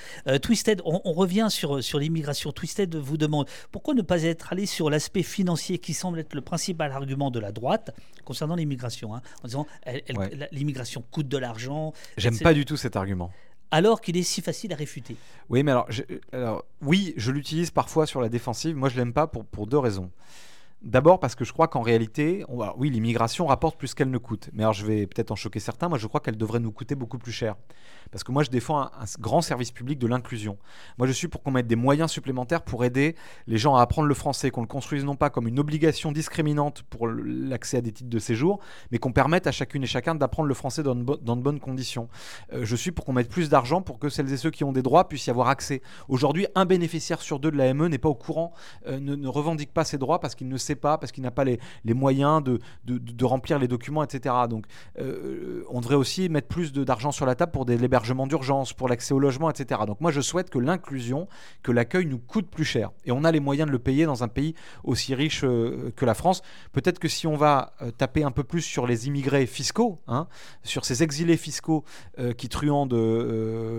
Twisted, on, on revient sur, sur l'immigration. Twisted vous demande pourquoi ne pas être allé sur l'aspect financier qui semble être le principal argument de la droite concernant l'immigration, hein, en disant Ouais. l'immigration coûte de l'argent, J'aime pas du tout cet argument. Alors qu'il est si facile à réfuter. Oui, mais alors, alors, oui, je l'utilise parfois sur la défensive. Moi, je l'aime pas pour deux raisons. D'abord parce que je crois qu'en réalité, oui, l'immigration rapporte plus qu'elle ne coûte. Mais alors je vais peut-être en choquer certains, moi je crois qu'elle devrait nous coûter beaucoup plus cher. Parce que moi je défends un, grand service public de l'inclusion. Moi je suis pour qu'on mette des moyens supplémentaires pour aider les gens à apprendre le français, qu'on le construise non pas comme une obligation discriminante pour l'accès à des titres de séjour, mais qu'on permette à chacune et chacun d'apprendre le français dans, de bonnes conditions. Euh, je suis pour qu'on mette plus d'argent pour que celles et ceux qui ont des droits puissent y avoir accès. Aujourd'hui, un bénéficiaire sur deux de la ME n'est pas au courant, euh, ne revendique pas ses droits parce qu'il ne sait pas, parce qu'il n'a pas les, les moyens de, de, de, remplir les documents, etc. Donc, euh, on devrait aussi mettre plus d'argent sur la table pour des l'hébergement d'urgence, pour l'accès au logement, etc. Donc, moi, je souhaite que l'inclusion, que l'accueil nous coûte plus cher. Et on a les moyens de le payer dans un pays aussi riche euh, que la France. Peut-être que si on va euh, taper un peu plus sur les immigrés fiscaux, hein, sur ces exilés fiscaux qui truandent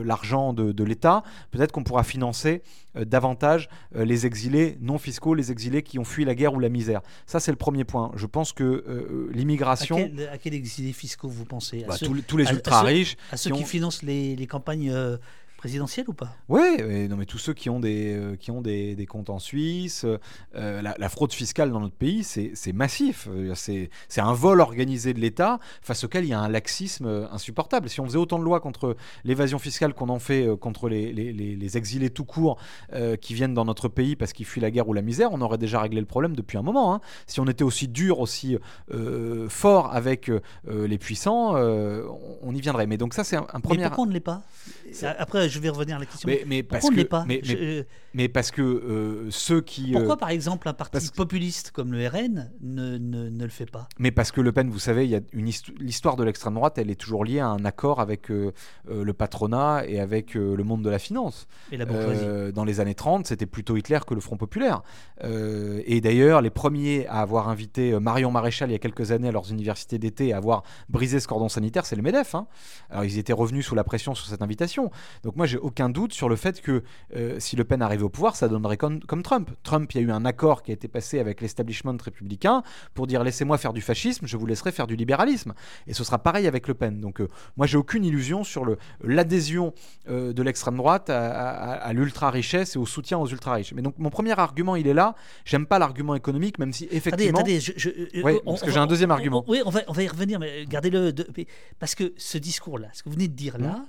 l'argent de, de l'État, peut-être qu'on pourra financer davantage les exilés non fiscaux, les exilés qui ont fui la guerre ou la misère. Ça, c'est le premier point. Je pense que euh, l'immigration... À quel, à quel exilés fiscaux vous pensez? Bah, ceux, tous, les ultra-riches. À, ceux, à ceux qui, ont... financent les, les campagnes euh, présidentielle ou pas? Oui, non mais tous ceux qui ont des, euh, qui ont des, des comptes en Suisse, euh, la, la, fraude fiscale dans notre pays, c'est massif. C'est un vol organisé de l'État face auquel il y a un laxisme euh, insupportable. Si on faisait autant de lois contre l'évasion fiscale qu'on en fait euh, contre les, les, les, exilés tout court euh, qui viennent dans notre pays parce qu'ils fuient la guerre ou la misère, on aurait déjà réglé le problème depuis un moment. Hein. Si on était aussi dur, aussi euh, fort avec les puissants, on y viendrait. Mais donc ça, c'est un, un, premier... Mais pourquoi on ne l'est pas? Après, je vais revenir à la question. Mais, mais parce que, pas mais, je... mais, mais, parce que euh, ceux qui. Pourquoi, euh, par exemple, un parti que... populiste comme le RN ne, ne, ne, le fait pas? Mais parce que Le Pen, vous savez, il y a une l'histoire de l'extrême droite, elle est toujours liée à un accord avec euh, le patronat et avec le monde de la finance. Et la bourgeoisie. dans les années 30, c'était plutôt Hitler que le Front populaire. et d'ailleurs, les premiers à avoir invité Marion Maréchal il y a quelques années à leurs universités d'été à avoir brisé ce cordon sanitaire, c'est le MEDEF. Hein. Alors, ils étaient revenus sous la pression sur cette invitation. Donc, moi, j'ai aucun doute sur le fait que euh, si Le Pen arrivait au pouvoir, ça donnerait comme, comme, Trump. Trump, il y a eu un accord qui a été passé avec l'establishment républicain pour dire laissez-moi faire du fascisme, je vous laisserai faire du libéralisme. Et ce sera pareil avec Le Pen. Donc euh, moi, j'ai aucune illusion sur l'adhésion euh, de l'extrême droite à, à, à l'ultra richesse et au soutien aux ultra riches. Mais donc mon premier argument, il est là. J'aime pas l'argument économique, même si effectivement. Attendez, attendez, je, je, ouais, on, parce que j'ai un deuxième on, argument. oui, on va, on va y revenir, mais gardez-le. Parce que ce discours-là, ce que vous venez de dire là. Mmh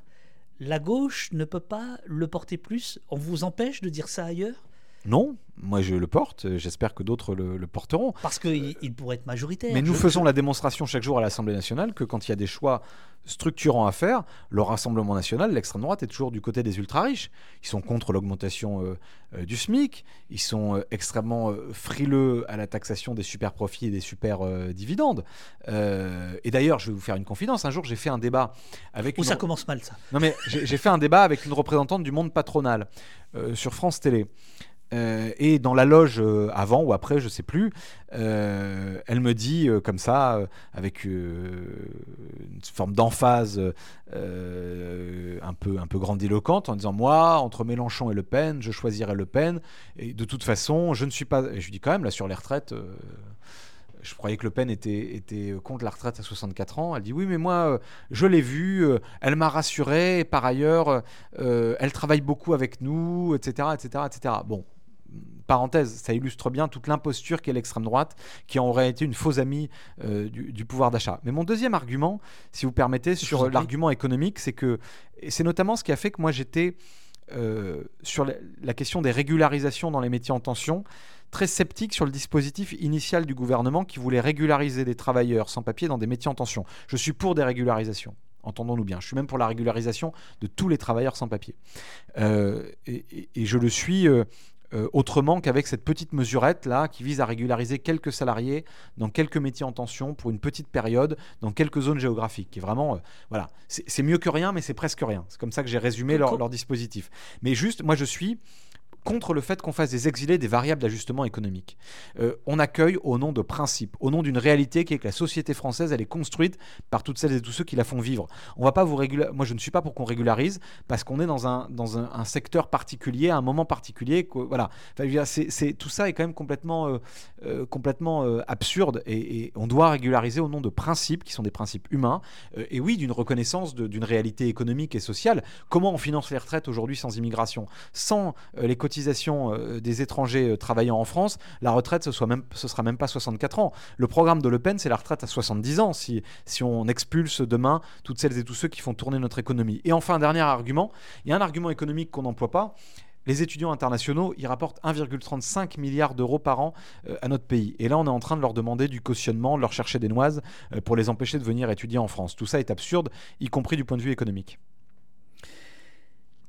la gauche ne peut pas le porter plus. On vous empêche de dire ça ailleurs? Non, moi je le porte, j'espère que d'autres le, le, porteront. Parce qu'il il pourrait être majoritaire. Mais nous faisons la démonstration chaque jour à l'Assemblée nationale que quand il y a des choix structurants à faire, le Rassemblement national, l'extrême droite, est toujours du côté des ultra-riches. Ils sont contre l'augmentation euh, euh, du SMIC, ils sont euh, extrêmement frileux à la taxation des super profits et des super dividendes. et d'ailleurs, je vais vous faire une confidence, un jour j'ai fait un débat avec... Où une... ça commence mal ça? Non mais j'ai fait un débat avec une représentante du monde patronal sur France Télé. Euh, et dans la loge euh, avant ou après, je sais plus, euh, elle me dit comme ça, avec une forme d'emphase un peu un peu grandiloquente, en disant moi entre Mélenchon et Le Pen, je choisirais Le Pen. Et de toute façon, je ne suis pas. Et je dis quand même là sur les retraites je croyais que Le Pen était, était, contre la retraite à 64 ans. Elle dit oui, mais moi, je l'ai vue, elle m'a rassuré, par ailleurs, elle travaille beaucoup avec nous, etc., etc., etc. Bon, parenthèse, ça illustre bien toute l'imposture qu'est l'extrême droite, qui aurait été une fausse amie euh, du, du, pouvoir d'achat. Mais mon deuxième argument, si vous permettez, sur l'argument économique, c'est que c'est notamment ce qui a fait que moi j'étais euh, sur la, la, question des régularisations dans les métiers en tension très sceptique sur le dispositif initial du gouvernement qui voulait régulariser des travailleurs sans papier dans des métiers en tension. Je suis pour des régularisations. Entendons-nous bien. Je suis même pour la régularisation de tous les travailleurs sans papier. Euh, et, et, et, je le suis euh, euh, autrement qu'avec cette petite mesurette là qui vise à régulariser quelques salariés dans quelques métiers en tension pour une petite période dans quelques zones géographiques. Qui est vraiment, euh, voilà, c'est mieux que rien, mais c'est presque rien. C'est comme ça que j'ai résumé leur, leur dispositif. Mais juste, moi je suis contre le fait qu'on fasse des exilés des variables d'ajustement économique. Euh, on accueille au nom de principes, au nom d'une réalité qui est que la société française, elle est construite par toutes celles et tous ceux qui la font vivre. On va pas vous réguler. Moi, je ne suis pas pour qu'on régularise parce qu'on est dans un dans un, secteur particulier, à un moment particulier. Voilà. C'est tout ça est quand même complètement euh, euh, complètement absurde et, on doit régulariser au nom de principes qui sont des principes humains et oui d'une reconnaissance d'une réalité économique et sociale. Comment on finance les retraites aujourd'hui sans immigration, sans les cotisations euh, des étrangers euh, travaillant en France, la retraite, ce, soit même, ce sera même pas 64 ans. Le programme de Le Pen, c'est la retraite à 70 ans, si, on expulse demain toutes celles et tous ceux qui font tourner notre économie. Et enfin, dernier argument, il y a un argument économique qu'on n'emploie pas, les étudiants internationaux, ils rapportent 1,35 milliard d'euros par an euh, à notre pays. Et là, on est en train de leur demander du cautionnement, de leur chercher des noises pour les empêcher de venir étudier en France. Tout ça est absurde, y compris du point de vue économique.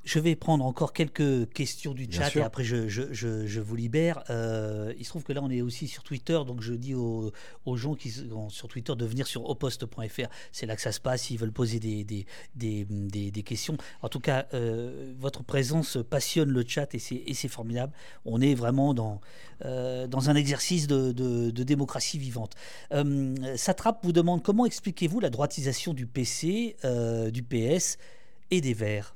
Je vais prendre encore quelques questions du chat et après je, je, je, vous libère. Euh, il se trouve que là on est aussi sur Twitter, donc je dis aux, aux gens qui sont sur Twitter de venir sur oposte.fr. C'est là que ça se passe s'ils veulent poser des, des, des, des, questions. En tout cas, euh, votre présence passionne le chat et c'est formidable. On est vraiment dans, euh, dans un exercice de, de, de démocratie vivante. Satrap vous demande comment expliquez-vous la droitisation du PC, du PS et des Verts?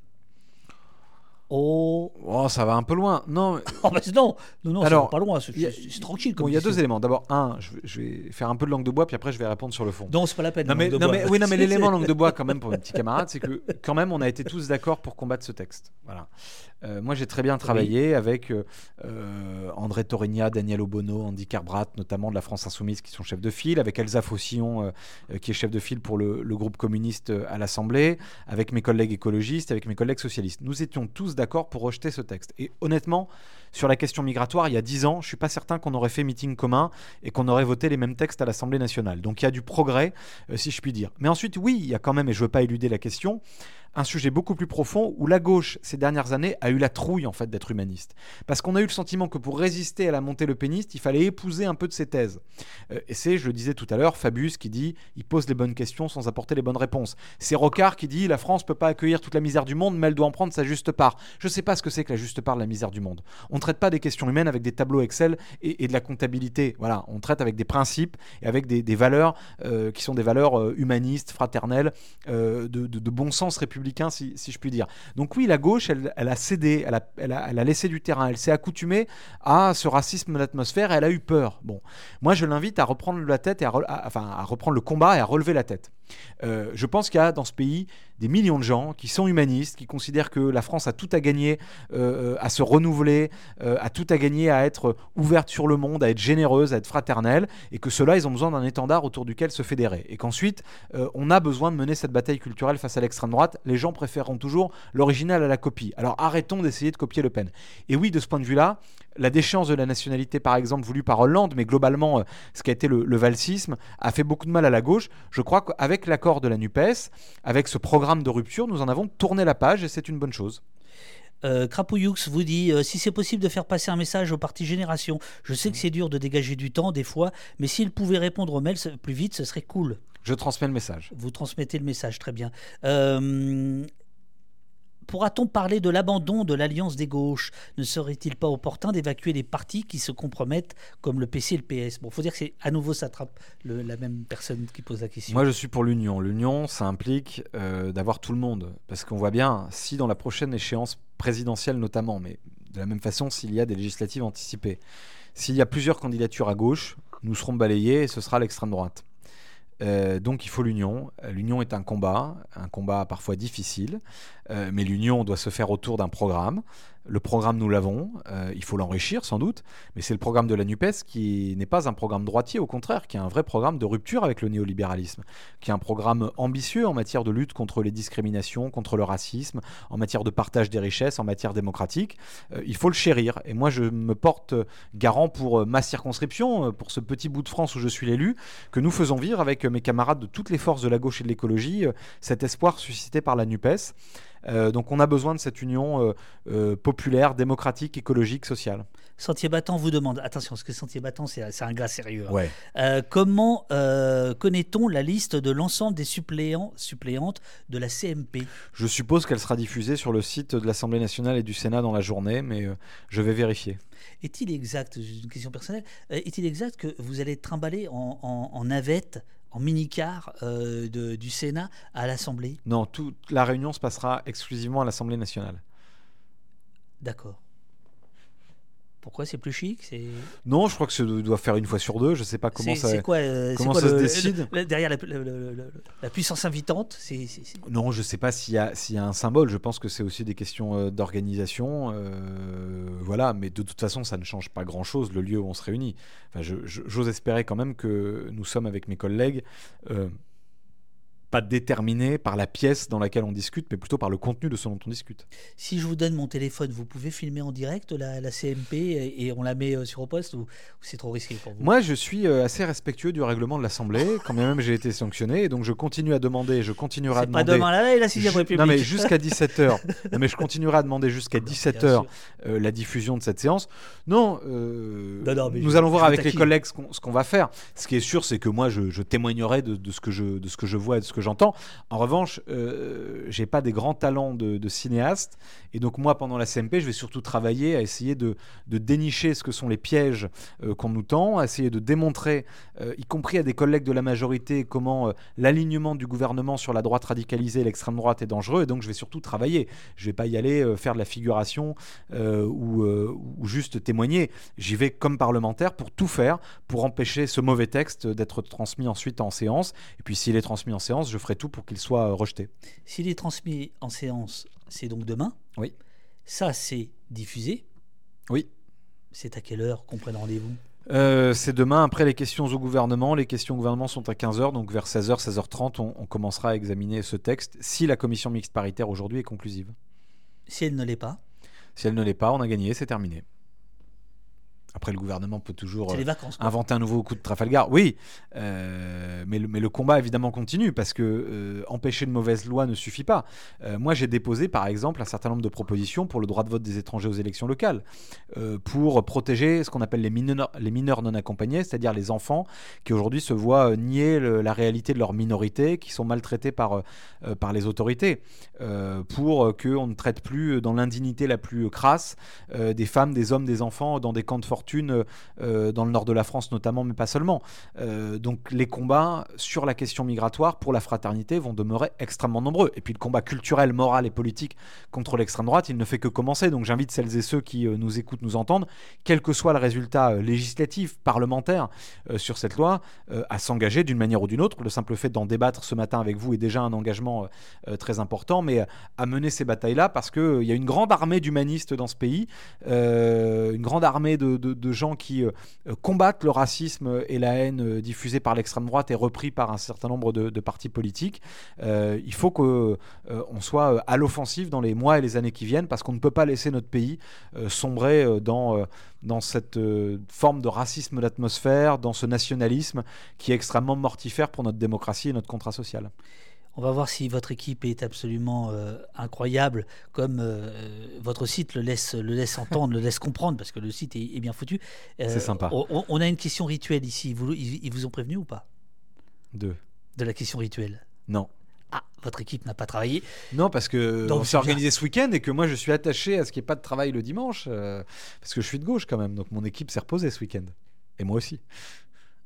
Oh. oh. ça va un peu loin. Non, oh, non, non, non Alors, pas loin. C'est tranquille. il y a deux éléments. D'abord, un, je vais, faire un peu de langue de bois, puis après, je vais répondre sur le fond. Non, c'est pas la peine. Non, mais, non, mais, oui, non, mais l'élément langue de bois, quand même, pour mes petits camarades, c'est que quand même, on a été tous d'accord pour combattre ce texte. Voilà. Euh, moi, j'ai très bien travaillé avec euh, euh, André Torigna, Daniel Obono, Andy Carbrat, notamment de la France Insoumise, qui sont chefs de file, avec Elsa Faucillon, qui est chef de file pour le, le groupe communiste à l'Assemblée, avec mes collègues écologistes, avec mes collègues socialistes. Nous étions tous d'accord pour rejeter ce texte. Et honnêtement, sur la question migratoire, il y a dix ans, je ne suis pas certain qu'on aurait fait meeting commun et qu'on aurait voté les mêmes textes à l'Assemblée nationale. Donc il y a du progrès, si je puis dire. Mais ensuite, oui, il y a quand même, et je ne veux pas éluder la question, un sujet beaucoup plus profond où la gauche, ces dernières années, a eu la trouille en fait d'être humaniste. Parce qu'on a eu le sentiment que pour résister à la montée le péniste, il fallait épouser un peu de ses thèses. Euh, et c'est, je le disais tout à l'heure, Fabius qui dit il pose les bonnes questions sans apporter les bonnes réponses. C'est Rocard qui dit la France peut pas accueillir toute la misère du monde, mais elle doit en prendre sa juste part. Je sais pas ce que c'est que la juste part de la misère du monde. On ne traite pas des questions humaines avec des tableaux Excel et, de la comptabilité. Voilà, on traite avec des principes et avec des, valeurs euh, qui sont des valeurs euh, humanistes, fraternelles, de, bon sens républicain, si, je puis dire. Donc oui, la gauche, elle, a cédé, elle a, elle, a, laissé du terrain, elle s'est accoutumée à ce racisme d'atmosphère, elle a eu peur. Bon, moi je l'invite à reprendre la tête et à, enfin, à reprendre le combat et à relever la tête. Euh, je pense qu'il y a dans ce pays des millions de gens qui sont humanistes, qui considèrent que la France a tout à gagner euh, à se renouveler, euh, a tout à gagner à être ouverte sur le monde, à être généreuse, à être fraternelle, et que ceux-là, ils ont besoin d'un étendard autour duquel se fédérer. Et qu'ensuite, on a besoin de mener cette bataille culturelle face à l'extrême droite. Les gens préféreront toujours l'original à la copie. Alors arrêtons d'essayer de copier Le Pen. Et oui, de ce point de vue-là, la déchéance de la nationalité, par exemple, voulue par Hollande, mais globalement, ce qui a été le, le valsisme, a fait beaucoup de mal à la gauche. Je crois qu'avec l'accord de la NUPES, avec ce programme de rupture, nous en avons tourné la page et c'est une bonne chose. Euh, Crapouilloux vous dit euh, si c'est possible de faire passer un message au parti Génération. Je sais que c'est dur de dégager du temps des fois, mais s'il pouvait répondre aux mails plus vite, ce serait cool. Je transmets le message. Vous transmettez le message, très bien. Euh, Pourra-t-on parler de l'abandon de l'alliance des gauches? Ne serait-il pas opportun d'évacuer les partis qui se compromettent comme le PC et le PS Bon, faut dire que c'est à nouveau ça attrape la même personne qui pose la question. Moi, je suis pour l'union. L'union, ça implique euh, d'avoir tout le monde, parce qu'on voit bien si dans la prochaine échéance présidentielle notamment, mais de la même façon s'il y a des législatives anticipées, s'il y a plusieurs candidatures à gauche, nous serons balayés et ce sera l'extrême droite. Euh, donc il faut l'union. L'union est un combat, un combat parfois difficile, euh, mais l'union doit se faire autour d'un programme. Le programme, nous l'avons. Euh, il faut l'enrichir, sans doute. Mais c'est le programme de la NUPES qui n'est pas un programme droitier, au contraire, qui est un vrai programme de rupture avec le néolibéralisme, qui est un programme ambitieux en matière de lutte contre les discriminations, contre le racisme, en matière de partage des richesses, en matière démocratique. Euh, il faut le chérir. Et moi, je me porte garant pour ma circonscription, pour ce petit bout de France où je suis l'élu, que nous faisons vivre avec mes camarades de toutes les forces de la gauche et de l'écologie cet espoir suscité par la NUPES. Euh, donc on a besoin de cette union euh, euh, populaire, démocratique, écologique, sociale. Sentier Battant vous demande, attention, parce que Sentier Battant, c'est un gars sérieux. Hein. comment connaît-on la liste de l'ensemble des suppléants, suppléantes de la CMP Je suppose qu'elle sera diffusée sur le site de l'Assemblée nationale et du Sénat dans la journée, mais je vais vérifier. Est-il exact, une question personnelle, est-il exact que vous allez trimballer en, en navette en mini-car euh, du Sénat à l'Assemblée Non, toute la réunion se passera exclusivement à l'Assemblée nationale. D'accord. Pourquoi c'est plus chic c'est... Non, je crois que ça doit faire une fois sur deux. Je sais pas comment ça. c'est quoi, euh, comment quoi ça se décide le- derrière la, puissance invitante c'est, Non, je sais pas s'il y, a- s'il y a un symbole. Je pense que c'est aussi des questions euh, d'organisation. euh, voilà, mais de toute façon, ça ne change pas grand-chose, le lieu où on se réunit. Enfin, j'ose espérer quand même que nous sommes avec mes collègues. euh, pas déterminés par la pièce dans laquelle on discute, mais plutôt par le contenu de ce dont on discute. Si je vous donne mon téléphone, vous pouvez filmer en direct la, la CMP et, on la met euh, sur au poste ou, ou c'est trop risqué pour vous? Moi, je suis euh, assez respectueux du règlement de l'Assemblée, quand bien même j'ai été sanctionné, et donc je continue à demander, je continuerai à C'est pas demander. demain la veille, la 6 Ju- République. Non mais jusqu'à 17h. non mais je continuerai à demander jusqu'à Bien 17h sûr. euh, la diffusion de cette séance. Non, euh, Non, non, mais nous je- allons voir avec les collègues ce qu'on va faire. Ce qui est sûr, c'est que moi, je, je témoignerai de, de ce que je, de ce que je vois et de ce que j'entends. En revanche, euh, j'ai pas des grands talents de, cinéaste, et donc moi, pendant la CMP, je vais surtout travailler à essayer de, dénicher ce que sont les pièges euh, qu'on nous tend, à essayer de démontrer, euh, y compris à des collègues de la majorité, comment euh, l'alignement du gouvernement sur la droite radicalisée et l'extrême droite est dangereux. Et donc, je vais surtout travailler. Je vais pas y aller faire de la figuration ou juste témoigner. J'y vais comme parlementaire pour tout faire pour empêcher ce mauvais texte d'être transmis ensuite en séance. Et puis, s'il est transmis en séance, je ferai tout pour qu'il soit euh, rejeté. S'il est transmis en séance, c'est donc demain. Oui. Ça, c'est diffusé. Oui. C'est à quelle heure qu'on prenne rendez-vous? Euh, c'est demain après les questions au gouvernement. Les questions au gouvernement sont à 15h, donc vers 16h, 16h30, on, on commencera à examiner ce texte si la commission mixte paritaire aujourd'hui est conclusive. Si elle ne l'est pas, Si elle ne l'est pas, on a gagné, c'est terminé. Après, le gouvernement peut toujours euh, vacances. inventer un nouveau coup de Trafalgar. Oui, euh, mais, le, mais le combat évidemment continue parce que euh, empêcher une mauvaise loi ne suffit pas. Euh, moi, j'ai déposé par exemple un certain nombre de propositions pour le droit de vote des étrangers aux élections locales, pour protéger ce qu'on appelle les mineurs, les mineurs non accompagnés, c'est-à-dire les enfants qui aujourd'hui se voient nier le- la réalité de leur minorité, qui sont maltraités par, par les autorités, pour qu'on ne traite plus dans l'indignité la plus crasse des femmes, des hommes, des enfants dans des camps de fortune euh, dans le nord de la France notamment, mais pas seulement. Euh, donc les combats sur la question migratoire pour la fraternité vont demeurer extrêmement nombreux. Et puis le combat culturel, moral et politique contre l'extrême droite, il ne fait que commencer. Donc j'invite celles et ceux qui euh, nous écoutent, nous entendent, quel que soit le résultat législatif, parlementaire sur cette loi, à s'engager d'une manière ou d'une autre. Le simple fait d'en débattre ce matin avec vous est déjà un engagement très important, mais à mener ces batailles-là parce qu'il y a une grande armée d'humanistes dans ce pays, une grande armée de- de gens qui euh, combattent le racisme et la haine euh, diffusée par l'extrême droite et repris par un certain nombre de, partis politiques. Euh, il faut qu'on soit à l'offensive dans les mois et les années qui viennent parce qu'on ne peut pas laisser notre pays sombrer dans, cette forme de racisme d'atmosphère, dans ce nationalisme qui est extrêmement mortifère pour notre démocratie et notre contrat social. On va voir si votre équipe est absolument euh, incroyable, comme euh, votre site le laisse, le laisse entendre, le laisse comprendre, parce que le site est, est bien foutu. Euh, C'est sympa. On, on a une question rituelle ici. Vous- ils, ils vous ont prévenu ou pas? Deux. de la question rituelle? Non. Ah, votre équipe n'a pas travaillé. Non, parce que Donc, on s'est organisé ce week-end et que moi je suis attaché à ce qu'il n'y ait pas de travail le dimanche, euh, parce que je suis de gauche quand même, donc mon équipe s'est reposée ce week-end. Et moi aussi.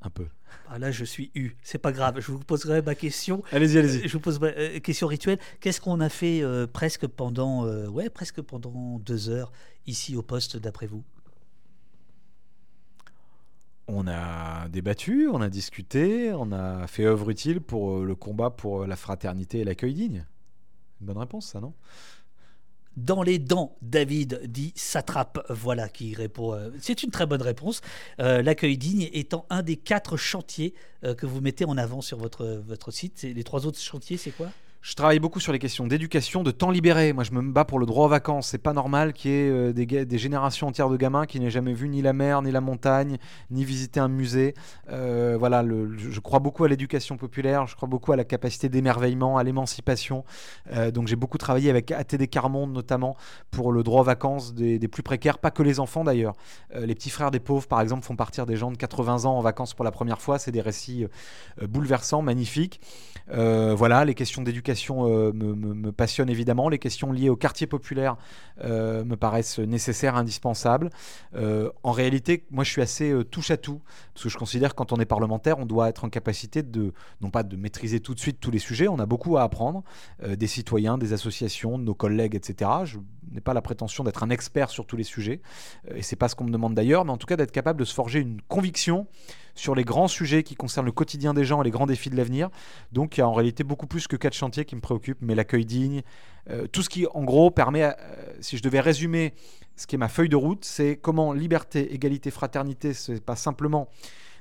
Un peu. Ah, là, je suis eu. C'est pas grave. Je vous poserai ma question. Allez-y, allez-y. Je vous pose ma euh, question rituelle. Qu'est-ce qu'on a fait euh, presque pendant, euh, ouais, presque pendant deux heures ici au poste, d'après vous? On a débattu, on a discuté, on a fait œuvre utile pour euh, le combat pour euh, la fraternité et l'accueil digne. Une bonne réponse, ça, non? Dans les dents, David dit s'attrape. Voilà qui répond. euh, C'est une très bonne réponse. Euh, L'accueil digne étant un des quatre chantiers euh, que vous mettez en avant sur votre, votre site. Les trois autres chantiers, c'est quoi? Je travaille beaucoup sur les questions d'éducation, de temps libéré. Moi, je me bats pour le droit aux vacances. C'est pas normal qu'il y ait euh, des, générations entières de gamins qui n'aient jamais vu ni la mer, ni la montagne, ni visité un musée. Euh, voilà, je crois beaucoup à l'éducation populaire. Je crois beaucoup à la capacité d'émerveillement, à l'émancipation. Euh, donc, j'ai beaucoup travaillé avec ATD Carmonde, notamment, pour le droit aux vacances des, plus précaires, pas que les enfants d'ailleurs. Les petits frères des pauvres, par exemple, font partir des gens de 80 ans en vacances pour la première fois. C'est des récits bouleversants, magnifiques. Voilà, les questions d'éducation euh, me, me- passionnent évidemment. Les questions liées au quartier populaire euh, me paraissent nécessaires, indispensables. Euh, en réalité, moi, je suis assez touche à tout parce que je considère que quand on est parlementaire, on doit être en capacité de, non pas de maîtriser tout de suite tous les sujets, on a beaucoup à apprendre des citoyens, des associations, de nos collègues, etc. Je n'ai pas la prétention d'être un expert sur tous les sujets, et c'est pas ce qu'on me demande d'ailleurs, mais en tout cas d'être capable de se forger une conviction sur les grands sujets qui concernent le quotidien des gens et les grands défis de l'avenir. Donc il y a en réalité beaucoup plus que quatre chantiers qui me préoccupent, mais l'accueil digne, euh, tout ce qui en gros permet, euh, si je devais résumer ce qui est ma feuille de route, c'est comment liberté, égalité, fraternité, c'est pas simplement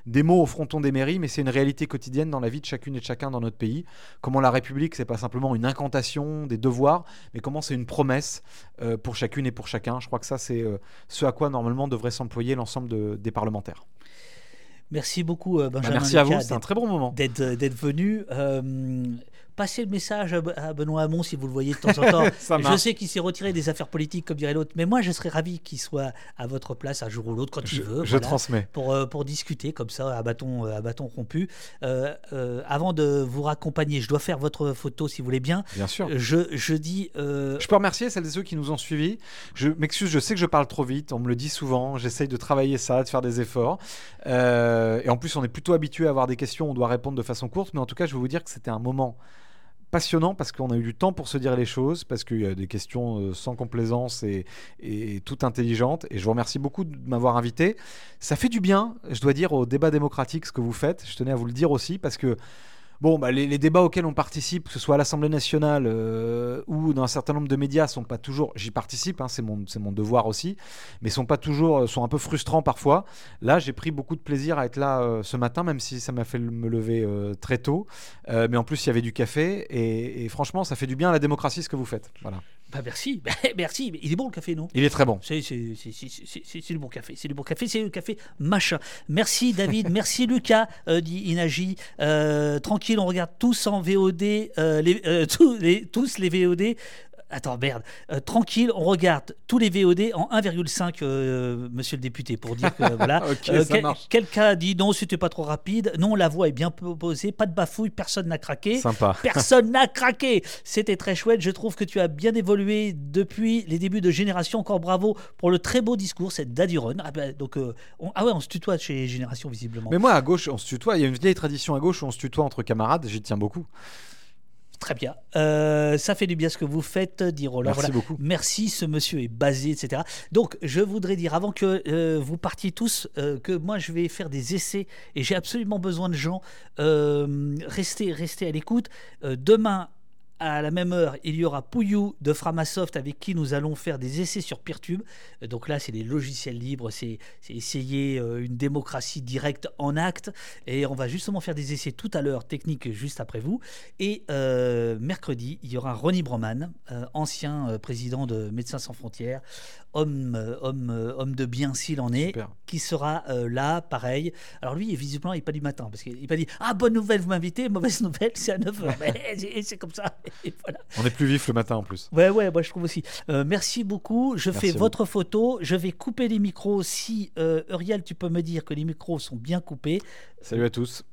des mots au fronton des mairies, mais c'est une réalité quotidienne dans la vie de chacune et de chacun dans notre pays. Comment la République, c'est pas simplement une incantation, des devoirs, mais comment c'est une promesse euh, pour chacune et pour chacun. Je crois que ça, c'est ce à quoi normalement devrait s'employer l'ensemble de- des parlementaires. Merci beaucoup, euh, Bah, Benjamin. merci à vous, c'est un très bon moment. d'être euh, d'être venu. Euh, passez le message à, Be- à Benoît Hamon si vous le voyez de temps en temps. Je sais qu'il s'est retiré des affaires politiques, comme dirait l'autre, mais moi, je serais ravi qu'il soit à votre place un jour ou l'autre, quand il Je, veut. je voilà, transmets. Pour, euh, pour discuter comme ça à bâton, euh, à bâton rompu. Euh, euh, avant de vous raccompagner, je dois faire votre photo si vous voulez bien. Bien sûr. Je, je dis. Je peux remercier celles et ceux qui nous ont suivis. Je m'excuse, je sais que je parle trop vite, on me le dit souvent. J'essaye de travailler ça, de faire des efforts. Et en plus, on est plutôt habitué à avoir des questions, on doit répondre de façon courte. Mais en tout cas, je vais vous dire que c'était un moment passionnant parce qu'on a eu du temps pour se dire les choses, parce qu'il y a des questions euh, sans complaisance et, et toutes intelligentes. Et je vous remercie beaucoup de m'avoir invité. Ça fait du bien, je dois dire, au débat démocratique ce que vous faites. Je tenais à vous le dire aussi parce que Bon, bah, les, débats auxquels on participe, que ce soit à l'Assemblée nationale euh, ou dans un certain nombre de médias, sont pas toujours. J'y participe, hein, c'est mon, mon devoir aussi, mais sont pas toujours, sont un peu frustrants parfois. Là, j'ai pris beaucoup de plaisir à être là euh, ce matin, même si ça m'a fait me lever euh, très tôt. Euh, mais en plus, il y avait du café et, et franchement, ça fait du bien à la démocratie ce que vous faites. Voilà. Bah, merci, merci. Il est bon le café, non? Il est très bon. C'est du bon café, c'est du bon café, c'est le café machin. Merci David, merci Lucas, euh, dit Inagi. Euh, tranquille, on regarde tous en VOD, euh, les, tous, les, tous les VOD. Attends, merde. Euh, tranquille, on regarde tous les VOD en 1,5, euh, monsieur le député, pour dire que voilà. Ok, Euh, ça quel- marche. Quelqu'un a dit non, c'était pas trop rapide. Non, la voix est bien posée, pas de bafouille, personne n'a craqué. Sympa. Personne n'a craqué. C'était très chouette. Je trouve que tu as bien évolué depuis les débuts de Génération. Encore bravo pour le très beau discours. C'est Daddy Run. Ah, bah, donc, euh, on- ah ouais, on se tutoie chez Génération, visiblement. Mais moi, à gauche, on se tutoie. Il y a une vieille tradition à gauche où on se tutoie entre camarades. J'y tiens beaucoup. Très bien. Euh, ça fait du bien ce que vous faites, dit Roland. Merci Voilà. beaucoup. Merci, ce monsieur est basé, etc. Donc, je voudrais dire, avant que euh, vous partiez tous, euh, que moi, je vais faire des essais et j'ai absolument besoin de gens. Restez, restez à l'écoute. Demain, à la même heure, il y aura Pouillou de Framasoft avec qui nous allons faire des essais sur Peertube. Donc là, c'est des logiciels libres, c'est essayer euh, une démocratie directe en acte. Et on va justement faire des essais tout à l'heure, techniques, juste après vous. Et euh, mercredi, il y aura Ronnie Broman, euh, ancien président de Médecins sans frontières, homme, euh, homme, euh, homme de bien s'il en est, Super. qui sera euh, là, pareil. Alors lui, visiblement, il n'est pas du matin, parce qu'il va dire Ah, bonne nouvelle, vous m'invitez, mauvaise nouvelle, c'est à 9h. Mais c'est comme ça. Et voilà. On est plus vif le matin en plus. Ouais, ouais, moi je trouve aussi. Euh, merci beaucoup. Je Merci fais votre photo. Je vais couper les micros. Si, euh, Uriel, tu peux me dire que les micros sont bien coupés. Salut à tous.